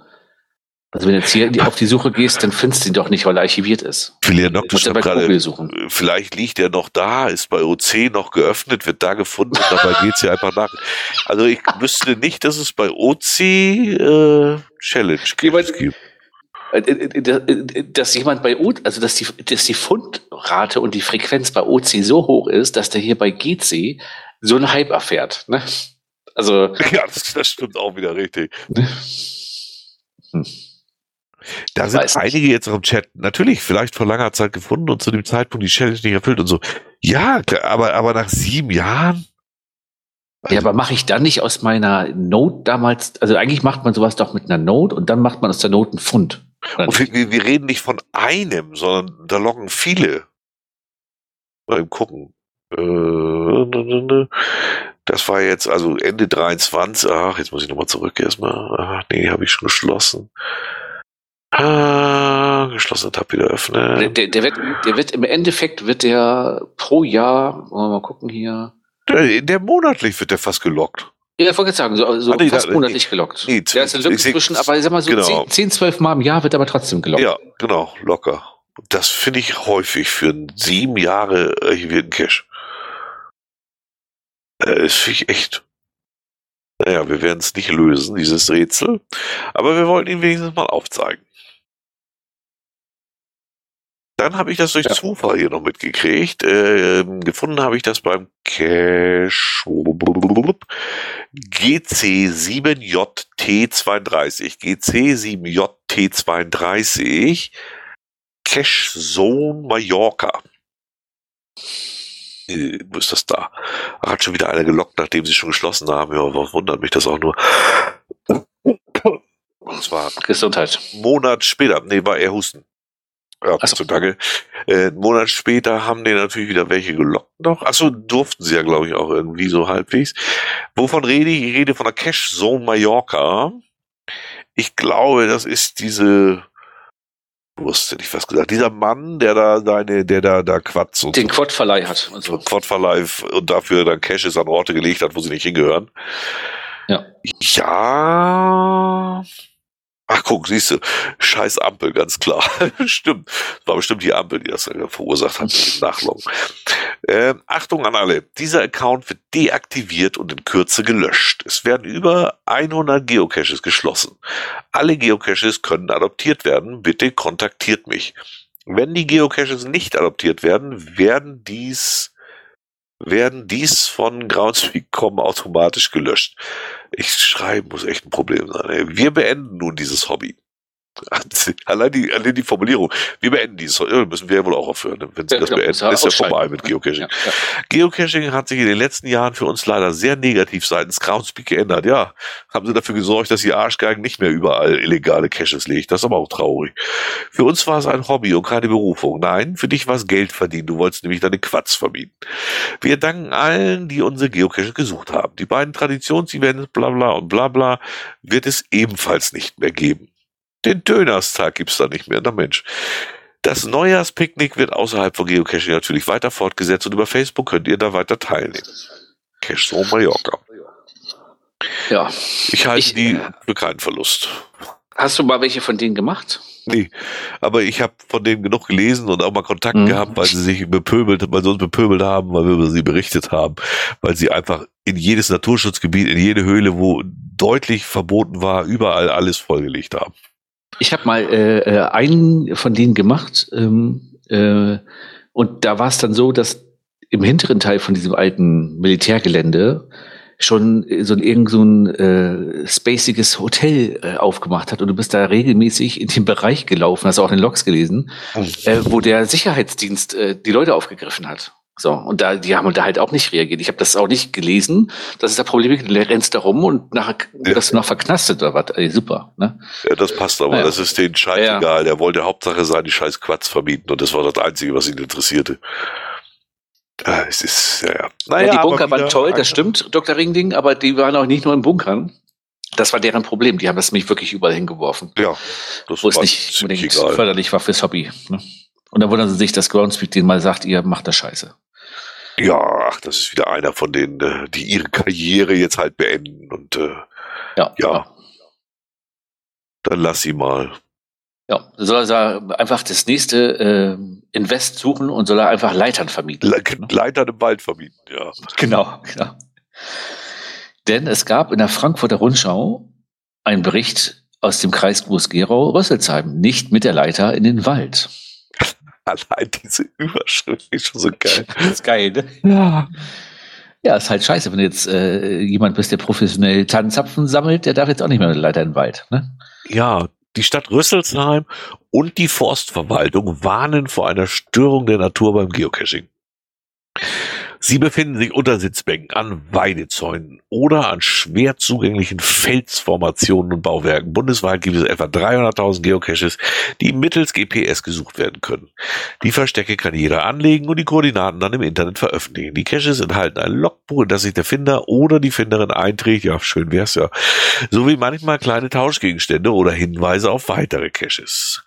Also wenn du jetzt hier auf die Suche gehst, dann findest du ihn doch nicht, weil er archiviert ist. Noctis musst ja gerade, suchen. vielleicht liegt er noch da, ist bei OC noch geöffnet, wird da gefunden und dabei geht's ja einfach nach. Also ich wüsste nicht, dass es bei OC äh, Challenge Jemand- gibt. Äh, äh, äh, Dass jemand bei O, also dass die, dass die Fundrate und die Frequenz bei OC so hoch ist, dass der hier bei GC so einen Hype erfährt. Ne? Also, [LAUGHS] Ja, das, das stimmt auch wieder richtig. ne? Da Ich sind weiß nicht. einige jetzt auch im Chat, natürlich vielleicht vor langer Zeit gefunden und zu dem Zeitpunkt die Challenge nicht erfüllt und so. Ja, aber, aber nach sieben Jahren? Ja, aber mache ich dann nicht aus meiner Note damals, also eigentlich macht man sowas doch mit einer Note und dann macht man aus der Note einen Fund. Wir, wir reden nicht von einem, sondern da loggen viele. Mal eben gucken. Äh, Das war jetzt also Ende 23. Ach, jetzt muss ich nochmal zurück erstmal. Ach, nee, habe ich schon geschlossen. Ah, geschlossene Tab wieder Der, öffnen. der, der, wird, der wird im Endeffekt wird der pro Jahr, wollen wir mal gucken hier. Der, der monatlich wird der fast gelockt. Ja, ich wollte jetzt sagen, so, so Ah, nee, fast da- monatlich gelockt. nee, der ist eine Lücke zwischen, aber ich sag mal so genau. 10, 10, 12 Mal im Jahr wird aber trotzdem gelockt. Ja, genau, locker. Das finde ich häufig für sieben Jahre archivierten Cache. Äh, Das finde ich echt. Naja, wir werden es nicht lösen, dieses Rätsel. Aber wir wollten ihn wenigstens mal aufzeigen. Dann habe ich das durch Ja. Zufall hier noch mitgekriegt. Ähm, gefunden habe ich das beim Cache GC7JT32. GC7JT32. Cache Zone Mallorca. Äh, wo ist das da? Hat schon wieder einer gelockt, nachdem sie schon geschlossen haben. Ja, was wundert mich das auch nur. Und zwar Gesundheit. Monat später, nee, war eher Husten. Ja, Ach so. Äh, einen Monat später haben die natürlich wieder welche gelockt noch. Achso, durften sie ja, glaube ich, auch irgendwie so halbwegs. Wovon rede ich? Ich rede von der Cache Zone Mallorca. Ich glaube, das ist diese, hätte ich fast gesagt, dieser Mann, der da seine, der da, da Quatsch und Den Quad-Verleih hat. Und so. Quadverleih und dafür dann Caches an Orte gelegt hat, wo sie nicht hingehören. Ja. Ja. Ach guck, siehst du, scheiß Ampel, ganz klar. [LAUGHS] stimmt. War bestimmt die Ampel, die das verursacht hat mit dem. Ähm, Achtung an alle, dieser Account wird deaktiviert und in Kürze gelöscht. Es werden über 100 Geocaches geschlossen. Alle Geocaches können adoptiert werden. Bitte kontaktiert mich. Wenn die Geocaches nicht adoptiert werden, werden dies werden dies von Groundspeak.com automatisch gelöscht. Ich schreiben muss echt ein Problem sein. Wir beenden nun dieses Hobby. [LAUGHS] Allein die, allein die Formulierung. Wir beenden dies. Müssen wir ja wohl auch aufhören. Ne? Wenn Sie ja, das beenden, ist ja, vorbei mit Geocaching. Ja, ja. Geocaching hat sich in den letzten Jahren für uns leider sehr negativ seitens Groundspeak geändert. Ja, haben Sie dafür gesorgt, dass die Arschgeigen nicht mehr überall illegale Caches legt. Das ist aber auch traurig. Für uns war es ein Hobby und keine Berufung. Nein, für dich war es Geld verdienen. Du wolltest nämlich deine Quatsch vermieten. Wir danken allen, die unsere Geocaches gesucht haben. Die beiden Traditionsevents, bla bla und bla bla, wird es ebenfalls nicht mehr geben. Den Dönerstag gibt's da nicht mehr, na Mensch. Das Neujahrspicknick wird außerhalb von Geocaching natürlich weiter fortgesetzt und über Facebook könnt ihr da weiter teilnehmen. Cache Zone Mallorca. Ja. Ich halte ich, die für keinen Verlust. Hast du mal welche von denen gemacht? Nee, aber ich habe von denen genug gelesen und auch mal Kontakt mhm. gehabt, weil sie sich bepöbelt, weil sie uns bepöbelt haben, weil wir über sie berichtet haben, weil sie einfach in jedes Naturschutzgebiet, in jede Höhle, wo deutlich verboten war, überall alles vollgelegt haben. Ich habe mal äh, äh, einen von denen gemacht ähm, äh, und da war es dann so, dass im hinteren Teil von diesem alten Militärgelände schon so ein irgend so ein äh, spaciges Hotel äh, aufgemacht hat und du bist da regelmäßig in den Bereich gelaufen, hast du auch in den Logs gelesen, äh, wo der Sicherheitsdienst äh, die Leute aufgegriffen hat. So, und da, die haben da halt auch nicht reagiert. Ich habe das auch nicht gelesen. Das ist das Problem, du rennst da rum und nachher ja. wirst du noch verknastet oder was. Ey, super, ne? Ja, das passt aber. Ja. Das ist denen scheißegal. Ja. Der wollte Hauptsache seine scheiß Quatsch verbieten und das war das Einzige, was ihn interessierte. Ah, es ist, ja, ja. Naja, ja, die Bunker waren toll, das stimmt, Dr. Ringding, aber die waren auch nicht nur in Bunkern. Das war deren Problem. Die haben das nämlich wirklich überall hingeworfen. Ja, das Wo es nicht unbedingt egal. förderlich war fürs Hobby. Ne? Und dann wundern sie sich, dass Groundspeak denen mal sagt, ihr macht das scheiße. Ja, ach, das ist wieder einer von denen, äh, die ihre Karriere jetzt halt beenden und äh, ja, ja. Dann lass sie mal. Ja, soll er einfach das nächste äh, Invest suchen und soll er einfach Leitern vermieten. Le ne? Leitern im Wald vermieten, ja. Genau, genau. Denn es gab in der Frankfurter Rundschau einen Bericht aus dem Kreis Groß-Gerau-Rösselsheim, nicht mit der Leiter in den Wald. [LAUGHS] Allein diese Überschrift ist schon so geil. [LAUGHS] das ist geil, ne? Ja. Ja, ist halt scheiße, wenn du jetzt äh, jemand bist, der professionell Tannenzapfen sammelt, der darf jetzt auch nicht mehr mit Leiter in den Wald, ne? Ja, die Stadt Rüsselsheim und die Forstverwaltung warnen vor einer Störung der Natur beim Geocaching. Sie befinden sich unter Sitzbänken, an Weidezäunen oder an schwer zugänglichen Felsformationen und Bauwerken. Bundesweit gibt es etwa 300.000 Geocaches, die mittels GPS gesucht werden können. Die Verstecke kann jeder anlegen und die Koordinaten dann im Internet veröffentlichen. Die Caches enthalten ein Logbuch, in das sich der Finder oder die Finderin einträgt. Ja, schön wär's ja. Sowie manchmal kleine Tauschgegenstände oder Hinweise auf weitere Caches.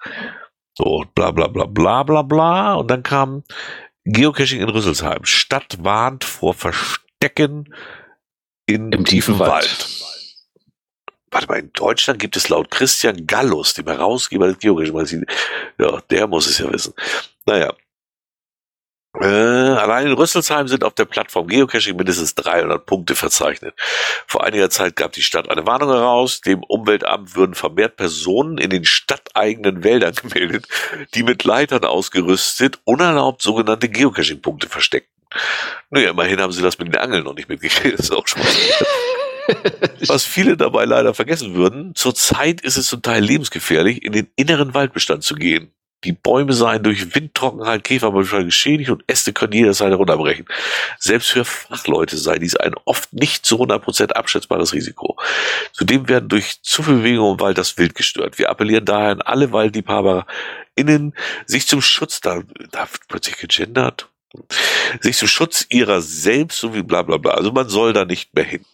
So, bla bla bla bla bla bla. Und dann kam Geocaching in Rüsselsheim. Stadt warnt vor Verstecken in im tiefen Wald. Wald. Warte mal, in Deutschland gibt es laut Christian Gallus, dem Herausgeber des Geocaching-Magazins, ja, der muss es ja wissen. Naja, äh, allein in Rüsselsheim sind auf der Plattform Geocaching mindestens 300 Punkte verzeichnet. Vor einiger Zeit gab die Stadt eine Warnung heraus. Dem Umweltamt würden vermehrt Personen in den stadteigenen Wäldern [LAUGHS] gemeldet, die mit Leitern ausgerüstet unerlaubt sogenannte Geocaching-Punkte versteckten. Naja, immerhin haben sie das mit den Angeln noch nicht mitgekriegt. Das ist auch schon [LAUGHS] Was viele dabei leider vergessen würden, zurzeit ist es zum Teil lebensgefährlich, in den inneren Waldbestand zu gehen. Die Bäume seien durch Windtrockenheit, Käferbefall geschädigt und Äste können jederzeit herunterbrechen. Selbst für Fachleute sei dies ein oft nicht zu 100% abschätzbares Risiko. Zudem werden durch zu viel Bewegung im Wald das Wild gestört. Wir appellieren daher an alle WaldliebhaberInnen, sich zum Schutz, da, da wird plötzlich gegendert, sich zum Schutz ihrer selbst sowie bla bla bla. Also man soll da nicht mehr hin.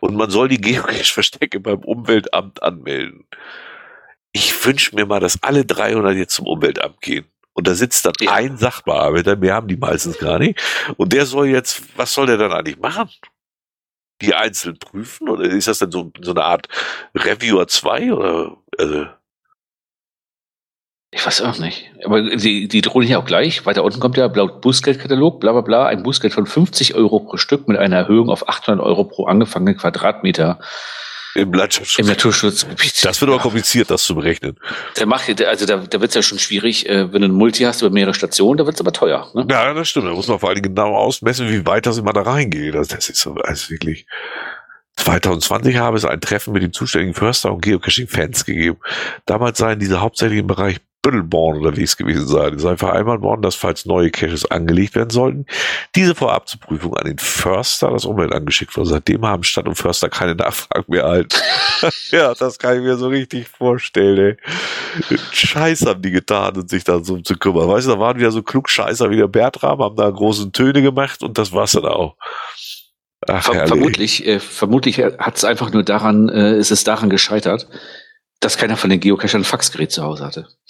Und man soll die Geocache-Verstecke beim Umweltamt anmelden ich wünsche mir mal, dass alle 300 jetzt zum Umweltamt gehen. Und da sitzt dann ja. ein Sachbearbeiter, mehr haben die meistens gar nicht. Und der soll jetzt, was soll der dann eigentlich machen? Die einzeln prüfen? Oder ist das dann so, so eine Art Reviewer 2? Oder, also, ich weiß auch nicht. Aber die, die drohen hier auch gleich. Weiter unten kommt ja laut Bußgeldkatalog, bla bla bla, ein Bußgeld von 50 Euro pro Stück mit einer Erhöhung auf 800 Euro pro angefangenen Quadratmeter. Im Landschaftsschutz. Im Naturschutzgebiet. Das wird aber kompliziert, das zu berechnen. Der macht, also da, da wird es ja schon schwierig, äh, wenn du ein Multi hast über mehrere Stationen, da wird es aber teuer. Ne? Ja, das stimmt. Da muss man vor allem genau ausmessen, wie weit das immer da reingeht. Das, das ist so, also wirklich. 2020 habe es ein Treffen mit dem zuständigen Förster und Geocaching-Fans gegeben. Damals seien diese hauptsächlich im Bereich Büttelborn unterwegs gewesen sein. Es sei vereinbart worden, dass falls neue Caches angelegt werden sollten, diese vorab zur Prüfung an den Förster das Umwelt angeschickt wurde. Seitdem haben Stadt und Förster keine Nachfragen mehr erhalten. [LAUGHS] ja, das kann ich mir so richtig vorstellen, ey. Scheiß haben die getan und sich da so zu kümmern. Weißt du, da waren wieder so Klugscheißer wie der Bertram, haben da großen Töne gemacht und das war's dann auch. Ach, Ver vermutlich, äh, vermutlich hat es einfach nur daran, äh, ist es daran gescheitert, dass keiner von den Geocachern ein Faxgerät zu Hause hatte. [LAUGHS]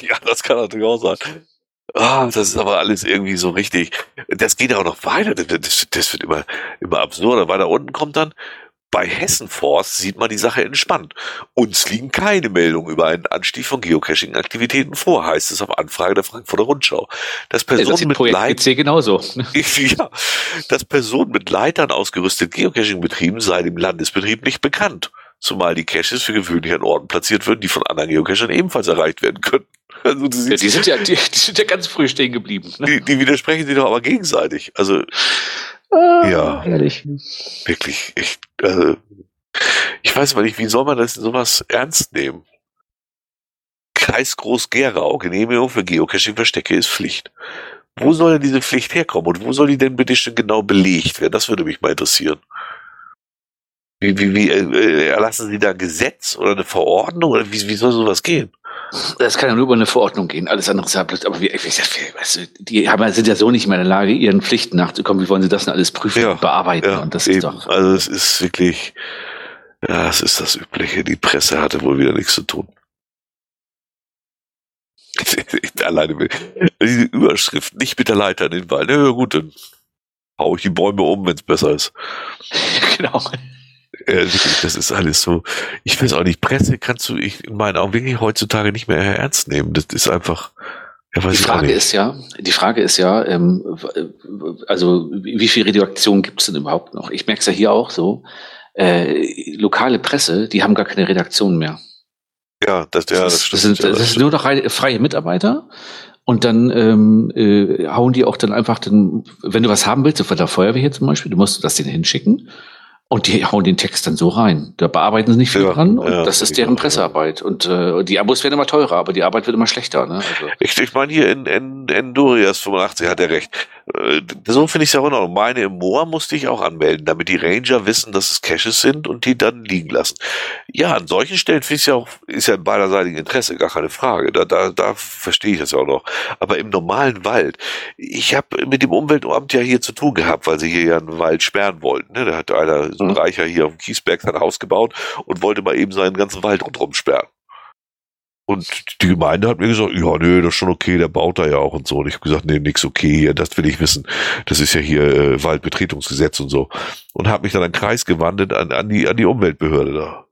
ja, das kann natürlich auch sein. Ah, das ist aber alles irgendwie so richtig. Das geht auch noch weiter. Das, das wird immer, immer absurder. Weiter unten kommt dann, bei Hessenforst sieht man die Sache entspannt. Uns liegen keine Meldungen über einen Anstieg von Geocaching-Aktivitäten vor, heißt es auf Anfrage der Frankfurter Rundschau. Das Personen das mit Leitern, genauso. [LAUGHS] ja, dass Personen mit Leitern ausgerüstet Geocaching-Betrieben sei dem Landesbetrieb nicht bekannt zumal die Caches für gewöhnlich an Orten platziert würden, die von anderen Geocachern ebenfalls erreicht werden könnten. [LAUGHS] Also ja, die, sind ja, die, die, sind ja ganz früh stehen geblieben. Ne? Die, die widersprechen sich doch aber gegenseitig. Also, ah, ja. Ehrlich. Wirklich, ich, also, ich weiß mal nicht, wie soll man das sowas ernst nehmen? Kreis Groß-Gerau, Genehmigung für Geocaching-Verstecke ist Pflicht. Wo soll denn diese Pflicht herkommen und wo soll die denn bitte schon genau belegt werden? Das würde mich mal interessieren. Wie, wie, wie äh, erlassen Sie da ein Gesetz oder eine Verordnung oder wie, wie soll sowas gehen? Das kann ja nur über eine Verordnung gehen. Alles andere ist ja blöd. Aber wie, weißt du, die haben, sind ja so nicht mehr in der Lage, ihren Pflichten nachzukommen. Wie wollen sie das denn alles prüfen ja, und bearbeiten? Ja, und das eben. ist doch. Also es ist wirklich, ja, es ist das Übliche. Die Presse hatte wohl wieder nichts zu tun. [LAUGHS] Alleine diese Überschrift, nicht mit der Leiter in den Wald. Na ja, gut, dann hau ich die Bäume um, wenn es besser ist. [LAUGHS] Genau. Äh, das ist alles so. Ich weiß auch nicht, Presse kannst du ich in meinen Augen wirklich heutzutage nicht mehr ernst nehmen. Das ist einfach. Ja, die Frage ist ja, die Frage ist ja, ähm, also wie viel Redaktion gibt es denn überhaupt noch? Ich merke es ja hier auch so. Äh, lokale Presse, die haben gar keine Redaktion mehr. Ja, das, ja, das, das, sind, das sind nur noch freie Mitarbeiter. Und dann ähm, äh, hauen die auch dann einfach, den, wenn du was haben willst, von der Feuerwehr hier zum Beispiel, du musst das denen hinschicken. Und die hauen den Text dann so rein. Da bearbeiten sie nicht viel ja, dran und ja, das ist deren Pressearbeit. Und äh, die Abos werden immer teurer, aber die Arbeit wird immer schlechter. Ne? Also. Ich, ich meine, hier in, in, in Durias 85 hat er recht. Äh, so finde ich es ja auch noch. Meine im Moor musste ich auch anmelden, damit die Ranger wissen, dass es Caches sind und die dann liegen lassen. Ja, an solchen Stellen finde ich es ja auch, ist ja in beiderseitigen Interesse, gar keine Frage. Da, da, da verstehe ich das ja auch noch. Aber im normalen Wald, ich habe mit dem Umweltamt ja hier zu tun gehabt, weil sie hier ja einen Wald sperren wollten. Ne? Da hat einer, so ein mhm. Reicher hier auf dem Kiesberg sein Haus gebaut und wollte mal eben seinen ganzen Wald rundherum sperren. Und die Gemeinde hat mir gesagt, ja, nö, das ist schon okay, der baut da ja auch und so. Und ich habe gesagt, nee, nix okay hier, das will ich wissen. Das ist ja hier äh, Waldbetretungsgesetz und so. Und habe mich dann an den Kreis gewandt an, an, die, an die Umweltbehörde da.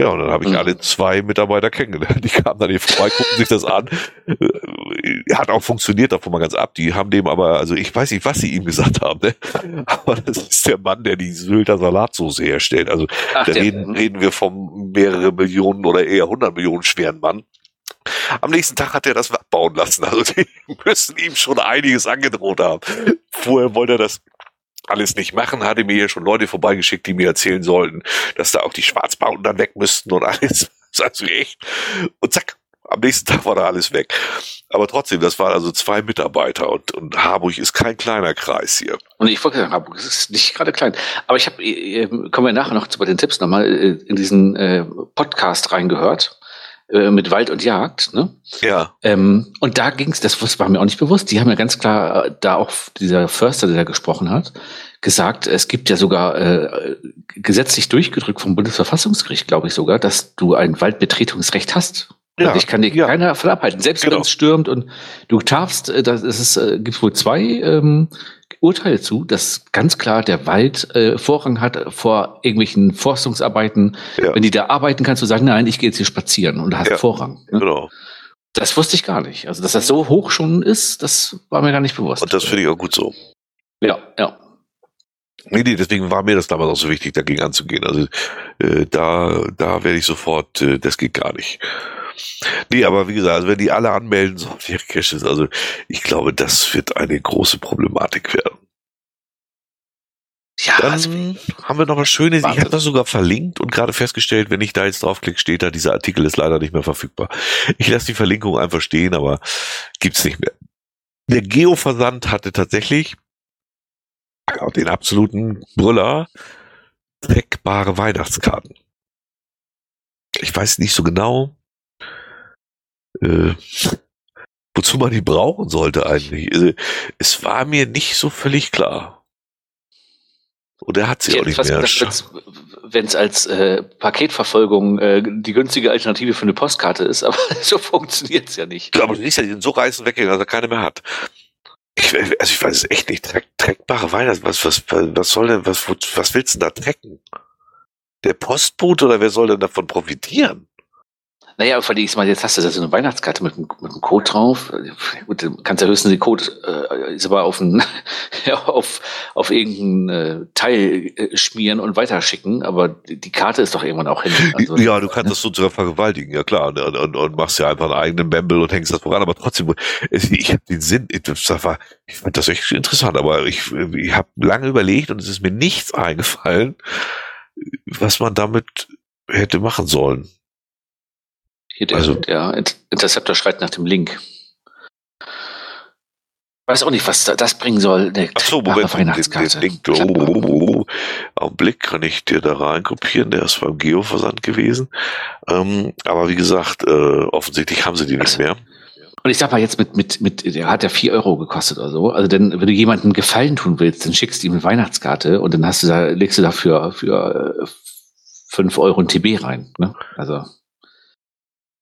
Ja, und dann habe ich mhm. alle zwei Mitarbeiter kennengelernt. [LAUGHS] Die kamen dann hier vorbei, guckten sich das an. Äh, hat auch funktioniert, davon mal ganz ab. Die haben dem aber, also ich weiß nicht, was sie ihm gesagt haben, ne? [LAUGHS] aber das ist der Mann, der die Sylter Salatsoße herstellt. Also Ach, da reden, reden wir vom mehrere Millionen oder eher hundert Millionen schweren Mann. Am nächsten Tag hat er das abbauen lassen. Also die [LAUGHS] müssen ihm schon einiges angedroht haben. Vorher wollte er das alles nicht machen, hatte mir hier schon Leute vorbeigeschickt, die mir erzählen sollten, dass da auch die Schwarzbauten dann weg müssten und alles. [LAUGHS] Sagst du echt? Und zack, am nächsten [LAUGHS] Tag war da alles weg. Aber trotzdem, das waren also zwei Mitarbeiter und, und Harburg ist kein kleiner Kreis hier. Und ich wollte sagen, Harburg ist nicht gerade klein. Aber ich habe, äh, kommen wir nachher noch zu bei den Tipps nochmal, äh, in diesen äh, Podcast reingehört äh, mit Wald und Jagd. Ne? Ja. Ähm, und da ging es, das war mir auch nicht bewusst, die haben ja ganz klar, äh, da auch dieser Förster, der da gesprochen hat, gesagt, es gibt ja sogar äh, gesetzlich durchgedrückt vom Bundesverfassungsgericht, glaube ich sogar, dass du ein Waldbetretungsrecht hast. Ja, ich kann dir ja. keiner davon abhalten. Selbst genau. wenn es stürmt und du darfst, äh, das ist, äh, gibt wohl zwei ähm, Urteile zu, dass ganz klar der Wald äh, Vorrang hat vor irgendwelchen Forstungsarbeiten. Ja. Wenn die da arbeiten, kannst du sagen, nein, ich gehe jetzt hier spazieren und hast. Vorrang. Ne? Genau. Das wusste ich gar nicht. Also, dass das so hoch schon ist, das war mir gar nicht bewusst. Und das finde ich auch gut so. Ja, ja. Nee, nee, deswegen war mir das damals auch so wichtig, dagegen anzugehen. Also äh, da, da werde ich sofort, äh, das geht gar nicht. Nee, aber wie gesagt, also wenn die alle anmelden sollen [LAUGHS] ihre Caches, also ich glaube, das wird eine große Problematik werden. Ja, Dann also, haben wir noch was Schönes. Wahnsinn. Ich habe das sogar verlinkt und gerade festgestellt, wenn ich da jetzt draufklicke, steht da, dieser Artikel ist leider nicht mehr verfügbar. Ich lasse die Verlinkung einfach stehen, aber gibt's nicht mehr. Der Geo-Versand hatte tatsächlich den absoluten Brüller trackbare Weihnachtskarten. Ich weiß nicht so genau, äh, wozu man die brauchen sollte eigentlich. Also, es war mir nicht so völlig klar. Oder hat sie auch nicht mehr? Wenn es als äh, Paketverfolgung äh, die günstige Alternative für eine Postkarte ist, aber [LAUGHS] so funktioniert es ja nicht. Ja, aber du siehst ja, die sind so reißen weggegangen, dass er keine mehr hat. Ich, also ich weiß es echt nicht. Track, trackbare Weihnachten, was, was, was soll denn, was, was willst du denn da tracken? Der Postbote oder wer soll denn davon profitieren? Naja, vor allem, ich mal, jetzt hast du da so eine Weihnachtskarte mit, mit einem Code drauf. Gut, du kannst ja höchstens den Code, äh, ist aber auf, ein, ja, [LAUGHS] auf, auf irgendein äh, Teil äh, schmieren und weiterschicken, aber die Karte ist doch irgendwann auch hin. Also, ja, du kannst das sozusagen vergewaltigen, ja klar, und, und, und machst ja einfach einen eigenen Bamble und hängst das voran, aber trotzdem, ich habe den Sinn, das war, ich fand das echt interessant, aber ich, ich habe lange überlegt und es ist mir nichts eingefallen, was man damit hätte machen sollen. Hier der, also, der Interceptor schreit nach dem Link. Weiß auch nicht, was das bringen soll. Der Ach so, Moment, Weihnachtskarte. Den, den Link, oh, oh, oh, Augenblick, kann ich dir da rein kopieren. Der ist beim Geo-Versand gewesen. Ähm, aber wie gesagt, äh, offensichtlich haben sie die nicht also, mehr. Und ich sag mal jetzt mit, mit, mit, der hat ja vier Euro gekostet oder so. Also denn, wenn du jemandem Gefallen tun willst, dann schickst du ihm eine Weihnachtskarte und dann hast du da, legst du dafür für fünf Euro ein TB rein. Ne? Also.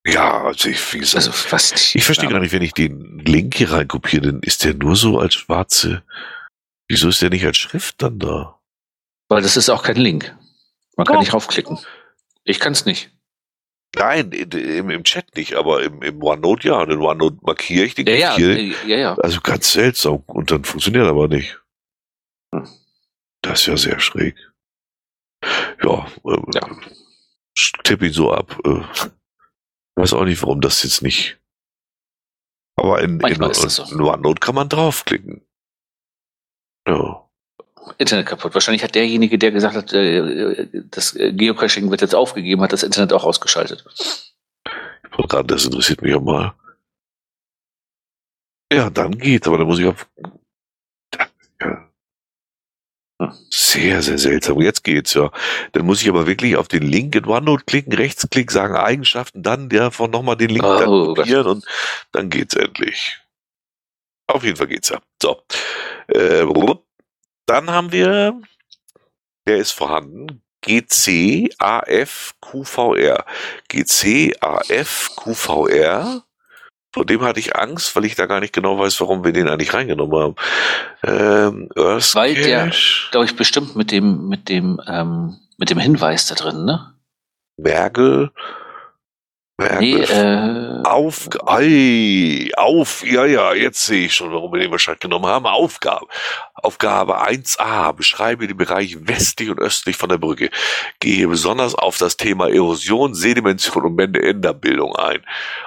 Ja, also ich, wie gesagt, also fast, ich verstehe gar nicht, wenn ich den Link hier reinkopiere, dann ist der nur so als schwarze. Wieso ist der nicht als Schrift dann da? Weil das ist auch kein Link. Man kann oh. nicht raufklicken. Ich kann es nicht. Nein, im, im Chat nicht, aber im, im OneNote ja. Und in OneNote markiere ich den ja, ja, ja, ja. Also ganz seltsam. Und dann funktioniert aber nicht. Hm. Das ist ja sehr schräg. Ja, äh, ja. tippe ihn so ab. Äh, weiß auch nicht, warum das jetzt nicht. Aber in, in, in, so. in OneNote kann man draufklicken. Ja. Internet kaputt. Wahrscheinlich hat derjenige, der gesagt hat, äh, das Geocaching wird jetzt aufgegeben, hat das Internet auch ausgeschaltet. Ich wollte gerade, das interessiert mich auch mal. Ja, dann geht's, aber da muss ich auf. Ja. Sehr, sehr seltsam. Jetzt geht's ja. Dann muss ich aber wirklich auf den Link in OneNote klicken, Rechtsklick, sagen Eigenschaften, dann davon nochmal den Link oh, kopieren und dann geht's endlich. Auf jeden Fall geht's ja. So. Äh, dann haben wir, der ist vorhanden, GCAFQVR. GCAFQVR vor dem hatte ich Angst, weil ich da gar nicht genau weiß, warum wir den eigentlich reingenommen haben. Ähm, weil der, glaube ich, bestimmt mit dem, mit dem, ähm, mit dem Hinweis da drin, ne? Mergel, Nee, äh, auf, ei, auf, ja, ja, jetzt sehe ich schon, warum wir den wahrscheinlich genommen haben. Aufgabe. Aufgabe 1a. Beschreibe den Bereich westlich und östlich von der Brücke. Gehe besonders auf das Thema Erosion, Sedimentation und Enderbildung ein.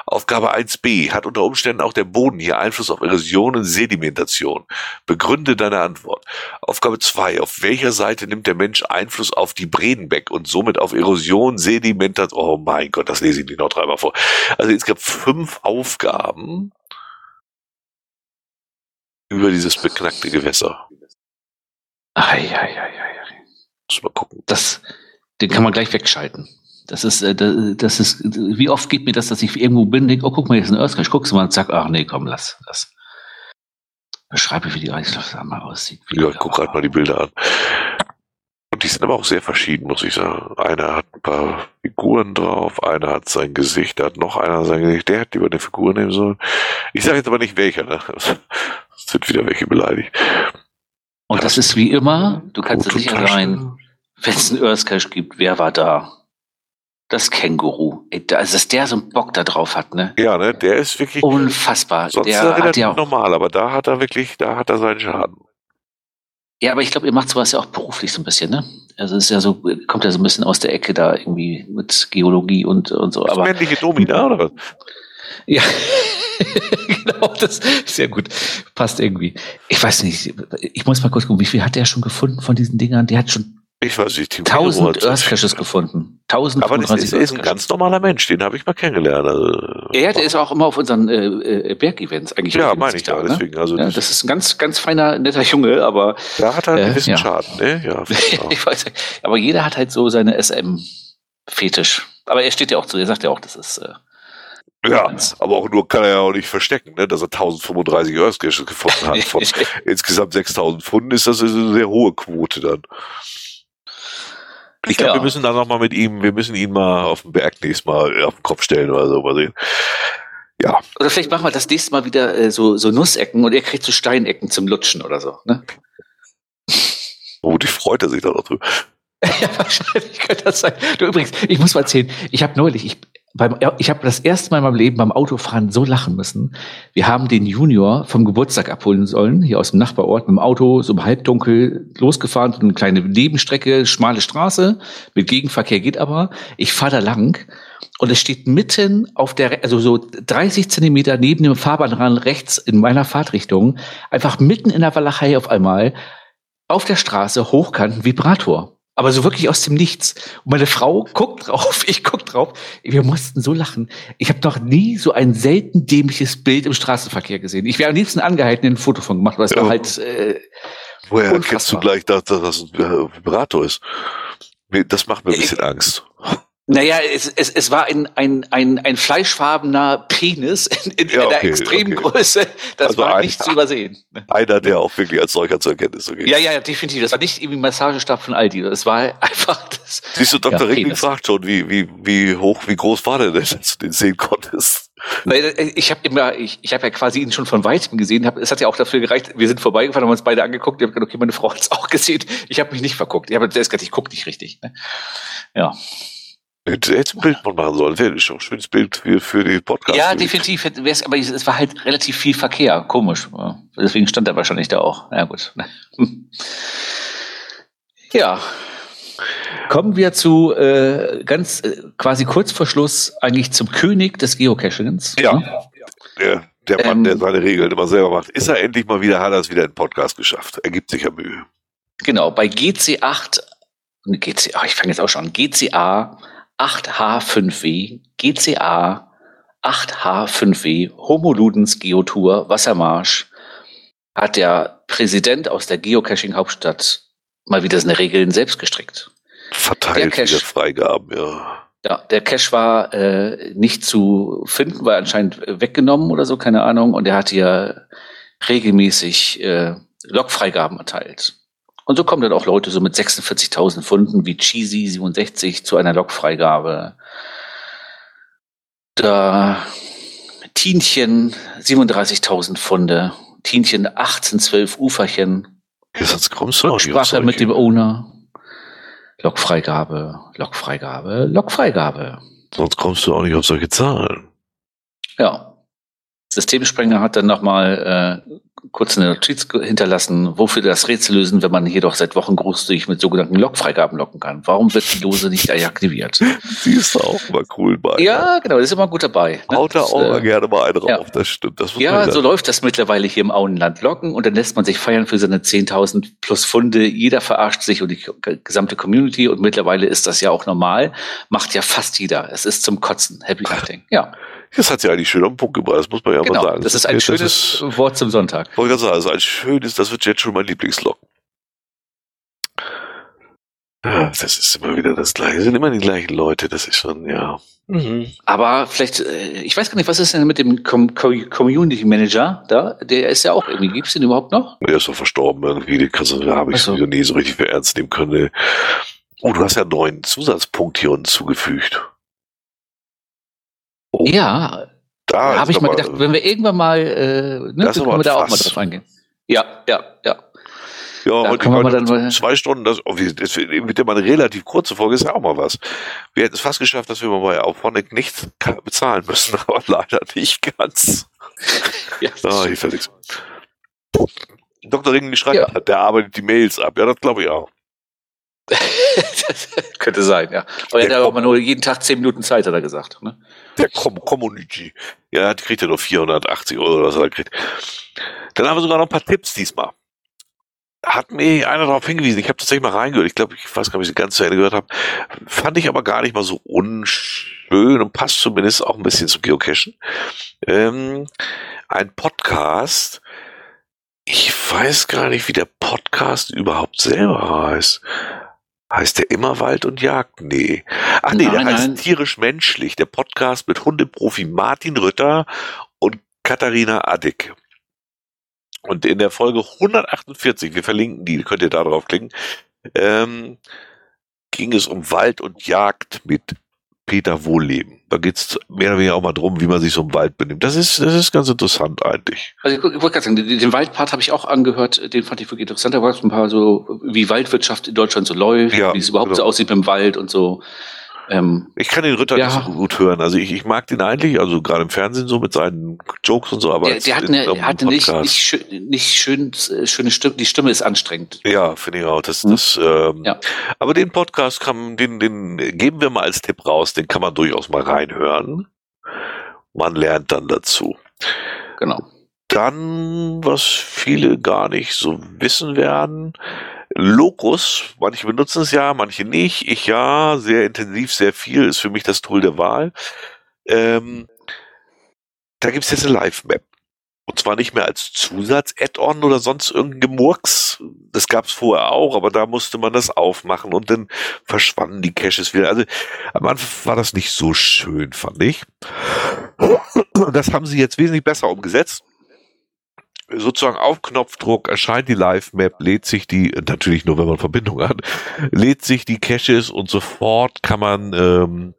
Aufgabe 1b. Hat unter Umständen auch der Boden hier Einfluss auf Erosion und Sedimentation? Begründe deine Antwort. Aufgabe 2. Auf welcher Seite nimmt der Mensch Einfluss auf die Bredenbeck und somit auf Erosion, Sedimentation? Oh mein Gott, das lese ich nicht noch dreimal vor. Also es gab fünf Aufgaben über dieses beknackte Gewässer. Ei, ei, ei, ei. Muss mal gucken. Das, den kann man gleich wegschalten. Das ist, äh, das ist, wie oft geht mir das, dass ich irgendwo bin, denke, oh, guck mal, hier ist ein Earthquake, guckst du mal und sag, ach nee, komm, lass, lass. Beschreibe, wie die Eislufthammer aussieht. Ja, ich guck gerade mal die Bilder an die sind aber auch sehr verschieden, muss ich sagen. Einer hat ein paar Figuren drauf, einer hat sein Gesicht, da hat noch einer sein Gesicht, der hat lieber eine Figur nehmen sollen. Ich sage jetzt aber nicht welcher, ne? Sind wieder welche beleidigt. Und das ist wie immer, du kannst es sicher sein, wenn es einen Earthcache gibt, wer war da? Das Känguru. Also, dass der so einen Bock da drauf hat, ne? Ja, ne? Der ist wirklich. Unfassbar. Sonst der ist er relativ normal, aber da hat er wirklich, da hat er seinen Schaden. Ja, aber ich glaube, ihr macht sowas ja auch beruflich so ein bisschen, ne? Also es ist ja so, kommt ja so ein bisschen aus der Ecke da irgendwie mit Geologie und, und so. Das aber männliche Domina oder was? Ja, [LAUGHS] genau, das ist sehr gut. Passt irgendwie. Ich weiß nicht, ich muss mal kurz gucken, wie viel hat er schon gefunden von diesen Dingern? Der hat schon Ich weiß nicht, Team 1000 Hero hat- Earth Caches gefunden. Aber das ist, 1035 ist ein ganz normaler Mensch, den habe ich mal kennengelernt. Also, Ja, der ist auch immer auf unseren äh, äh, Bergevents eigentlich. ja, meine ich da, ja, ne? deswegen. Also, Ja, das, ist ein ganz, ganz feiner, netter Junge, aber da hat er einen äh, gewissen ja. Schaden, ne? Ja, [LAUGHS] ja. ich weiß nicht. Aber jeder hat halt so seine SM-Fetisch. Aber er steht ja auch zu, er sagt ja auch, das ist. Äh, ja, aber auch nur kann er ja auch nicht verstecken, ne? dass er 1035 Earth Caches gefunden hat. Von [LAUGHS] insgesamt 6000 Pfunden ist das eine sehr hohe Quote dann. Ich glaube, Ja. wir müssen da noch mal mit ihm, wir müssen ihn mal auf den Berg nächstes Mal auf den Kopf stellen oder so, mal sehen. Ja, Oder vielleicht machen wir das nächste Mal wieder äh, so, so Nussecken und er kriegt so Steinecken zum Lutschen oder so. Ne? [LAUGHS] vermutlich freut er sich da noch drüber. [LAUGHS] ja, wahrscheinlich könnte das sein. Du übrigens, ich muss mal erzählen, ich habe neulich, ich, beim, ich habe das erste Mal in meinem Leben beim Autofahren so lachen müssen. Wir haben den Junior vom Geburtstag abholen sollen, hier aus dem Nachbarort, mit dem Auto, so im Halbdunkel losgefahren, eine kleine Nebenstrecke, schmale Straße, mit Gegenverkehr geht aber. Ich fahre da lang und es steht mitten auf der, also so 30 Zentimeter neben dem Fahrbahnrand rechts in meiner Fahrtrichtung, einfach mitten in der Walachei auf einmal, auf der Straße hochkant ein Vibrator. Aber so wirklich aus dem Nichts. Und meine Frau guckt drauf, [LAUGHS] ich guck drauf. Wir mussten so lachen. Ich habe noch nie so ein selten dämliches Bild im Straßenverkehr gesehen. Ich wäre am liebsten angehalten, ein Foto von gemacht, weil es Ja. war halt, äh, Woher Unfassbar. kennst du gleich, dass, das ein Vibrator ist? Das macht mir ein bisschen Angst. Naja, es, es, es war ein, ein, ein, ein fleischfarbener Penis in, in Ja, einer okay, extremen okay. Größe. Das Also war ein- nicht zu übersehen. Einer, der auch wirklich als solcher zur Erkenntnis so geht. Ja, ja, definitiv. Das war nicht irgendwie Massagestab von Aldi. Das war einfach das. Siehst du, Dr. Ja, Ringling fragt schon, wie, wie, wie hoch, wie groß war der denn, dass du den sehen konntest? Äh, Ich habe immer, ich, ich habe ja quasi ihn schon von weitem gesehen. Hab, es hat ja auch dafür gereicht. Wir sind vorbeigefahren, haben uns beide angeguckt. Ich habe gedacht, okay, meine Frau hat es auch gesehen. Ich habe mich nicht verguckt. Ich habe gesagt, ich gucke nicht richtig. Ne? Ja, Hätte jetzt ein Bild machen sollen. Wäre schon ein schönes Bild für, für den Podcast. ja, definitiv. hätte- wär's, aber es war halt relativ viel Verkehr. Komisch. Deswegen stand er wahrscheinlich da auch. Ja gut. [LAUGHS] Ja. Kommen wir zu äh, ganz äh, quasi kurz vor Schluss eigentlich zum König des Geocachings. Ja. Ne? Der, der Mann, Ähm, der seine Regeln immer selber macht. Ist er endlich mal wieder, hat er es wieder in den Podcast geschafft. Er gibt sich ja Mühe. Genau, bei GC8, ne, GC, ach, ich fange jetzt auch schon an, GCA 8H5W, GCA 8H5W, Homo Ludens Geotour, Wassermarsch, hat der Präsident aus der Geocaching-Hauptstadt mal wieder seine Regeln selbst gestrickt. Verteilt Cache. wieder Freigaben, ja. Ja, der Cache war äh, nicht zu finden, war anscheinend äh, weggenommen oder so, keine Ahnung. Und er hat hier regelmäßig äh, Logfreigaben erteilt. Und so kommen dann auch Leute so mit 46.000 Funden wie Cheesy 67 zu einer Logfreigabe. Da Tienchen 37.000 Funde, Tienchen 18, 12 Uferchen, sonst kommst du Rücksprache mit dem Owner. Logfreigabe, Logfreigabe, Logfreigabe. Sonst kommst du auch nicht auf solche Zahlen. Ja. Systemsprenger hat dann nochmal äh, kurz eine Notiz hinterlassen, wofür das Rätsel lösen, wenn man jedoch seit Wochen großzügig mit sogenannten Logfreigaben locken kann. Warum wird die Dose nicht deaktiviert? Sie [LAUGHS] ist auch mal cool bei. ja, genau, das ist immer gut dabei. ne? Haut da auch mal äh, gerne mal einen ja. rauf, das stimmt. Das Ja, so läuft das mittlerweile hier im Auenland. Locken und dann lässt man sich feiern für seine 10.000 plus Funde. Jeder verarscht sich und die gesamte Community und mittlerweile ist das ja auch normal. Macht ja fast jeder. Es ist zum Kotzen. Happy Hunting. Ja, Das hat sie eigentlich schön am Punkt gebracht, das muss man ja mal genau. sagen. Das ist ein das schönes Ist, Wort zum Sonntag. wollte gerade sagen, also ein schönes, das wird jetzt schon mein Lieblingslocken. Das ist immer wieder das Gleiche. Das sind immer die gleichen Leute, das ist schon, ja. Mhm. Aber vielleicht, äh, ich weiß gar nicht, was ist denn mit dem Com Com Community Manager da? Der ist ja auch irgendwie, gibt's den überhaupt noch? Der ist doch verstorben irgendwie, den kannst du, habe ich so. sowieso nie so richtig für ernst nehmen können. Oh, du hast ja einen neuen Zusatzpunkt hier unten zugefügt. Oh, Ja, da habe ich mal gedacht, wenn wir irgendwann mal, äh, ne, Das können wir da auch mal drauf eingehen. Ja, ja, ja. Ja, Da heute, man heute dann mal- zwei Stunden, das, oh, das wird ja mal eine relativ kurze Folge, ist ja auch mal was. Wir hätten es fast geschafft, dass wir mal bei Auphonic nichts bezahlen müssen, [LAUGHS] aber leider nicht ganz. ja Ah, ich fertig. Dr. Ringen schreibt, Ja. der arbeitet die Mails ab. Ja, das glaube ich auch. [LAUGHS] Könnte sein, ja. Aber er hat aber nur jeden Tag zehn Minuten Zeit, hat er gesagt. Ne? Der Com Community. Ja, die kriegt ja nur 480 Euro, was er kriegt. Dann haben wir sogar noch ein paar Tipps diesmal. Hat mir einer darauf hingewiesen. Ich habe tatsächlich mal reingehört. Ich glaube, ich weiß gar nicht, ob ich sie ganz zu Ende gehört habe. Fand ich aber gar nicht mal so unschön und passt zumindest auch ein bisschen zum Geocachen. Ähm, ein Podcast. Ich weiß gar nicht, wie der Podcast überhaupt selber heißt. Heißt der immer Wald und Jagd? Nee. Ach nee, nein, der heißt tierisch menschlich. Der Podcast mit Hundeprofi Martin Rütter und Katharina Addick. Und in der Folge 148, wir verlinken die, könnt ihr da drauf klicken, ähm, ging es um Wald und Jagd mit Peter Wohlleben. Da geht's mehr oder weniger auch mal drum, wie man sich so im Wald benimmt. Das ist, das ist ganz interessant eigentlich. Also ich, wollte gerade sagen, den, den Waldpart habe ich auch angehört, den fand ich wirklich interessant. Da war es ein paar so, wie Waldwirtschaft in Deutschland so läuft, ja, wie es überhaupt genau. so aussieht mit dem Wald und so. Ähm, ich kann den Ritter ja. nicht so gut hören. Also ich, ich mag den eigentlich, also gerade im Fernsehen so mit seinen Jokes und so, aber der, der hat eine, der hatte nicht, nicht, schön, nicht schön, schöne Stimme, die Stimme ist anstrengend. Ja, finde ich auch. Das, mhm. das, ähm, ja. Aber den Podcast kann, den, den geben wir mal als Tipp raus, den kann man durchaus mal reinhören. Man lernt dann dazu. Genau. Dann, was viele gar nicht so wissen werden, Locus, manche benutzen es ja, manche nicht. Ich ja, sehr intensiv, sehr viel, ist für mich das Tool der Wahl. Ähm, da gibt es jetzt eine Live-Map. Und zwar nicht mehr als Zusatz-Add-on oder sonst irgendein Gemurks. Das gab es vorher auch, aber da musste man das aufmachen und dann verschwanden die Caches wieder. Also am Anfang war das nicht so schön, fand ich. Das haben sie jetzt wesentlich besser umgesetzt sozusagen auf Knopfdruck erscheint die Live-Map, lädt sich die, natürlich nur wenn man Verbindung hat, lädt sich die Caches und sofort kann man ähm,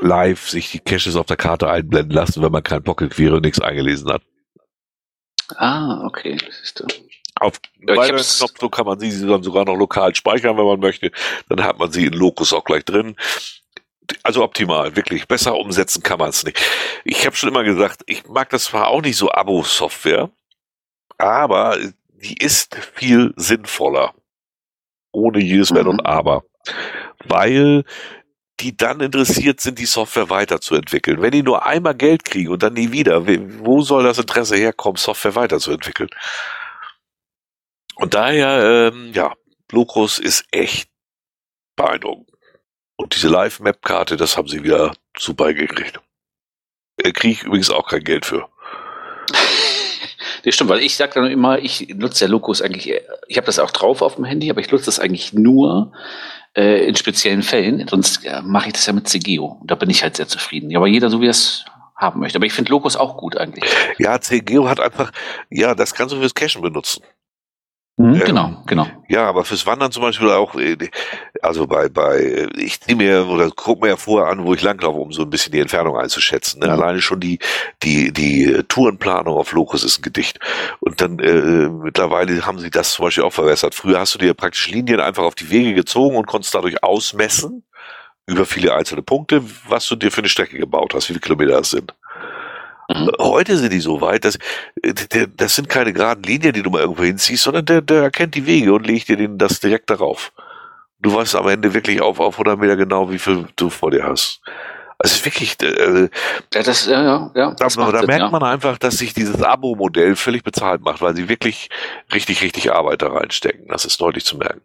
live sich die Caches auf der Karte einblenden lassen, wenn man kein Pocket Query und nichts eingelesen hat. Ah, okay. Siehst du. Auf ja, Knopfdruck kann man sie dann sogar noch lokal speichern, wenn man möchte. Dann hat man sie in Locus auch gleich drin. Also optimal, wirklich. Besser umsetzen kann man es nicht. Ich habe schon immer gesagt, ich mag das zwar auch nicht so Abo-Software, aber die ist viel sinnvoller. Ohne jedes Wenn und mhm. Aber. Weil die dann interessiert sind, die Software weiterzuentwickeln. Wenn die nur einmal Geld kriegen und dann nie wieder, wo soll das Interesse herkommen, Software weiterzuentwickeln? Und daher, ähm, ja, Locus ist echt beeindruckend. Und diese Live-Map-Karte, das haben sie wieder super gekriegt. Äh, Kriege ich übrigens auch kein Geld für. [LAUGHS] Das stimmt, weil ich sage dann immer, ich nutze ja Locus eigentlich, ich habe das auch drauf auf dem Handy, aber ich nutze das eigentlich nur äh, in speziellen Fällen. Sonst äh, mache ich das ja mit CGO. Da bin ich halt sehr zufrieden. Ja, aber jeder so wie es haben möchte. Aber ich finde Locus auch gut eigentlich. Ja, CGO hat einfach, ja, das kannst du fürs Cachen benutzen. Mhm, ähm, genau, genau. Ja, aber fürs Wandern zum Beispiel auch, äh, also bei, bei, ich nehme mir oder guck mir ja vorher an, wo ich langlaufe, um so ein bisschen die Entfernung einzuschätzen. Ne? Mhm. Alleine schon die, die, die Tourenplanung auf Locus ist ein Gedicht. Und dann äh, mittlerweile haben sie das zum Beispiel auch verbessert. Früher hast du dir praktisch Linien einfach auf die Wege gezogen und konntest dadurch ausmessen über viele einzelne Punkte, was du dir für eine Strecke gebaut hast, wie viele Kilometer das sind. Mhm. Heute sind die so weit, dass äh, das sind keine geraden Linien, die du mal irgendwo hinziehst, sondern der, der erkennt die Wege und legt dir den, das direkt darauf. Du weißt am Ende wirklich auf, auf 100 Meter genau, wie viel du vor dir hast. Also wirklich, äh, ja, das, ja, ja, ja, das da, da Sinn, merkt ja. man einfach, dass sich dieses Abo-Modell völlig bezahlt macht, weil sie wirklich richtig, richtig Arbeit da reinstecken. Das ist deutlich zu merken.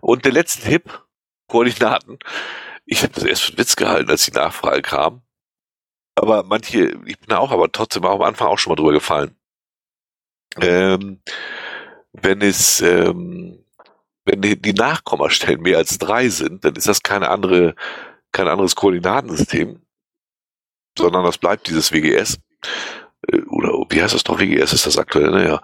Und der letzte Tipp, Koordinaten. Ich habe das erst für einen Witz gehalten, als die Nachfrage kam aber manche, ich bin da auch aber trotzdem auch am Anfang auch schon mal drüber gefallen. Ähm, wenn es, ähm, wenn die, Nachkommastellen mehr als drei sind, dann ist das keine andere, kein anderes Koordinatensystem, sondern das bleibt dieses WGS. Wie heißt das doch, WGS ist das aktuell, naja,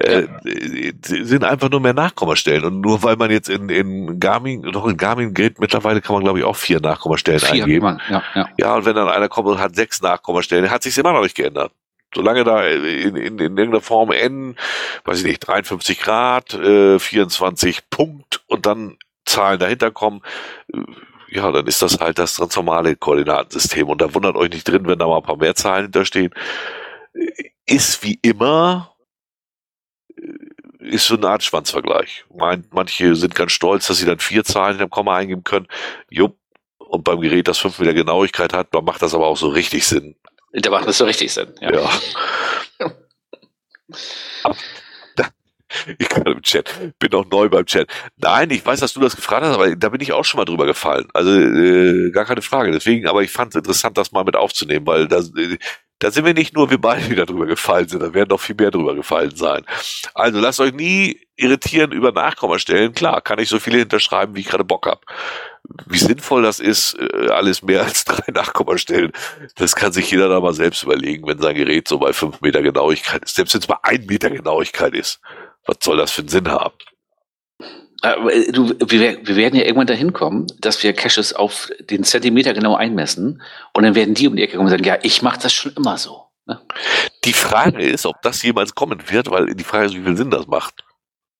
ne? äh, sind einfach nur mehr Nachkommastellen. Und nur weil man jetzt in, in Garmin, doch in Garmin gilt, mittlerweile kann man glaube ich auch vier Nachkommastellen vier eingeben. Man, ja, ja. ja, und wenn dann einer kommt und hat sechs Nachkommastellen, hat sich immer noch nicht geändert. Solange da in, in, in irgendeiner Form N, weiß ich nicht, 53 Grad, äh, 24 Punkt und dann Zahlen dahinter kommen, äh, ja, dann ist das halt das transformale Koordinatensystem. Und da wundert euch nicht drin, wenn da mal ein paar mehr Zahlen hinterstehen ist wie immer ist so eine Art Schwanzvergleich. manche sind ganz stolz, dass sie dann vier Zahlen in dem Komma eingeben können. Jupp. Und beim Gerät, das fünf Meter Genauigkeit hat, da macht das aber auch so richtig Sinn. Da macht das so richtig Sinn, ja. ja. [LAUGHS] Ich kann im Chat, bin noch neu beim Chat. Nein, ich weiß, dass du das gefragt hast, aber da bin ich auch schon mal drüber gefallen. Also äh, gar keine Frage. Deswegen, aber ich fand es interessant, das mal mit aufzunehmen, weil da, äh, da sind wir nicht nur wir beide wieder drüber gefallen sind, da werden noch viel mehr drüber gefallen sein. Also lasst euch nie irritieren über Nachkommastellen. Klar, kann ich so viele hinterschreiben, wie ich gerade Bock hab. Wie sinnvoll das ist, äh, alles mehr als drei Nachkommastellen, das kann sich jeder da mal selbst überlegen, wenn sein Gerät so bei fünf Meter Genauigkeit ist. Selbst wenn es bei ein Meter Genauigkeit ist. Was soll das für einen Sinn haben? Äh, du, wir, wir werden ja irgendwann dahin kommen, dass wir Caches auf den Zentimeter genau einmessen und dann werden die um die Ecke kommen und sagen, ja, ich mache das schon immer so. Ne? Die Frage ist, ob das jemals kommen wird, weil die Frage ist, wie viel Sinn das macht.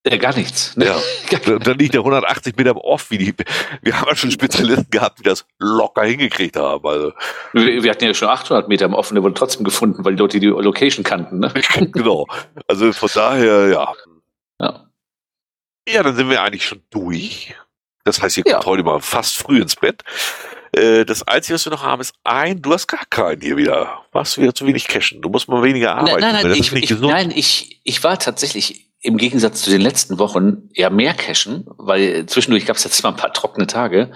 Ja, gar nichts. Ne? Ja. [LAUGHS] dann liegt der 180 Meter off, wie die, wir haben ja schon Spezialisten gehabt, die das locker hingekriegt haben. Also. Wir, wir hatten ja schon 800 Meter im Offen, der wurde trotzdem gefunden, weil die Leute die Location kannten. Ne? [LAUGHS] genau. Also von daher, ja. Ja. Ja, dann sind wir eigentlich schon durch. Das heißt, ihr kommt ja. heute mal fast früh ins Bett. Äh, das Einzige, was wir noch haben, ist ein, du hast gar keinen hier wieder. Warst wieder zu wenig cashen. Du musst mal weniger arbeiten. Nein, nein, nein, ich, ich, nein ich, ich war tatsächlich im Gegensatz zu den letzten Wochen ja mehr cashen, weil zwischendurch gab es jetzt mal ein paar trockene Tage.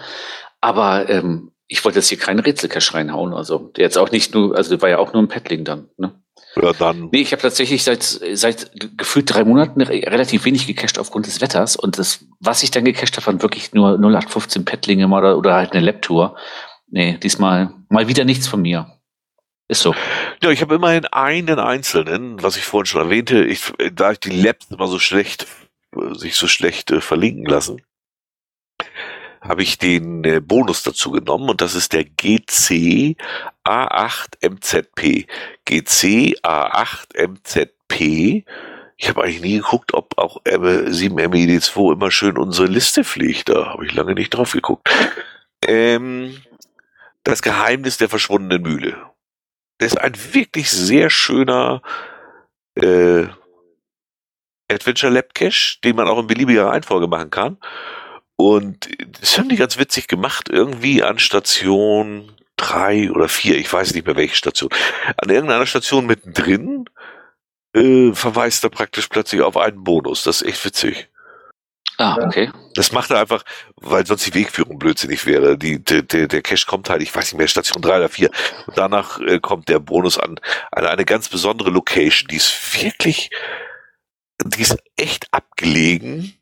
Aber ähm, ich wollte jetzt hier keinen Rätselcache reinhauen. Also der jetzt auch nicht nur, also der war ja auch nur ein Paddling dann. Ne? Ja, dann. Nee, ich habe tatsächlich seit, seit gefühlt drei Monaten relativ wenig gecached aufgrund des Wetters. Und das, was ich dann gecached habe, waren wirklich nur 0815 Paddlinge oder, oder halt eine Lab-Tour. Nee, diesmal mal wieder nichts von mir. Ist so. Ja, ich habe immerhin einen einzelnen, was ich vorhin schon erwähnte, ich, da ich die Labs immer so schlecht, sich so schlecht äh, verlinken lassen, habe ich den äh, Bonus dazu genommen und das ist der GC A8 MZP. GC A8 MZP. Ich habe eigentlich nie geguckt, ob auch 7MED2 immer schön unsere Liste fliegt. Da habe ich lange nicht drauf geguckt. Ähm, das Geheimnis der verschwundenen Mühle. Das ist ein wirklich sehr schöner äh, Adventure Lab Cache, den man auch in beliebiger Reihenfolge machen kann. Und das haben die ganz witzig gemacht, irgendwie an Station drei oder vier, ich weiß nicht mehr welche Station, an irgendeiner Station mittendrin äh, verweist er praktisch plötzlich auf einen Bonus. Das ist echt witzig. Ah, okay. Das macht er einfach, weil sonst die Wegführung blödsinnig wäre. Die, der, der, der Cache kommt halt, ich weiß nicht mehr, Station drei oder vier. Und danach äh, kommt der Bonus an, an eine ganz besondere Location. Die ist wirklich, die ist echt abgelegen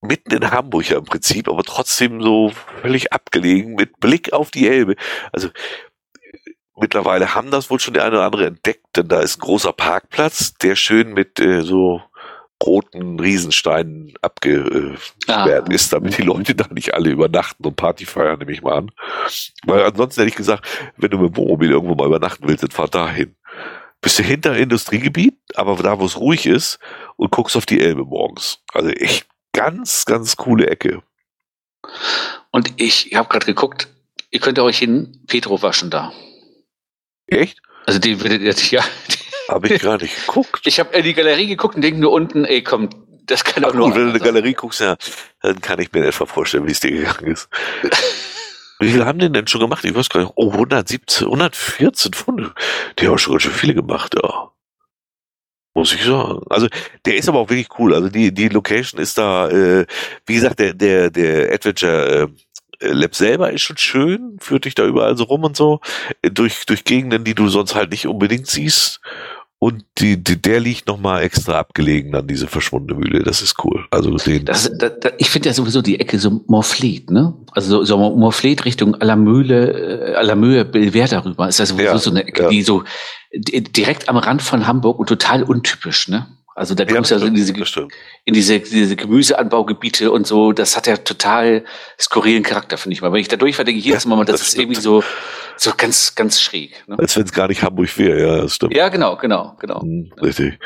mitten in Hamburg ja im Prinzip, aber trotzdem so völlig abgelegen mit Blick auf die Elbe. Also mittlerweile haben das wohl schon der eine oder andere entdeckt, denn da ist ein großer Parkplatz, der schön mit äh, so roten Riesensteinen abgesperrt ah. ist, damit die Leute da nicht alle übernachten und Party feiern, nehme ich mal an. Weil ansonsten hätte ich gesagt, wenn du mit dem Wohnmobil irgendwo mal übernachten willst, dann fahr dahin. Bist du hinter Industriegebiet, aber da, wo es ruhig ist und guckst auf die Elbe morgens. Also echt ganz, ganz coole Ecke. Und ich habe gerade geguckt, ihr könnt euch in Petro waschen da. Echt? Also die würdet ihr, [LAUGHS] ja. Habe ich gerade nicht geguckt. Ich habe in die Galerie geguckt und denke nur unten, ey komm, das kann doch nur. Gut, wenn du in die Galerie guckst, ja, dann kann ich mir etwa vorstellen, wie es dir gegangen ist. Wie viele haben den denn schon gemacht? Ich weiß gar nicht. Oh, 117, 114 Funde. Die haben schon ganz schön viele gemacht, ja. Muss ich sagen. Also der ist aber auch wirklich cool. Also die, die Location ist da, äh, wie gesagt, der, der, der Adventure äh, Lab selber ist schon schön, führt dich da überall so rum und so, äh, durch, durch Gegenden, die du sonst halt nicht unbedingt siehst. Und die, die, der liegt nochmal extra abgelegen an diese verschwundene Mühle. Das ist cool. Also den das, das, das, ich finde ja sowieso die Ecke so Morfleet, ne? Also so, so Morfleet Richtung Alamühle, äh, Alamühe, Belver darüber. Ist ja sowieso ja, so eine Ecke, ja. die so direkt am Rand von Hamburg und total untypisch, ne? Also da kommst du ja, also in diese, in diese, diese Gemüseanbaugebiete und so, das hat ja total skurrilen Charakter, finde ich mal. Wenn ich da durchfahre, denke ich jedes Mal, das, das ist stimmt. irgendwie so, so ganz, ganz schräg. Ne? Als wenn es gar nicht Hamburg wäre, ja, das stimmt. Ja, genau, genau, genau. Hm, richtig.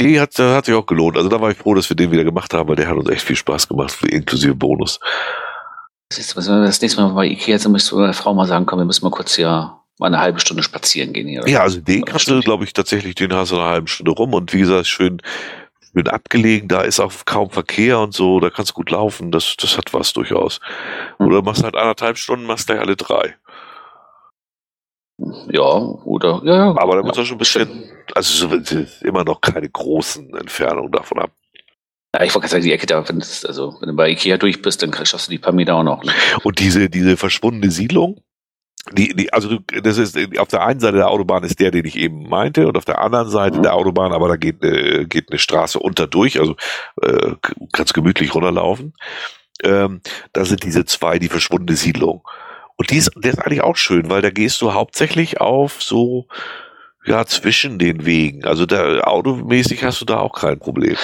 Die hat, hat sich auch gelohnt. Also da war ich froh, dass wir den wieder gemacht haben, weil der hat uns echt viel Spaß gemacht, inklusive Bonus. Das, ist, das nächste Mal bei Ikea sind, müsste meine Frau mal sagen, komm, wir müssen mal kurz hier mal eine halbe Stunde spazieren gehen hier. Ja, also den kannst du, glaube ich, tatsächlich, den hast du eine halbe Stunde rum und wie gesagt, schön, schön abgelegen, da ist auch kaum Verkehr und so, da kannst du gut laufen, das, das hat was durchaus. Oder machst halt anderthalb Stunden, machst gleich alle drei. Ja, oder, ja, ja. Aber da muss ja, schon ein bisschen, also so, immer noch keine großen Entfernungen davon ab. Ja, ich wollte gerade sagen, die Ecke da, wenn, also, wenn du bei Ikea durch bist, dann schaffst du die paar Meter auch noch. Ne? Und diese, diese verschwundene Siedlung, die, die, also das ist auf der einen Seite der Autobahn ist der, den ich eben meinte, und auf der anderen Seite Mhm. der Autobahn, aber da geht, äh, geht eine Straße unter durch, also äh, kannst gemütlich runterlaufen. Ähm, da sind diese zwei, die verschwundene Siedlung. Und die ist, der ist eigentlich auch schön, weil da gehst du hauptsächlich auf so ja zwischen den Wegen. Also da automäßig hast du da auch kein Problem.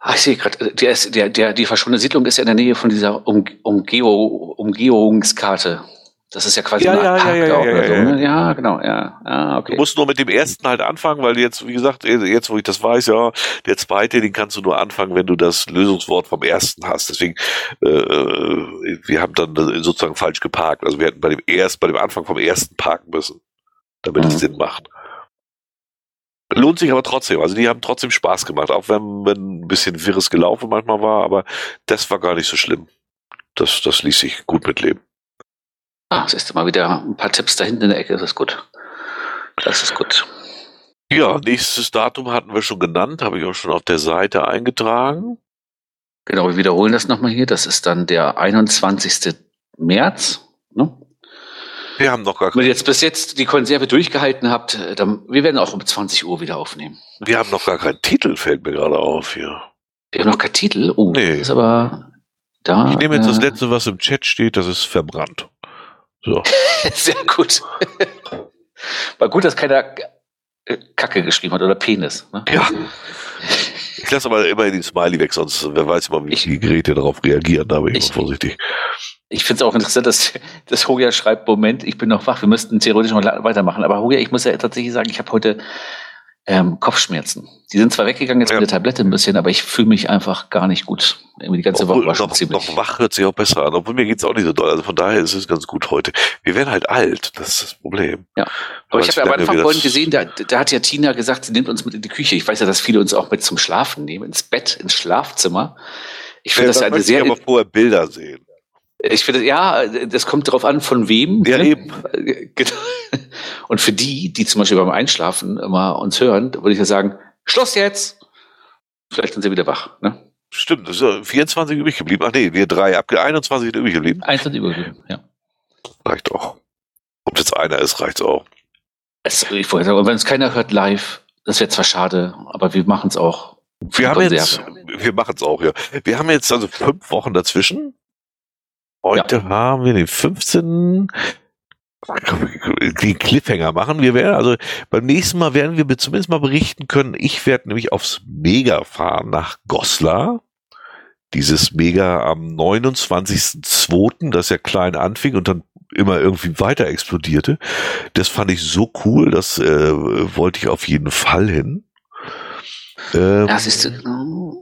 Ah, ich sehe gerade, der ist, der, der, die verschwundene Siedlung ist ja in der Nähe von dieser um, Umgeo, Umgehungskarte. Das ist ja quasi Ja, eine ja, ja, Park ja, ja, oder so, ja, ne? ja, genau, ja. Ah, Du okay. musst nur mit dem ersten halt anfangen, weil jetzt, wie gesagt, jetzt, wo ich das weiß, ja, der zweite, den kannst du nur anfangen, wenn du das Lösungswort vom ersten hast. Deswegen, äh, wir haben dann sozusagen falsch geparkt. Also wir hätten bei dem erst, bei dem Anfang vom ersten parken müssen, damit es Mhm. Sinn macht. Lohnt sich aber trotzdem. Also die haben trotzdem Spaß gemacht, auch wenn, wenn ein bisschen wirres gelaufen manchmal war, aber das war gar nicht so schlimm. Das, das ließ sich gut mitleben. Ah, siehst du mal wieder ein paar Tipps da hinten in der Ecke, das ist gut. Das ist gut. Ja, nächstes Datum hatten wir schon genannt, habe ich auch schon auf der Seite eingetragen. Genau, wir wiederholen das nochmal hier. Das ist dann der 21. März. Ne? Wir haben noch gar Wenn ihr jetzt bis jetzt die Konserve durchgehalten habt, äh, dann, wir werden auch um 20 Uhr wieder aufnehmen. Wir haben noch gar keinen Titel, fällt mir gerade auf hier. Wir haben noch keinen Titel. Oh, Nee. das ist aber da. Ich nehme jetzt das äh, letzte, was im Chat steht, das ist verbrannt. So. [LAUGHS] Sehr gut. War gut, dass keiner äh, Kacke geschrieben hat oder Penis. Ne? Ja. [LAUGHS] Ich lasse aber immer den Smiley weg, sonst wer weiß immer, wie Ich- die Geräte darauf reagieren, da bin ich, Ich- mal vorsichtig. Ich finde es auch interessant, dass, dass Hoja schreibt, Moment, ich bin noch wach, wir müssten theoretisch noch weitermachen. Aber Hoja, ich muss ja tatsächlich sagen, ich habe heute ähm, Kopfschmerzen. Die sind zwar weggegangen jetzt Ja. mit der Tablette ein bisschen, aber ich fühle mich einfach gar nicht gut. Irgendwie die ganze Obwohl, Woche war schon noch, ziemlich. noch wach hört sich auch besser an, obwohl mir geht's auch nicht so doll. Also von daher ist es ganz gut heute. Wir werden halt alt, das ist das Problem. Ja. Aber ich habe ja am Anfang vorhin gesehen, da, da hat ja Tina gesagt, sie nimmt uns mit in die Küche. Ich weiß ja, dass viele uns auch mit zum Schlafen nehmen, ins Bett, ins Schlafzimmer. Ich finde Ja, das ja eine sehr. ich aber vorher Bilder sehen. Ich finde, ja, das kommt darauf an, von wem. Ja, ne? eben. Genau. [LAUGHS] Und für die, die zum Beispiel beim Einschlafen immer uns hören, würde ich ja sagen, Schluss jetzt! Vielleicht sind sie wieder wach. Ne? Stimmt, es ist 24 übrig geblieben. Ach nee, wir drei, ab 21 sind übrig geblieben. Eins hat übergeben, ja. Reicht auch. Ob jetzt einer ist, reicht's auch. Es, ich wollte sagen, und wenn es keiner hört live, das wäre zwar schade, aber wir machen es auch. Wir haben jetzt, wir machen es auch, ja. Wir haben jetzt also fünf Wochen dazwischen. Heute haben wir den 15. Die Cliffhanger machen. Wir werden, also beim nächsten Mal werden wir zumindest mal berichten können. Ich werde nämlich aufs Mega fahren nach Goslar. Dieses Mega am 29.02., das ja klein anfing und dann immer irgendwie weiter explodierte. Das fand ich so cool, das äh, wollte ich auf jeden Fall hin. Ähm, Ja, siehst du,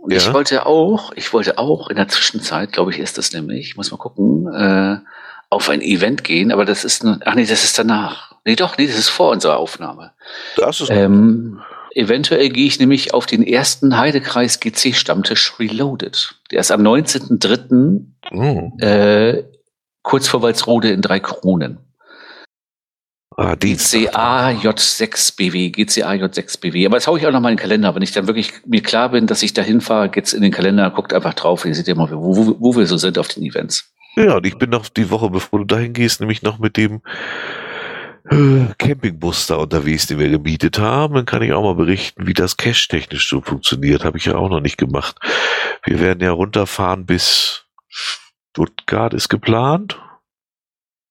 und ich Ja. wollte auch, ich wollte auch in der Zwischenzeit, glaube ich, ist das nämlich, ich muss mal gucken, äh, auf ein Event gehen, aber das ist, ach nee, das ist danach. Nee, doch, nee, das ist vor unserer Aufnahme. das ist Ähm, eventuell gehe ich nämlich auf den ersten Heidekreis GC Stammtisch Reloaded. Der ist am 19.03. Hm. Äh, kurz vor Walsrode in drei Kronen. Ah, Dienstag. GCAJ6BW, GCAJ6BW. Aber das haue ich auch noch mal in den Kalender. Wenn ich dann wirklich mir klar bin, dass ich da hinfahre, geht's in den Kalender, guckt einfach drauf. Ihr seht ja mal, wo, wo, wo wir so sind auf den Events. Ja, und ich bin noch die Woche, bevor du dahin gehst, nämlich noch mit dem äh, Campingbus da unterwegs, den wir gemietet haben. Dann kann ich auch mal berichten, wie das cache-technisch so funktioniert. Habe ich ja auch noch nicht gemacht. Wir werden ja runterfahren bis Stuttgart ist geplant.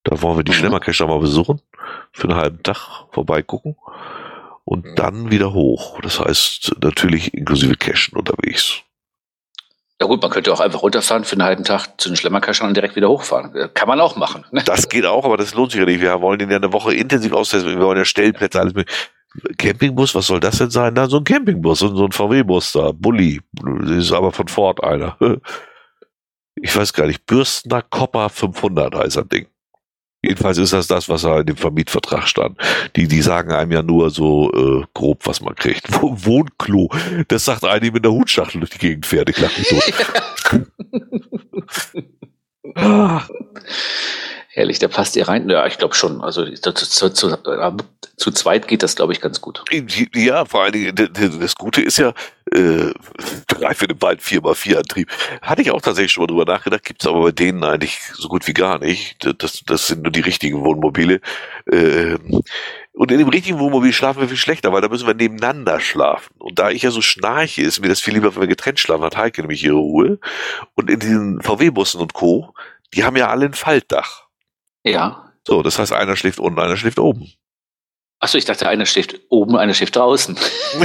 Da wollen wir die Mhm. Schlemmercache mal besuchen. Für einen halben Tag vorbeigucken. Und dann wieder hoch. Das heißt natürlich inklusive Cachen unterwegs. Ja gut, man könnte auch einfach runterfahren für einen halben Tag zu den Schlemmerkaschern und direkt wieder hochfahren. Äh, Kann man auch machen. Ne? Das geht auch, aber das lohnt sich ja nicht. Wir wollen den ja eine Woche intensiv austesten. Wir wollen ja Stellplätze, alles mit. Campingbus, was soll das denn sein? Da so ein Campingbus, so so ein VW-Bus da, Bulli. Das ist aber von Ford einer. [LAUGHS] Ich weiß gar nicht, Bürstener Copper 500 heißt das Ding. Jedenfalls ist das das, was da in dem Vermietvertrag stand. Die, die sagen einem ja nur so äh, grob, was man kriegt. [LAUGHS] Wohnklo, das sagt einem mit der Hutschachtel durch die Gegend fährt. Ich lach mich so. [LAUGHS] [LAUGHS] ah. Herrlich, da passt ihr rein. Ja, ich glaube schon. Also zu, zu, zu, zu, zweit geht das, glaube ich, ganz gut. Ja, vor allen Dingen, das Gute ist ja, äh, drei für den Wald, vier mal vier Antrieb. Hatte ich auch tatsächlich schon mal drüber nachgedacht, gibt's aber bei denen eigentlich so gut wie gar nicht. Das, das sind nur die richtigen Wohnmobile. Äh, und in dem richtigen Wohnmobil schlafen wir viel schlechter, weil da müssen wir nebeneinander schlafen. Und da ich ja so schnarche, ist mir das viel lieber, wenn wir getrennt schlafen, hat Heike nämlich ihre Ruhe. Und in diesen VW-Bussen und Co., die haben ja alle ein Faltdach. Ja. So, das heißt, einer schläft unten, einer schläft oben. Achso, ich dachte, einer schläft oben, einer schläft draußen.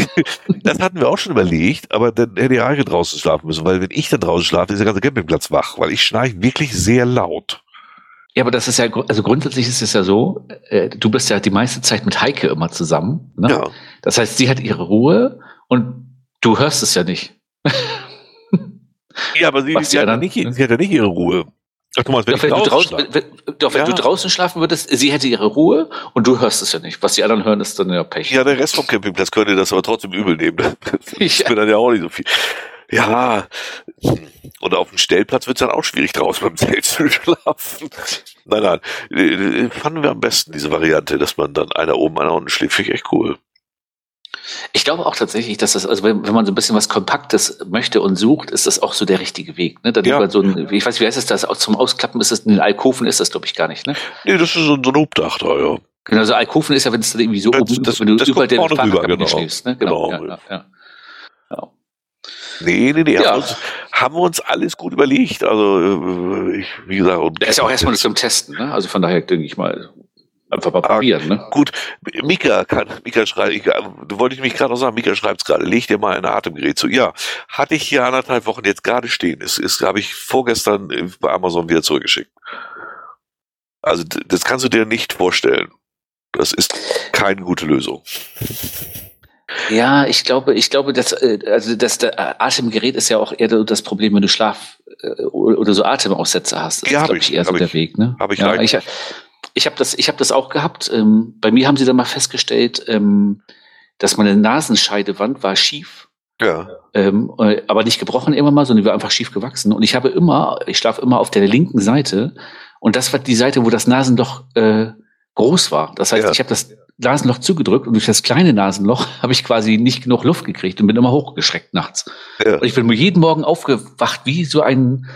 [LAUGHS] das hatten wir auch schon überlegt, aber dann hätte ja Heike draußen schlafen müssen, weil wenn ich dann draußen schlafe, ist der ganze Campingplatz wach, weil ich schnarche wirklich sehr laut. Ja, aber das ist ja, also grundsätzlich ist es ja so, äh, du bist ja die meiste Zeit mit Heike immer zusammen. Ne? Ja. Das heißt, sie hat ihre Ruhe und du hörst es ja nicht. ja, aber sie, sie, hat, ja nicht, sie hat ja nicht ihre Ruhe. Ach, meinst, wenn, doch, wenn, du, draußen, wenn, doch, wenn ja. du draußen schlafen würdest, sie hätte ihre Ruhe und du hörst es ja nicht. Was die anderen hören, ist dann ja Pech. Ja, der Rest vom Campingplatz könnte das aber trotzdem übel nehmen. [LAUGHS] Ja. wird dann ja auch nicht so viel. Ja, und auf dem Stellplatz wird es dann auch schwierig, draußen beim Zelt zu schlafen. Nein, nein, äh, fanden wir am besten diese Variante, dass man dann einer oben, einer unten schläft, finde ich echt cool. Ich glaube auch tatsächlich, dass das, also wenn, wenn, man so ein bisschen was Kompaktes möchte und sucht, ist das auch so der richtige Weg. Ne? Dann ja. so ein, ich weiß, wie heißt es das? Zum Ausklappen ist es, ein Alkoven ist das, glaube ich, gar nicht, ne? Nee, das ist so, ein Obdach da, ja. Genau, so Alkoven ist ja, wenn es dann irgendwie so das, oben, das, wenn du das überall den rüber, genau. schläfst, ne? Genau, genau. Ja, ja, ja. Nee, nee, nee. Ja. Haben, wir uns, haben wir uns alles gut überlegt. Also, äh, ich, wie gesagt. Und das ist ja auch erstmal zum Testen, ne? Also von daher denke ich mal, Einfach mal probieren, ne? Gut, Mika kann, Mika schreibt, ich, du wolltest mich gerade noch sagen, Mika schreibt es gerade, leg dir mal ein Atemgerät zu. Ja, hatte ich hier anderthalb Wochen jetzt gerade stehen. Ist, ist habe ich vorgestern bei Amazon wieder zurückgeschickt. Also das kannst du dir nicht vorstellen. Das ist keine gute Lösung. Ja, ich glaube, ich glaube, dass äh, also das Atemgerät ist ja auch eher das Problem, wenn du Schlaf äh, oder so Atemaussetzer hast. Das ja, ist, glaube ich, eher so der Weg. Ne? Habe ich, ja, ich, ich habe das, ich habe das auch gehabt. Ähm, bei mir haben sie dann mal festgestellt, ähm, dass meine Nasenscheidewand war schief. Ja. Ähm, äh, aber nicht gebrochen immer mal, sondern war einfach schief gewachsen. Und ich habe immer, ich schlafe immer auf der linken Seite. Und das war die Seite, wo das Nasenloch äh, groß war. Das heißt, ja. ich habe das Nasenloch zugedrückt und durch das kleine Nasenloch [LAUGHS] habe ich quasi nicht genug Luft gekriegt und bin immer hochgeschreckt nachts. Ja. Und ich bin mir jeden Morgen aufgewacht wie so ein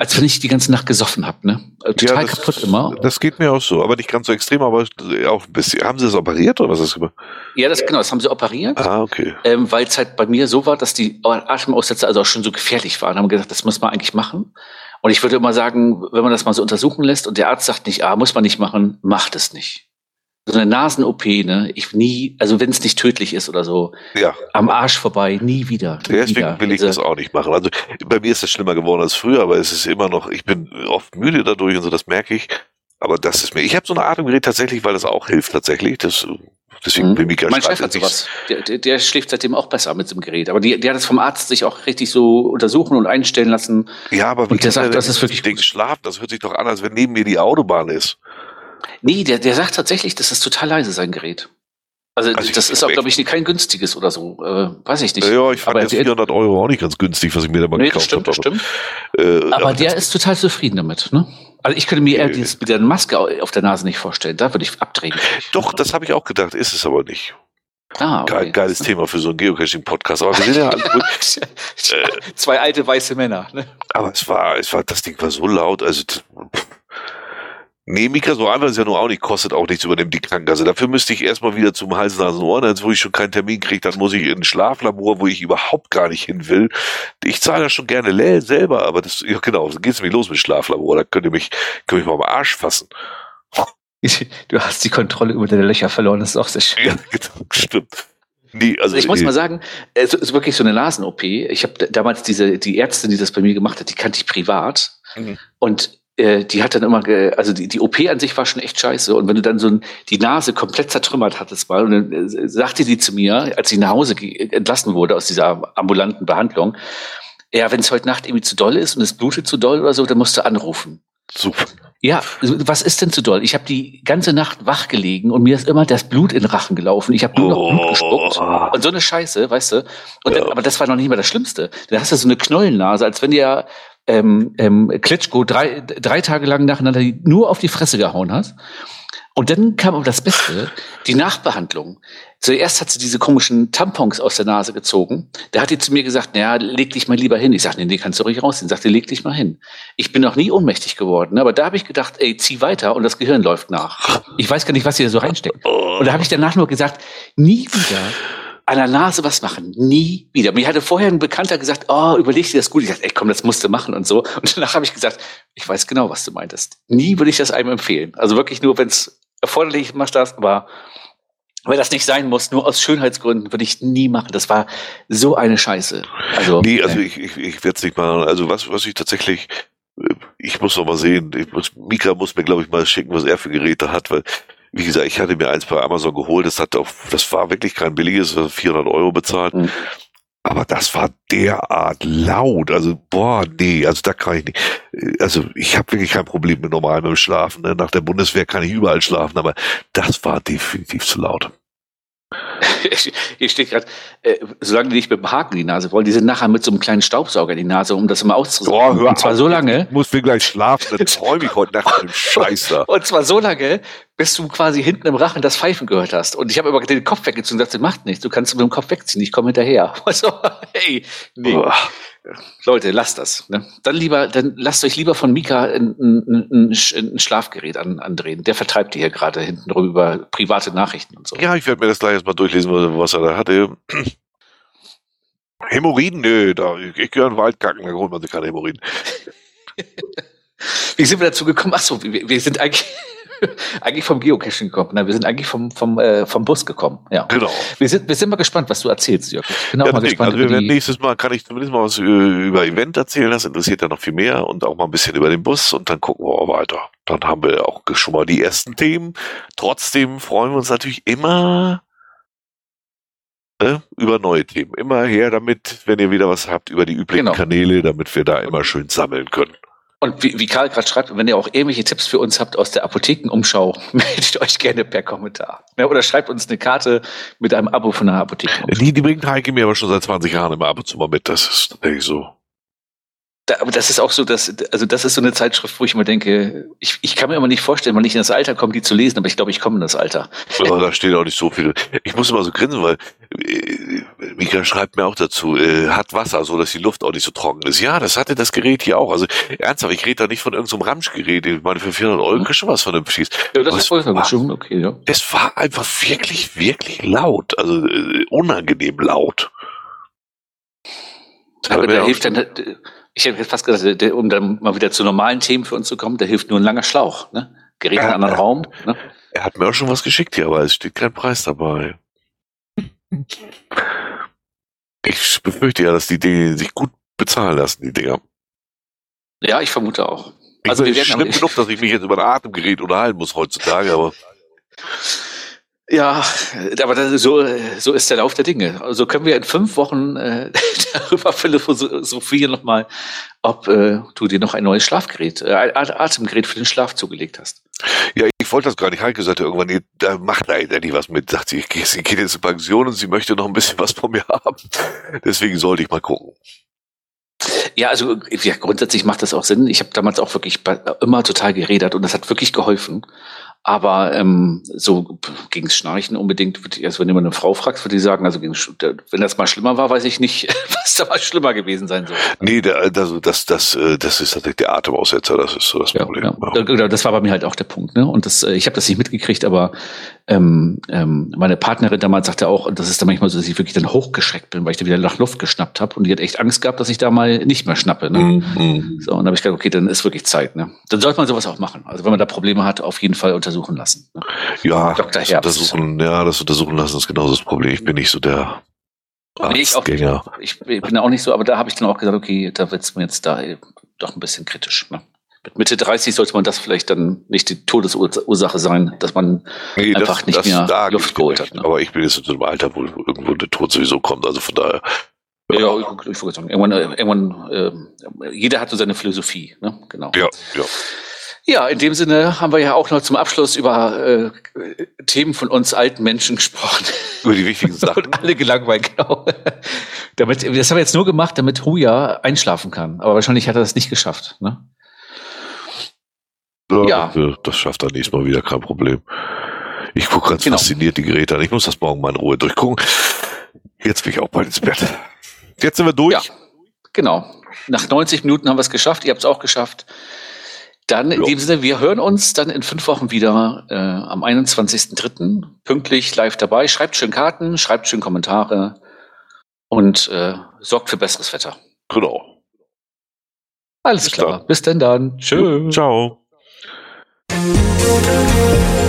als wenn ich die ganze Nacht gesoffen habe, ne? Äh, total ja, das, kaputt immer. Das geht mir auch so, aber nicht ganz so extrem, aber auch ein bisschen. Haben Sie das operiert oder was ist das? Ja, das genau, das haben sie operiert. Ah, okay. Ähm, Weil es halt bei mir so war, dass die Atemaussätze also auch schon so gefährlich waren. Haben gesagt, das muss man eigentlich machen. Und ich würde immer sagen, wenn man das mal so untersuchen lässt und der Arzt sagt nicht, ah, muss man nicht machen, macht es nicht so eine Nasen-OP, ne? Ich nie, also wenn es nicht tödlich ist oder so, ja. am Arsch vorbei, nie wieder. Nie Deswegen wieder. will ich das auch nicht machen. Also bei mir ist das schlimmer geworden als früher, aber es ist immer noch, ich bin oft müde dadurch und so, das merke ich. Aber das ist mir. Ich habe so eine Atemgerät tatsächlich, weil das auch hilft tatsächlich. Das, deswegen mhm. bin Mika Mein Chef hat sowas. Der, der, schläft seitdem auch besser mit dem Gerät. Aber die, der hat es vom Arzt sich auch richtig so untersuchen und einstellen lassen. Ja, aber wie und der sagt, das ist wirklich. Ich Schlaf, das hört sich doch an, als wenn neben mir die Autobahn ist. Nee, der, der sagt tatsächlich, das ist total leise, sein Gerät. Also, also das ist auch, glaube ich, kein günstiges oder so. Äh, weiß ich nicht. Ja, ich fand aber jetzt 400 Euro auch nicht ganz günstig, was ich mir da mal nee, gekauft habe. Stimmt, stimmt. Äh, aber, aber der ist total zufrieden damit. Ne? Also ich könnte mir eher dieses, mit der Maske auf der Nase nicht vorstellen. Da würde ich abdrehen. Doch, das habe ich auch gedacht. Ist es aber nicht. Ah, okay. Geil, geiles Thema für so einen Geocaching-Podcast. Aber wir sind ja [LAUGHS] Zwei alte weiße Männer. Ne? Aber es war, es war, das Ding war so laut. Also Nee, Mika so einfach ist ja nur auch nicht, kostet auch nichts, übernimmt die Krankenkasse. Dafür müsste ich erstmal wieder zum Hals, Nasen, Ohren, als wo ich schon keinen Termin kriege, dann muss ich in ein Schlaflabor, wo ich überhaupt gar nicht hin will. Ich zahle das schon gerne selber, aber das, ja genau, so geht's nämlich los mit Schlaflabor, da könnt ihr mich, könnt ihr mich mal am Arsch fassen. [LAUGHS] Du hast die Kontrolle über deine Löcher verloren, das ist auch sehr schön. Ja, genau, stimmt. Nee, also, also ich muss mal sagen, es ist wirklich so eine Nasen-OP. Ich habe damals diese, die Ärztin, die das bei mir gemacht hat, die kannte ich privat. Mhm. Und äh, die hat dann immer, also die, die OP an sich war schon echt scheiße. Und wenn du dann so ein, die Nase komplett zertrümmert hattest mal, und dann äh, sagte sie zu mir, als sie nach Hause entlassen wurde aus dieser ambulanten Behandlung, ja, wenn es heute Nacht irgendwie zu doll ist und es blutet zu doll oder so, dann musst du anrufen. Super. Ja, was ist denn zu doll? Ich habe die ganze Nacht wach gelegen und mir ist immer das Blut in den Rachen gelaufen. Ich habe nur noch Blut gespuckt und so eine Scheiße, weißt du? Und dann, aber das war noch nicht mal das Schlimmste. Dann hast du so eine Knollennase, als wenn dir ähm, ähm, Klitschko drei, drei Tage lang nacheinander nur auf die Fresse gehauen hat. Und dann kam aber das Beste, die Nachbehandlung. Zuerst hat sie diese komischen Tampons aus der Nase gezogen. Da hat die zu mir gesagt, naja, leg dich mal lieber hin. Ich sagte, nee, nee, kannst du ruhig rausziehen. Sagte, leg dich mal hin. Ich bin noch nie ohnmächtig geworden, aber da habe ich gedacht, ey, zieh weiter und das Gehirn läuft nach. Ich weiß gar nicht, was sie da so reinsteckt. Und da habe ich danach nur gesagt, nie wieder an der Nase was machen. Nie wieder. Mir hatte vorher ein Bekannter gesagt, oh, überleg dir das gut. Ich dachte, ey, komm, das musst du machen und so. Und danach habe ich gesagt, ich weiß genau, was du meintest. Nie würde ich das einem empfehlen. Also wirklich nur, wenn es erforderlich machst das, aber wenn das nicht sein muss, nur aus Schönheitsgründen, würde ich nie machen. Das war so eine Scheiße. Also, nee, also äh, ich, ich, ich werde es nicht machen. Also was, was ich tatsächlich, äh, ich muss noch mal sehen, ich muss, Mika muss mir, glaube ich, mal schicken, was er für Geräte hat, weil, wie gesagt, ich hatte mir eins bei Amazon geholt, das hat auch, das war wirklich kein billiges, 400 Euro bezahlt. Mhm. Aber das war derart laut. Also, boah, nee, also da kann ich nicht. Also, ich habe wirklich kein Problem mit normalem Schlafen. Ne? Nach der Bundeswehr kann ich überall schlafen, aber das war definitiv zu laut. [LAUGHS] Hier steht gerade, äh, solange die nicht mit dem Haken die Nase wollen, die sind nachher mit so einem kleinen Staubsauger in die Nase, um das immer auszusaugen. Oh, hör und zwar auf, so lange. Ich muss wir gleich schlafen, dann träume ich heute Nacht mit dem Scheiß da. [LAUGHS] Und zwar so lange, bis du quasi hinten im Rachen das Pfeifen gehört hast. Und ich habe aber den Kopf weggezogen und gesagt, macht nichts, du kannst mit dem Kopf wegziehen, ich komme hinterher. [LAUGHS] Also, hey, nee. Oh. Leute, lasst das. Ne? Dann lieber, dann lasst euch lieber von Mika ein, ein, ein, ein Schlafgerät an, andrehen. Der vertreibt hier gerade hinten drüber private Nachrichten und so. Ja, ich werde mir das gleich erstmal durchlesen, was er da hatte. [CLEARS THROAT] Hämorrhoiden, nö, da, ich, ich gehe in den Wald kacken, da holt man sich keine Hämorrhoiden. [LAUGHS] Wie sind wir dazu gekommen? Achso, wir, wir sind eigentlich. [LAUGHS] eigentlich vom Geocaching gekommen. Nein, wir sind eigentlich vom, vom, äh, vom Bus gekommen. Ja. Genau. Wir sind, wir sind mal gespannt, was du erzählst, Jörg. Ich bin auch ja, mal gespannt. Also wir werden nächstes Mal kann ich zumindest mal was äh, über Event erzählen. Das interessiert ja noch viel mehr und auch mal ein bisschen über den Bus und dann gucken wir auch weiter. Dann haben wir auch schon mal die ersten Themen. Trotzdem freuen wir uns natürlich immer ne, über neue Themen. Immer her damit, wenn ihr wieder was habt über die üblichen genau. Kanäle, damit wir da immer schön sammeln können. Und wie, wie Karl gerade schreibt, wenn ihr auch irgendwelche Tipps für uns habt aus der Apothekenumschau, [LAUGHS] meldet euch gerne per Kommentar. Ja, oder schreibt uns eine Karte mit einem Abo von der Apothekenumschau. Die, die bringt Heike mir aber schon seit 20 Jahren immer ab und zu mal mit. Das ist tatsächlich so da, aber das ist auch so, dass, also das ist so eine Zeitschrift, wo ich immer denke, ich, ich kann mir immer nicht vorstellen, wann ich in das Alter komme, die zu lesen, aber ich glaube, ich komme in das Alter. Ja, da steht auch nicht so viel. Ich muss immer so grinsen, weil äh, Mika schreibt mir auch dazu, äh, hat Wasser, so dass die Luft auch nicht so trocken ist. Ja, das hatte das Gerät hier auch. Also ernsthaft, ich rede da nicht von irgendeinem so Ramschgerät. Ich meine, für 400 Euro kriegst du was von dem Schieß. Ja, das ist voll schon okay, ja. Das war einfach wirklich, wirklich laut. Also äh, unangenehm laut. Aber da hilft dann, ich hätte fast gesagt, um dann mal wieder zu normalen Themen für uns zu kommen, da hilft nur ein langer Schlauch. Ne? Gerät in einen anderen Raum. Ne? Er hat mir auch schon was geschickt hier, aber es steht kein Preis dabei. Ich befürchte ja, dass die Dinge sich gut bezahlen lassen, die Dinger. Ja, ich vermute auch. Ich also wir werden schlimm genug, dass ich mich jetzt über ein Atemgerät unterhalten muss heutzutage, aber [LAUGHS] ja, aber das, so, so ist der Lauf der Dinge. So also können wir in fünf Wochen äh, [LAUGHS] darüber philosophieren nochmal, ob äh, du dir noch ein neues Schlafgerät, äh, Atemgerät für den Schlaf zugelegt hast. Ja, ich wollte das gar nicht. Heike sagte irgendwann, nee, da macht leider nicht was mit. Sagt sie, ich gehe geht jetzt in Pension und sie möchte noch ein bisschen was von mir haben. Deswegen sollte ich mal gucken. Ja, also ja, grundsätzlich macht das auch Sinn. Ich habe damals auch wirklich immer total geredet und das hat wirklich geholfen. Aber ähm, so gegen Schnarchen unbedingt, also wenn du eine Frau fragst, würde ich sagen, also gegen, wenn das mal schlimmer war, weiß ich nicht, [LAUGHS] was da mal schlimmer gewesen sein soll. Nee, der, also das, das, äh, das ist tatsächlich der Atemaussetzer, das ist so das ja, Problem. Ja. Genau, das war bei mir halt auch der Punkt. Ne? Und das, äh, ich habe das nicht mitgekriegt, aber ähm, ähm, meine Partnerin damals sagte auch, und das ist dann manchmal so, dass ich wirklich dann hochgeschreckt bin, weil ich dann wieder nach Luft geschnappt habe und die hat echt Angst gehabt, dass ich da mal nicht mehr schnappe. Ne? Mhm. So, und dann habe ich gedacht, okay, dann ist wirklich Zeit. Ne? Dann sollte man sowas auch machen. Also wenn man da Probleme hat, auf jeden Fall unter untersuchen lassen. Ne? Ja, Dr. Das untersuchen, ja, das untersuchen lassen ist genauso das Problem. Ich bin nicht so der. Nee, ich, ich, bin auch nicht so, aber da habe ich dann auch gesagt, okay, da wird es mir jetzt da doch ein bisschen kritisch. Ne? Mit Mitte 30 sollte man das vielleicht dann nicht die Todesursache sein, dass man nee, einfach das, nicht das, mehr Luft geholt hat. Ne? Aber ich bin jetzt in so einem Alter, wo irgendwo der Tod sowieso kommt. Also von daher ja, ja, ich, ich sagen, irgendwann, irgendwann äh, jeder hat so seine Philosophie, ne? Genau. Ja, ja. Ja, in dem Sinne haben wir ja auch noch zum Abschluss über äh, Themen von uns alten Menschen gesprochen. Über die wichtigen [LAUGHS] Sachen. Und alle gelangweilt, genau. [LAUGHS] damit, das haben wir jetzt nur gemacht, damit Huja einschlafen kann. Aber wahrscheinlich hat er das nicht geschafft. Ne? Ja. Das schafft er nächstes Mal wieder, kein Problem. Ich gucke ganz genau. fasziniert die Geräte an. Ich muss das morgen mal in Ruhe durchgucken. Jetzt bin ich auch bald ins Bett. Jetzt sind wir durch. Ja, genau. Nach 90 Minuten haben wir es geschafft. Ihr habt es auch geschafft. Dann in jo. dem Sinne, wir hören uns dann in fünf Wochen wieder äh, am 21.03. pünktlich live dabei. Schreibt schön Karten, schreibt schön Kommentare und äh, sorgt für besseres Wetter. Genau. Alles Bis klar. Dann. Bis denn dann. Tschüss. Ciao. Thank you.